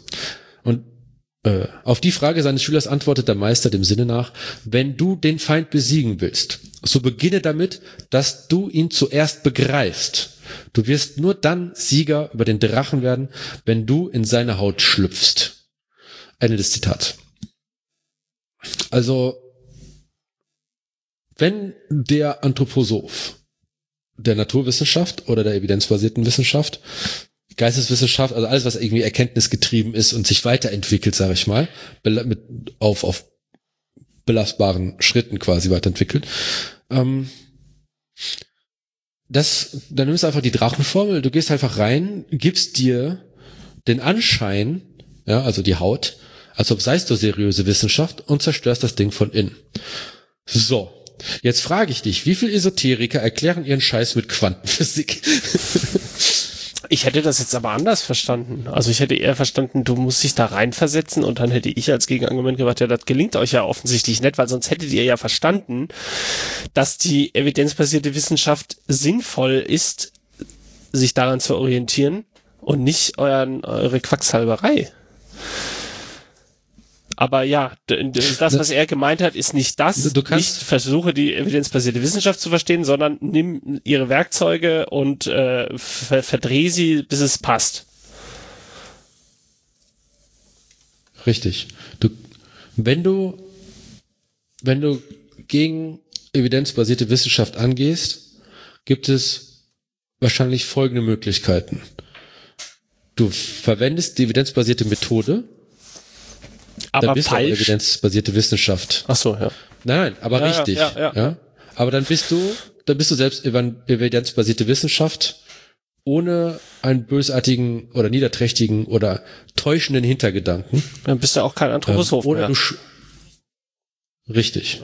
Äh, auf die Frage seines Schülers antwortet der Meister dem Sinne nach, wenn du den Feind besiegen willst, so beginne damit, dass du ihn zuerst begreifst. Du wirst nur dann Sieger über den Drachen werden, wenn du in seine Haut schlüpfst. Ende des Zitats. Also, wenn der Anthroposoph der Naturwissenschaft oder der evidenzbasierten Wissenschaft Geisteswissenschaft, also alles, was irgendwie erkenntnisgetrieben ist und sich weiterentwickelt, sage ich mal, mit, auf, auf belastbaren Schritten quasi weiterentwickelt. Ähm, das, dann nimmst du einfach die Drachenformel, du gehst einfach rein, gibst dir den Anschein, ja, also die Haut, als ob seist du seriöse Wissenschaft und zerstörst das Ding von innen. So, jetzt frage ich dich, wie viele Esoteriker erklären ihren Scheiß mit Quantenphysik? [laughs] Ich hätte das jetzt aber anders verstanden. Also ich hätte eher verstanden, du musst dich da reinversetzen und dann hätte ich als Gegenargument gesagt, ja, das gelingt euch ja offensichtlich nicht, weil sonst hättet ihr ja verstanden, dass die evidenzbasierte Wissenschaft sinnvoll ist, sich daran zu orientieren und nicht euren, eure Quacksalberei. Aber ja, das, was er gemeint hat, ist nicht das. Du kannst nicht versuche die evidenzbasierte Wissenschaft zu verstehen, sondern nimm ihre Werkzeuge und äh, ver verdreh sie, bis es passt. Richtig. Du, wenn du, wenn du gegen evidenzbasierte Wissenschaft angehst, gibt es wahrscheinlich folgende Möglichkeiten. Du verwendest die evidenzbasierte Methode, aber dann bist falsch. du evidenzbasierte Wissenschaft. Ach so, ja. Nein, nein, aber Ja, richtig. ja, Ja, ja. Aber dann bist du, dann bist du selbst evidenzbasierte Wissenschaft ohne einen bösartigen oder niederträchtigen oder täuschenden Hintergedanken. Dann bist du auch kein Anthroposoph Ähm, oder mehr. Richtig.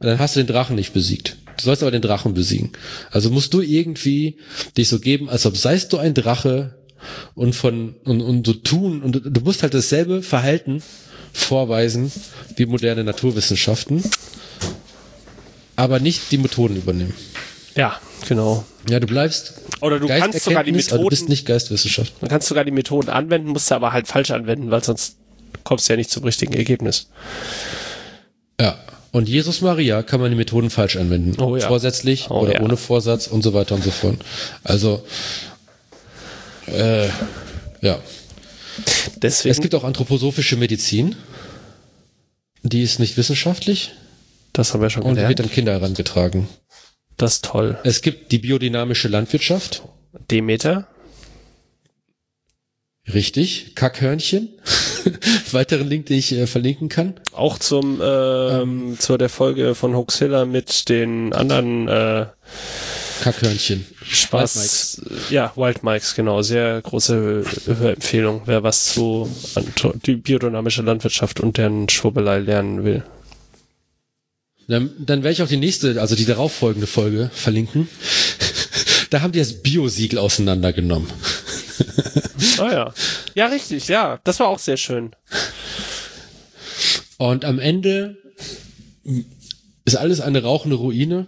Dann hast du den Drachen nicht besiegt. Du sollst aber den Drachen besiegen. Also musst du irgendwie dich so geben, als ob seist du ein Drache und von und, und so tun und du, musst halt dasselbe Verhalten vorweisen wie moderne Naturwissenschaften, aber nicht die Methoden übernehmen. Ja, genau. Ja, du bleibst Oder du kannst sogar die Geisterkenntnis, aber du bist Methoden, nicht Geistwissenschaft. du kannst sogar die Methoden anwenden, musst du aber halt falsch anwenden, weil sonst kommst du ja nicht zum richtigen Ergebnis. Ja. Und Jesus Maria kann man die Methoden falsch anwenden. Oh ja. Vorsätzlich Oh oder ja. ohne Vorsatz und so weiter und so fort. Also, äh, ja. Deswegen, Es gibt auch anthroposophische Medizin. Die ist nicht wissenschaftlich das haben wir schon und die wird gelernt. an Kinder herangetragen. Das ist toll. Es gibt die biodynamische Landwirtschaft. Demeter, Richtig. Kackhörnchen. [laughs] Weiteren Link, den ich äh, verlinken kann. auch zum ähm, zu der Folge von Hoaxilla mit den anderen äh, Kackhörnchen. Spaß, ja, Wild Mikes, genau, sehr große Hörempfehlung, wer was zu die biodynamische Landwirtschaft und deren Schwurbelei lernen will. Dann, dann werde ich auch die nächste, also die darauffolgende Folge verlinken. [laughs] da haben die das Bio-Siegel auseinandergenommen. [laughs] Ah ja. Ja, richtig, ja, das war auch sehr schön. Und am Ende ist alles eine rauchende Ruine.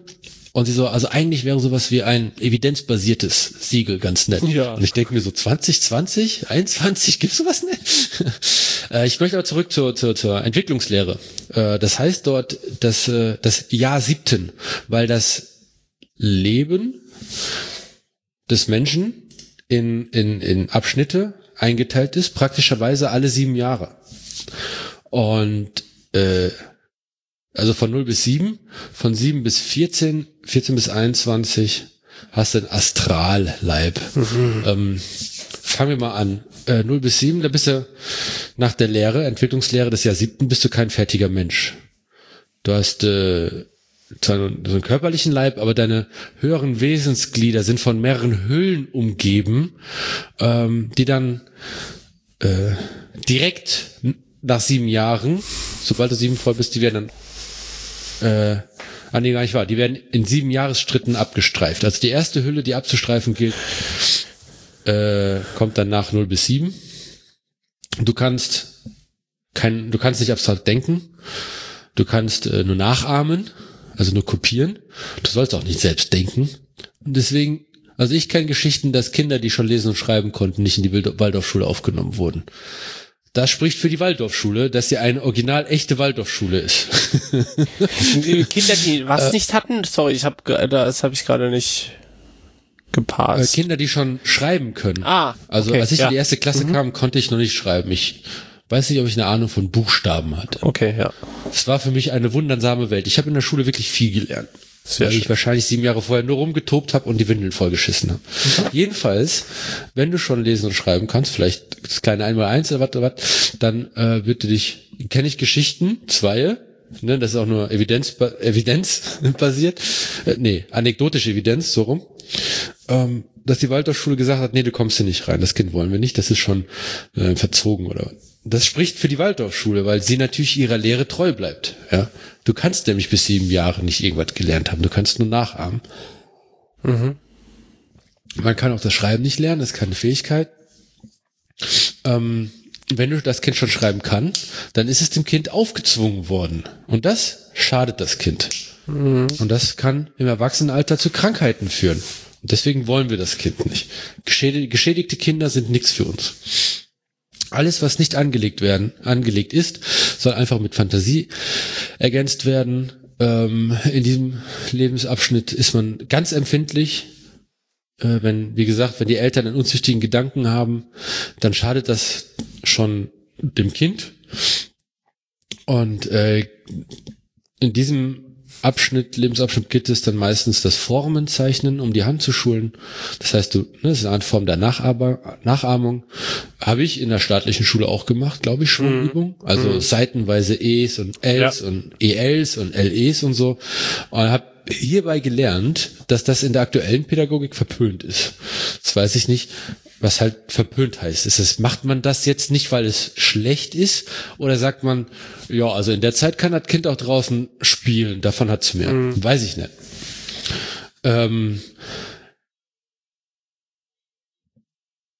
Und sie so, also eigentlich wäre sowas wie ein evidenzbasiertes Siegel ganz nett. Ja. Und ich denke mir so, 2020, 21, gibt's sowas nicht? [laughs] Äh, ich möchte aber zurück zur, zur, zur Entwicklungslehre. Äh, Das heißt dort das, äh, das Jahr siebten, weil das Leben des Menschen in, in, in Abschnitte eingeteilt ist, praktischerweise alle sieben Jahre. Und äh, also von 0 bis 7, von 7 bis 14, 14 bis 21 hast du einen Astralleib. Ähm, fangen wir mal an. Äh, 0 bis 7, da bist du nach der Lehre, Entwicklungslehre des Jahr 7, bist du kein fertiger Mensch. Du hast äh, zwar nur so einen körperlichen Leib, aber deine höheren Wesensglieder sind von mehreren Hüllen umgeben, ähm, die dann äh, direkt nach sieben Jahren, sobald du sieben voll bist, die werden dann äh, ah nee, gar nicht wahr, die werden in sieben Jahresstritten abgestreift. Also die erste Hülle, die abzustreifen gilt, äh, kommt dann nach 0 bis 7. Du kannst kein, du kannst nicht abstrakt denken, du kannst äh, nur nachahmen, also nur kopieren. Du sollst auch nicht selbst denken. Und deswegen, also ich kenne Geschichten, dass Kinder, die schon lesen und schreiben konnten, nicht in die Waldorfschule aufgenommen wurden. Das spricht für die Waldorfschule, dass sie eine original echte Waldorfschule ist. [laughs] Kinder, die Äh. was nicht hatten, sorry, ich habe das habe ich gerade nicht Äh, gepasst. Kinder, die schon schreiben können. Ah, Also okay, als ich ja. Mhm. in die erste Klasse kam, konnte ich noch nicht schreiben. Ich weiß nicht, ob ich eine Ahnung von Buchstaben hatte. Okay, ja. Es war für mich eine wundersame Welt. Ich habe in der Schule wirklich viel gelernt. Sehr weil ich wahrscheinlich sieben Jahre vorher nur rumgetobt habe und die Windeln vollgeschissen habe. Jedenfalls, wenn du schon lesen und schreiben kannst, vielleicht das kleine Einmal-Eins oder was, was, dann äh, du dich, kenne ich Geschichten, zwei, ne, das ist auch nur Evidenz, Evidenz basiert, äh, nee, anekdotische Evidenz, so rum. Ähm, dass die Waldorfschule gesagt hat, nee, du kommst hier nicht rein, das Kind wollen wir nicht, das ist schon äh, verzogen oder das spricht für die Waldorfschule, weil sie natürlich ihrer Lehre treu bleibt. Ja, du kannst nämlich bis sieben Jahre nicht irgendwas gelernt haben, du kannst nur nachahmen. Mhm. Man kann auch das Schreiben nicht lernen, das ist keine Fähigkeit. Ähm, wenn du das Kind schon schreiben kann, dann ist es dem Kind aufgezwungen worden. Und das schadet das Kind. Mhm. Und das kann im Erwachsenenalter zu Krankheiten führen. Deswegen wollen wir das Kind nicht. Geschädigte Kinder sind nichts für uns. Alles, was nicht angelegt werden, angelegt ist, soll einfach mit Fantasie ergänzt werden. Ähm, in diesem Lebensabschnitt ist man ganz empfindlich. Äh, wenn, wie gesagt, wenn die Eltern einen unzüchtigen Gedanken haben, dann schadet das schon dem Kind. Und äh, in diesem Abschnitt, Lebensabschnitt gibt es dann meistens das Formenzeichnen, um die Hand zu schulen. Das heißt, du, ne, das ist eine Art Form der Nachahmung. Habe ich in der staatlichen Schule auch gemacht, glaube ich, Schwungübung. Mhm. Also mhm. seitenweise E's und L's ja. und ELs und LEs und so. Und habe hierbei gelernt, dass das in der aktuellen Pädagogik verpönt ist. Das weiß ich nicht was halt verpönt heißt. Ist es, macht man das jetzt nicht, weil es schlecht ist? Oder sagt man, ja, also in der Zeit kann das Kind auch draußen spielen, davon hat's mehr. Mhm. Weiß ich nicht. Ähm,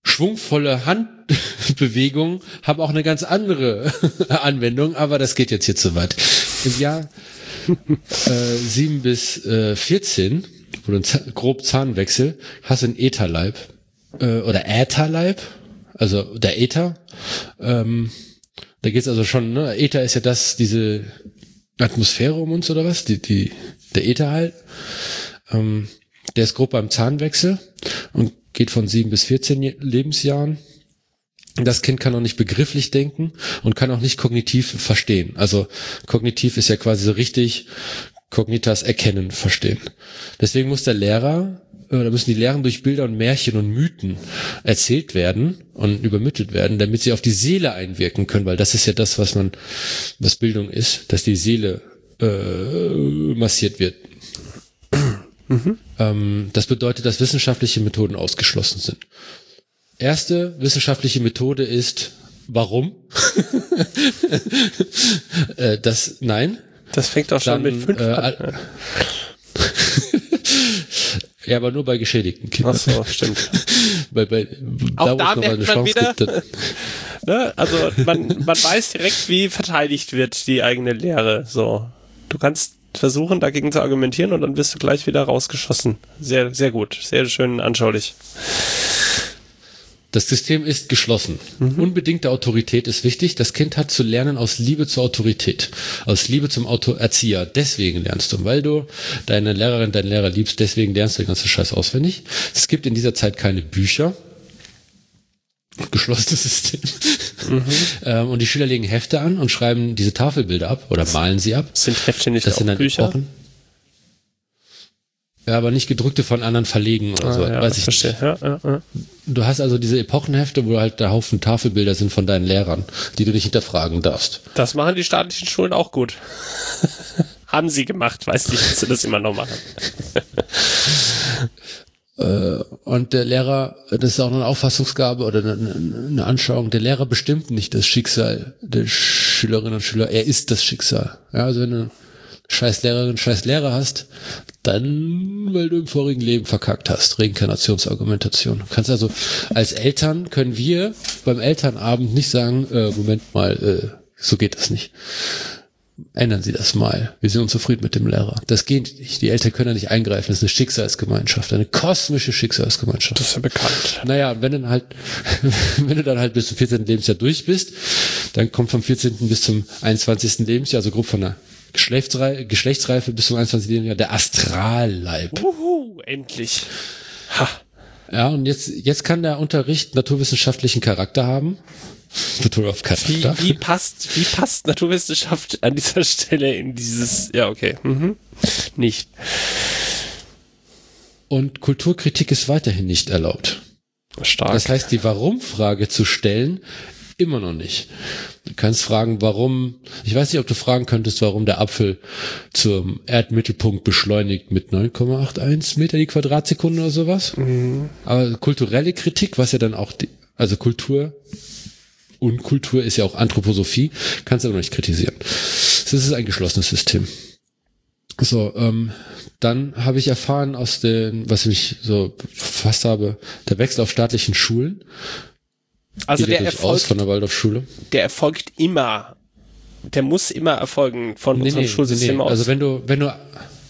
schwungvolle Handbewegungen [laughs] haben auch eine ganz andere [laughs] Anwendung, aber das geht jetzt hier zu weit. Im Jahr äh, 7 bis äh, 14, wo du grob Zahnwechsel, hast du einen Ätherleib äh, oder Ätherleib, also der Äther. Ähm, da geht's also schon, ne? Äther ist ja das, diese Atmosphäre um uns oder was? Die, die, der Äther halt. Ähm, der ist grob beim Zahnwechsel und geht von sieben bis 14 Lebensjahren. Das Kind kann auch nicht begrifflich denken und kann auch nicht kognitiv verstehen. Also kognitiv ist ja quasi so richtig Cognitas erkennen, verstehen. Deswegen muss der Lehrer äh, da müssen die Lehren durch Bilder und Märchen und Mythen erzählt werden und übermittelt werden, damit sie auf die Seele einwirken können, weil das ist ja das, was man, was Bildung ist, dass die Seele äh, massiert wird. Mhm. Ähm, das bedeutet, dass wissenschaftliche Methoden ausgeschlossen sind. Erste wissenschaftliche Methode ist warum? [laughs] äh, das nein. Das fängt auch schon Dann, mit fünf äh, an. [laughs] Ja, aber nur bei geschädigten Kindern. Ach so, stimmt. [laughs] bei, bei, Auch da, da merkt man wieder, gibt, ne? also man, man weiß direkt, wie verteidigt wird die eigene Lehre. So, du kannst versuchen, dagegen zu argumentieren und dann bist du gleich wieder rausgeschossen. Sehr, sehr gut, sehr schön anschaulich. Das System ist geschlossen. Mhm. Unbedingte Autorität ist wichtig. Das Kind hat zu lernen aus Liebe zur Autorität, aus Liebe zum Auto Erzieher. Deswegen lernst du, weil du deine Lehrerin, deinen Lehrer liebst. Deswegen lernst du den ganzen Scheiß auswendig. Es gibt in dieser Zeit keine Bücher. Geschlossenes System. Mhm. [laughs] ähm, und die Schüler legen Hefte an und schreiben diese Tafelbilder ab oder malen sie ab. Sind Hefte nicht das sind dann Bücher? Epochen. Ja, aber nicht gedrückte von anderen verlegen oder ah, so. Ja, weiß ich verstehe. nicht. Ja, ja, ja. Du hast also diese Epochenhefte, wo halt der Haufen Tafelbilder sind von deinen Lehrern, die du nicht hinterfragen darfst. Das machen die staatlichen Schulen auch gut. [laughs] Haben sie gemacht, weiß nicht, ob sie das immer noch machen. [laughs] Äh, und der Lehrer, das ist auch eine Auffassungsgabe oder eine, eine Anschauung, der Lehrer bestimmt nicht das Schicksal der Schülerinnen und Schüler, er ist das Schicksal. Ja, also wenn du scheiß Lehrerin, scheiß Lehrer hast, dann, weil du im vorigen Leben verkackt hast. Reinkarnationsargumentation. Du kannst also, als Eltern können wir beim Elternabend nicht sagen, äh, Moment mal, äh, so geht das nicht. Ändern Sie das mal. Wir sind unzufrieden mit dem Lehrer. Das geht nicht. Die Eltern können da nicht eingreifen. Das ist eine Schicksalsgemeinschaft, eine kosmische Schicksalsgemeinschaft. Das ist ja bekannt. Naja, wenn du halt, [laughs] wenn du dann halt bis zum 14. Lebensjahr durch bist, dann kommt vom 14. bis zum 21. Lebensjahr, also grob von der Geschlechtsreife, Geschlechtsreife bis zum 21. Jahr, der Astralleib. Uhu, endlich. Ha. Ja, und jetzt, jetzt kann der Unterricht naturwissenschaftlichen Charakter haben. [laughs] Wie, wie passt, wie passt Naturwissenschaft an dieser Stelle in dieses, ja, okay, mhm. nicht. Und Kulturkritik ist weiterhin nicht erlaubt. Stark. Das heißt, die Warum-Frage zu stellen, Immer noch nicht. Du kannst fragen, warum, ich weiß nicht, ob du fragen könntest, warum der Apfel zum Erdmittelpunkt beschleunigt mit 9,81 Meter die Quadratsekunde oder sowas. Mhm. Aber kulturelle Kritik, was ja dann auch, die, also Kultur und Kultur ist ja auch Anthroposophie, kannst du aber noch nicht kritisieren. Das ist ein geschlossenes System. So, ähm, dann habe ich erfahren aus den, was ich so fast habe, der Wechsel auf staatlichen Schulen. Also der erfolgt von der Waldorfschule. Der erfolgt immer. Der muss immer erfolgen von nee, unserem nee, Schulsystem nee. aus. Also wenn du, wenn du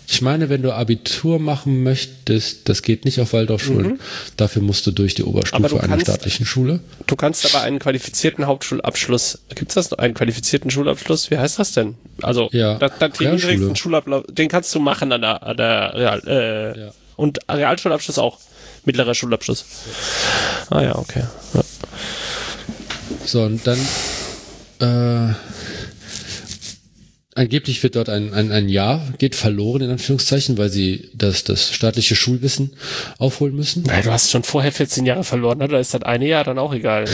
ich meine, wenn du Abitur machen möchtest, das geht nicht auf Waldorfschulen. Mhm. Dafür musst du durch die Oberstufe einer staatlichen Schule. Du kannst aber einen qualifizierten Hauptschulabschluss, gibt's das noch? Einen qualifizierten Schulabschluss? Wie heißt das denn? Also, ja, das, das den Schulabschluss, den kannst du machen an der, an der Real, äh, ja. und Realschulabschluss auch. Mittlerer Schulabschluss. Ah ja, okay. Ja. So, und dann, äh, Angeblich wird dort ein, ein, ein Jahr geht verloren, in Anführungszeichen, weil sie das, das staatliche Schulwissen aufholen müssen. Nein, du hast schon vorher 14 Jahre verloren, oder? ist das eine Jahr dann auch egal.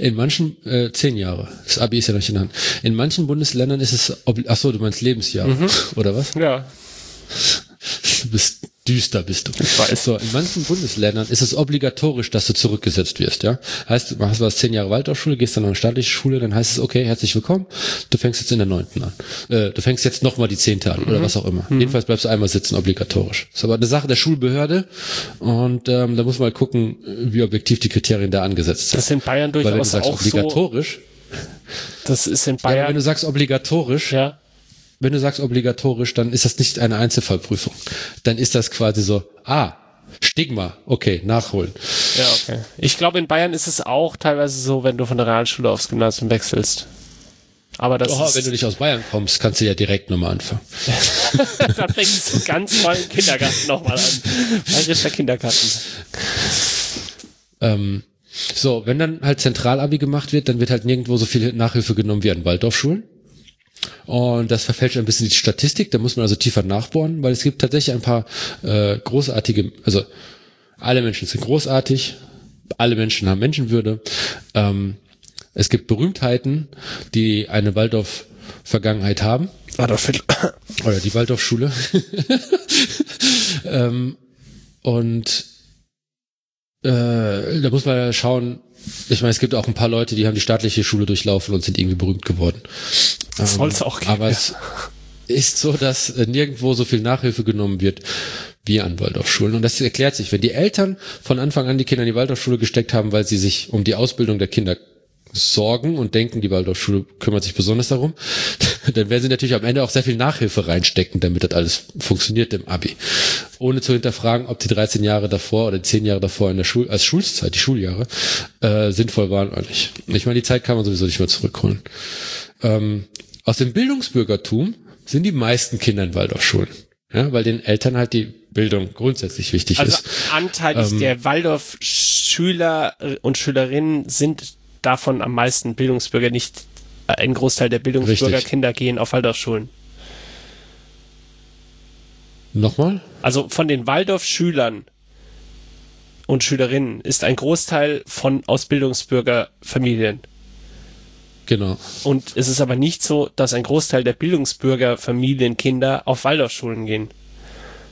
In manchen, äh, zehn Jahre. Das Abi ist ja noch nicht in Hand. In manchen Bundesländern ist es, ach so, du meinst Lebensjahr, mhm. oder was? Ja. Du bist düster bist du. Ich weiß. So, in manchen Bundesländern ist es obligatorisch, dass du zurückgesetzt wirst, ja. Heißt, du hast was zehn Jahre Waldorfschule, gehst dann an eine staatliche Schule, dann heißt es, okay, herzlich willkommen, du fängst jetzt in der neunten an. Äh, du fängst jetzt nochmal die zehnte an, mhm. oder was auch immer. Mhm. Jedenfalls bleibst du einmal sitzen, obligatorisch. Das ist aber eine Sache der Schulbehörde und ähm, da muss man mal gucken, wie objektiv die Kriterien da angesetzt sind. Das ist in Bayern durchaus Weil wenn du sagst, auch obligatorisch, so, das ist in Bayern. Ja, wenn du sagst obligatorisch, ja wenn du sagst obligatorisch, dann ist das nicht eine Einzelfallprüfung. Dann ist das quasi so, ah, Stigma, okay, nachholen. Ja, okay. Ich glaube, in Bayern ist es auch teilweise so, wenn du von der Realschule aufs Gymnasium wechselst. Aber das oh, wenn du nicht aus Bayern kommst, kannst du ja direkt nochmal anfangen. [laughs] dann fängst du ganz neuen Kindergarten nochmal an. Bayerischer Kindergarten. Ähm, so, wenn dann halt Zentralabi gemacht wird, dann wird halt nirgendwo so viel Nachhilfe genommen wie an Waldorfschulen. Und das verfälscht ein bisschen die Statistik, da muss man also tiefer nachbohren, weil es gibt tatsächlich ein paar äh, großartige, also alle Menschen sind großartig, alle Menschen haben Menschenwürde. Ähm, es gibt Berühmtheiten, die eine Waldorf-Vergangenheit haben. Adolf Hitler. [coughs] Oder die Waldorfschule. [laughs] ähm, und äh, da muss man schauen, ich meine, es gibt auch ein paar Leute, die haben die staatliche Schule durchlaufen und sind irgendwie berühmt geworden. Das soll es auch geben. Aber es ist so, dass äh, nirgendwo so viel Nachhilfe genommen wird wie an Waldorfschulen. Und das erklärt sich, wenn die Eltern von Anfang an die Kinder in die Waldorfschule gesteckt haben, weil sie sich um die Ausbildung der Kinder sorgen und denken, die Waldorfschule kümmert sich besonders darum, [laughs] dann werden sie natürlich am Ende auch sehr viel Nachhilfe reinstecken, damit das alles funktioniert im Abi. Ohne zu hinterfragen, ob die 13 Jahre davor oder 10 Jahre davor in der Schul als Schulzeit, die Schuljahre, äh, sinnvoll waren oder nicht. Ich meine, die Zeit kann man sowieso nicht mehr zurückholen. Ähm, aus dem Bildungsbürgertum sind die meisten Kinder in Waldorfschulen. Ja, weil den Eltern halt die Bildung grundsätzlich wichtig also ist. Anteilig ähm, der Waldorf-Schüler und Schülerinnen sind davon am meisten Bildungsbürger, nicht äh, ein Großteil der Bildungsbürgerkinder gehen auf Waldorfschulen. Nochmal? Also von den Waldorf-Schülern und Schülerinnen ist ein Großteil von aus Bildungsbürgerfamilien. Genau. Und es ist aber nicht so, dass ein Großteil der Bildungsbürgerfamilienkinder auf Waldorfschulen gehen.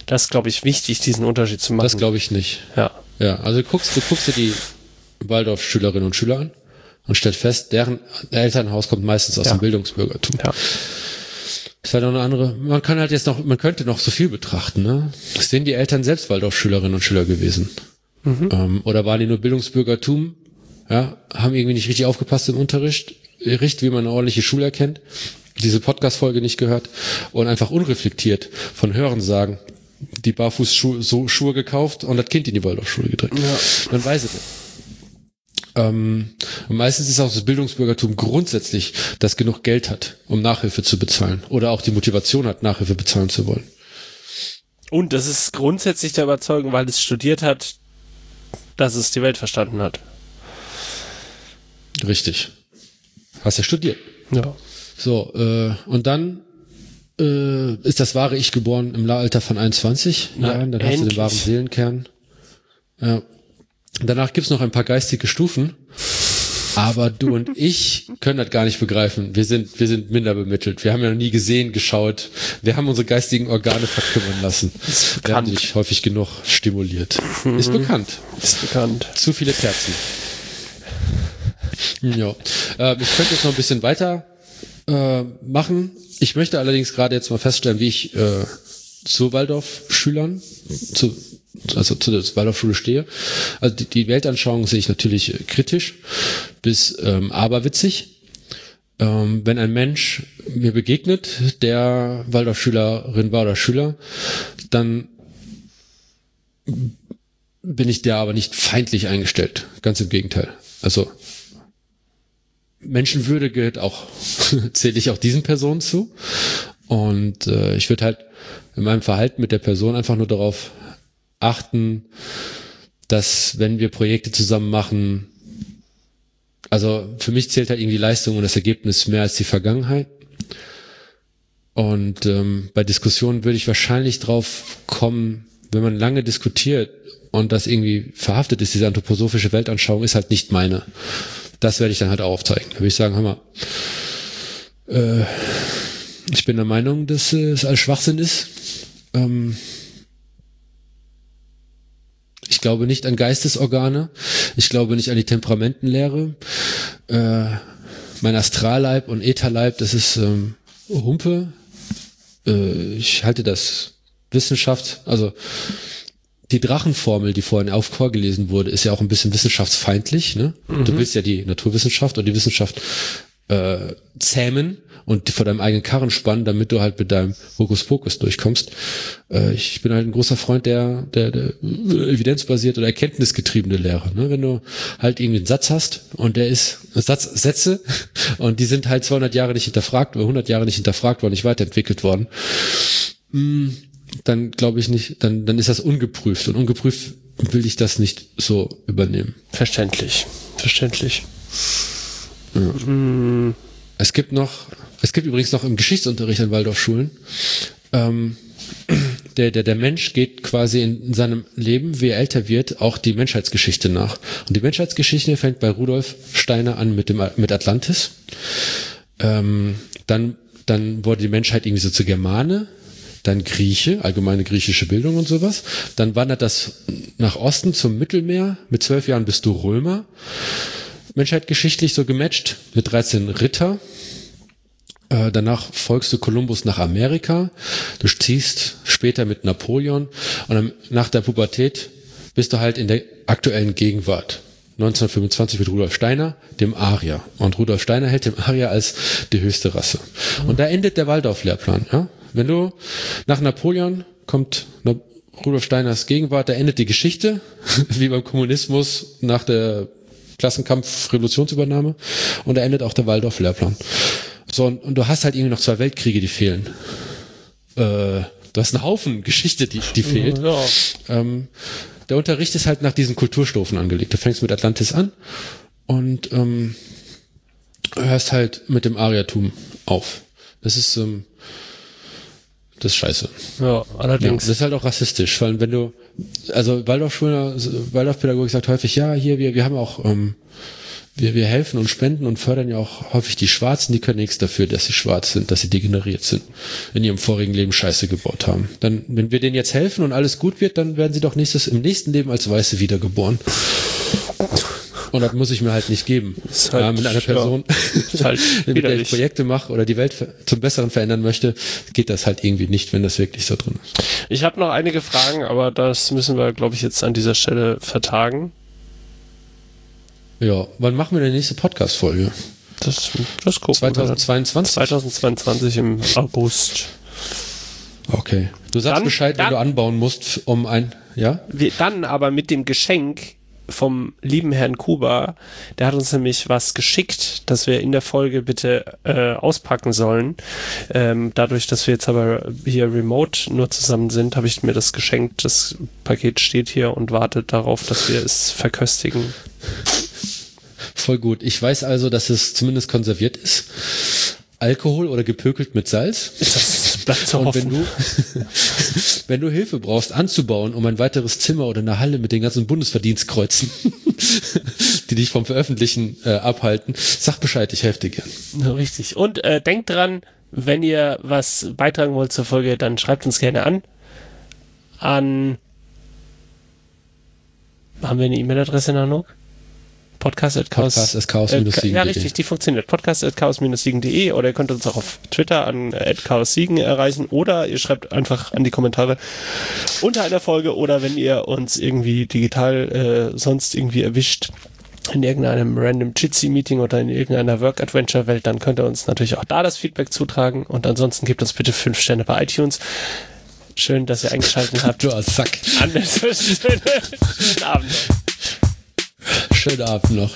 Das ist, glaube ich, wichtig, diesen Unterschied zu machen. Das glaube ich nicht. Ja. Ja, also du guckst, du guckst dir die Waldorf-Schülerinnen und Schüler an und stellt fest, deren Elternhaus kommt meistens aus ja. dem Bildungsbürgertum. Ja. Ist halt noch eine andere, man kann halt jetzt noch, man könnte noch so viel betrachten, ne? Sind die Eltern selbst Waldorf-Schülerinnen und Schüler gewesen? Mhm. Ähm, oder waren die nur Bildungsbürgertum? Ja, haben irgendwie nicht richtig aufgepasst im Unterricht, Richt, wie man eine ordentliche Schule erkennt, diese Podcast-Folge nicht gehört und einfach unreflektiert von Hören sagen, die Barfußschuhe so Schuhe gekauft und das Kind in die Waldorfschule gedrückt. Ja. Dann weiß ich das. Ähm, und meistens ist auch das Bildungsbürgertum grundsätzlich, dass genug Geld hat, um Nachhilfe zu bezahlen oder auch die Motivation hat, Nachhilfe bezahlen zu wollen. Und das ist grundsätzlich der Überzeugung, weil es studiert hat, dass es die Welt verstanden hat. Richtig. Hast ja studiert. Ja. So, äh, und dann äh, ist das wahre Ich geboren im Alter von 21 Na, Jahren. Dann endlich. hast du den wahren Seelenkern. Ja. Danach gibt's noch ein paar geistige Stufen. Aber du und [laughs] ich können das gar nicht begreifen. Wir sind, wir sind minder bemittelt. Wir haben ja noch nie gesehen, geschaut. Wir haben unsere geistigen Organe verkümmern lassen. [laughs] Ist Wir haben bekannt. dich häufig genug stimuliert. Ist bekannt. Ist bekannt. Zu viele Kerzen. Ja. Ähm, ich könnte jetzt noch ein bisschen weiter äh, machen. Ich möchte allerdings gerade jetzt mal feststellen, wie ich äh, zu Waldorf-Schülern, zu, also zu der Waldorfschule stehe. Also die, die Weltanschauung sehe ich natürlich kritisch bis ähm, aberwitzig. Ähm, wenn ein Mensch mir begegnet, der Waldorfschülerin war oder Schüler, dann bin ich der aber nicht feindlich eingestellt. Ganz im Gegenteil. Also Menschenwürde gehört auch, [laughs] zähle ich auch diesen Personen zu. Und äh, ich würde halt in meinem Verhalten mit der Person einfach nur darauf achten, dass wenn wir Projekte zusammen machen, also für mich zählt halt irgendwie Leistung und das Ergebnis mehr als die Vergangenheit. Und ähm, bei Diskussionen würde ich wahrscheinlich drauf kommen, wenn man lange diskutiert und das irgendwie verhaftet ist, diese anthroposophische Weltanschauung ist halt nicht meine. Das werde ich dann halt auch aufzeigen. Da würde ich sagen, hör mal, äh, ich bin der Meinung, dass äh, es alles Schwachsinn ist. Ähm, ich glaube nicht an Geistesorgane. Ich glaube nicht an die Temperamentenlehre. Äh, mein Astralleib und Ätherleib, das ist ähm, Humpe. Äh, ich halte das Wissenschaft, also die Drachenformel, die vorhin auf vorgelesen wurde, ist ja auch ein bisschen wissenschaftsfeindlich. Ne? Du willst ja die Naturwissenschaft und die Wissenschaft äh, zähmen und vor deinem eigenen Karren spannen, damit du halt mit deinem Hokuspokus durchkommst. Äh, ich bin halt ein großer Freund der, der, der evidenzbasierte oder erkenntnisgetriebene Lehre. Ne? Wenn du halt irgendwie einen Satz hast und der ist Satz, Sätze [laughs] und die sind halt 200 Jahre nicht hinterfragt oder 100 Jahre nicht hinterfragt worden, nicht weiterentwickelt worden, mh, dann glaube ich nicht, dann, dann ist das ungeprüft und ungeprüft will ich das nicht so übernehmen. Verständlich. Verständlich. Es gibt noch, es gibt übrigens noch im Geschichtsunterricht an Waldorfschulen, ähm, der, der, der Mensch geht quasi in, in seinem Leben, wie er älter wird, auch die Menschheitsgeschichte nach. Und die Menschheitsgeschichte fängt bei Rudolf Steiner an mit dem, mit Atlantis. Ähm, dann, dann wurde die Menschheit irgendwie so zur Germane, dann Grieche, allgemeine griechische Bildung und sowas. Dann wandert das nach Osten zum Mittelmeer. Mit zwölf Jahren bist du Römer. Menschheit geschichtlich so gematcht mit 13 Ritter. Äh, danach folgst du Kolumbus nach Amerika. Du ziehst später mit Napoleon und nach der Pubertät bist du halt in der aktuellen Gegenwart. 1925 mit Rudolf Steiner, dem Arier. Und Rudolf Steiner hält dem Arier als die höchste Rasse. Und da endet der Waldorf-Lehrplan. Ja? Wenn du nach Napoleon kommt Rudolf Steiners Gegenwart, da endet die Geschichte, [laughs] wie beim Kommunismus nach der Klassenkampf, Revolutionsübernahme. Und da endet auch der Waldorf-Lehrplan. So, und, und du hast halt irgendwie noch zwei Weltkriege, die fehlen. Äh, du hast einen Haufen Geschichte, die, die fehlt. Ja. Ähm, der Unterricht ist halt nach diesen Kulturstufen angelegt. Du fängst mit Atlantis an und ähm, hörst halt mit dem Ariatum auf. Das ist ähm, das ist scheiße. Ja, Ja, allerdings. das ist halt auch rassistisch, weil wenn du, also Waldorfschüler, Waldorfpädagogik sagt häufig, ja, hier, wir, wir haben auch, ähm, wir, wir helfen und spenden und fördern ja auch häufig die Schwarzen, die können nichts dafür, dass sie schwarz sind, dass sie degeneriert sind, in ihrem vorigen Leben Scheiße gebaut haben. Dann, wenn wir denen jetzt helfen und alles gut wird, dann werden sie doch nächstes, im nächsten Leben als Weiße wiedergeboren. Und das muss ich mir halt nicht geben. Ist halt- ja, mit einer ja. Person, Ist halt [laughs] mit der ich. Projekte mache oder die Welt zum Besseren verändern möchte, geht das halt irgendwie nicht, wenn das wirklich so drin ist. Ich habe noch einige Fragen, aber das müssen wir, glaube ich, jetzt an dieser Stelle vertagen. Ja, wann machen wir die nächste Podcast-Folge? Das, das gucken wir. 2022? 2022 im August. Okay. Du sagst Dann- Bescheid, wenn dann- du anbauen musst, um ein, ja? Wir, dann aber mit dem Geschenk vom lieben Herrn Kuba, der hat uns nämlich was geschickt, das wir in der Folge bitte äh, auspacken sollen. Ähm, dadurch, dass wir jetzt aber hier remote nur zusammen sind, habe ich mir das geschenkt. Das Paket steht hier und wartet darauf, dass wir es verköstigen. Voll gut. Ich weiß also, dass es zumindest konserviert ist. Alkohol oder gepökelt mit Salz. Das bleibt zu Und wenn du, [laughs] wenn du Hilfe brauchst, anzubauen, um ein weiteres Zimmer oder eine Halle mit den ganzen Bundesverdienstkreuzen, [laughs] die dich vom Veröffentlichen äh, abhalten, sag Bescheid, ich helfe dir gern. Richtig. Und äh, denkt dran, wenn ihr was beitragen wollt zur Folge, dann schreibt uns gerne an. An haben wir eine E-Mail-Adresse, Nano? Podcast at Chaos. Podcast at chaos-siegen.de. Äh, ja, richtig, die funktioniert. Podcast at chaos-siegen.de oder ihr könnt uns auch auf Twitter an äh, chaos-siegen erreichen oder ihr schreibt einfach an die Kommentare unter einer Folge oder wenn ihr uns irgendwie digital äh, sonst irgendwie erwischt in irgendeinem random Jitsi-Meeting oder in irgendeiner Work-Adventure-Welt, dann könnt ihr uns natürlich auch da das Feedback zutragen und ansonsten gebt uns bitte fünf Sterne bei iTunes. Schön, dass ihr eingeschaltet [laughs] habt. Du hast Sack. An schönen Abend. Schönen Abend noch.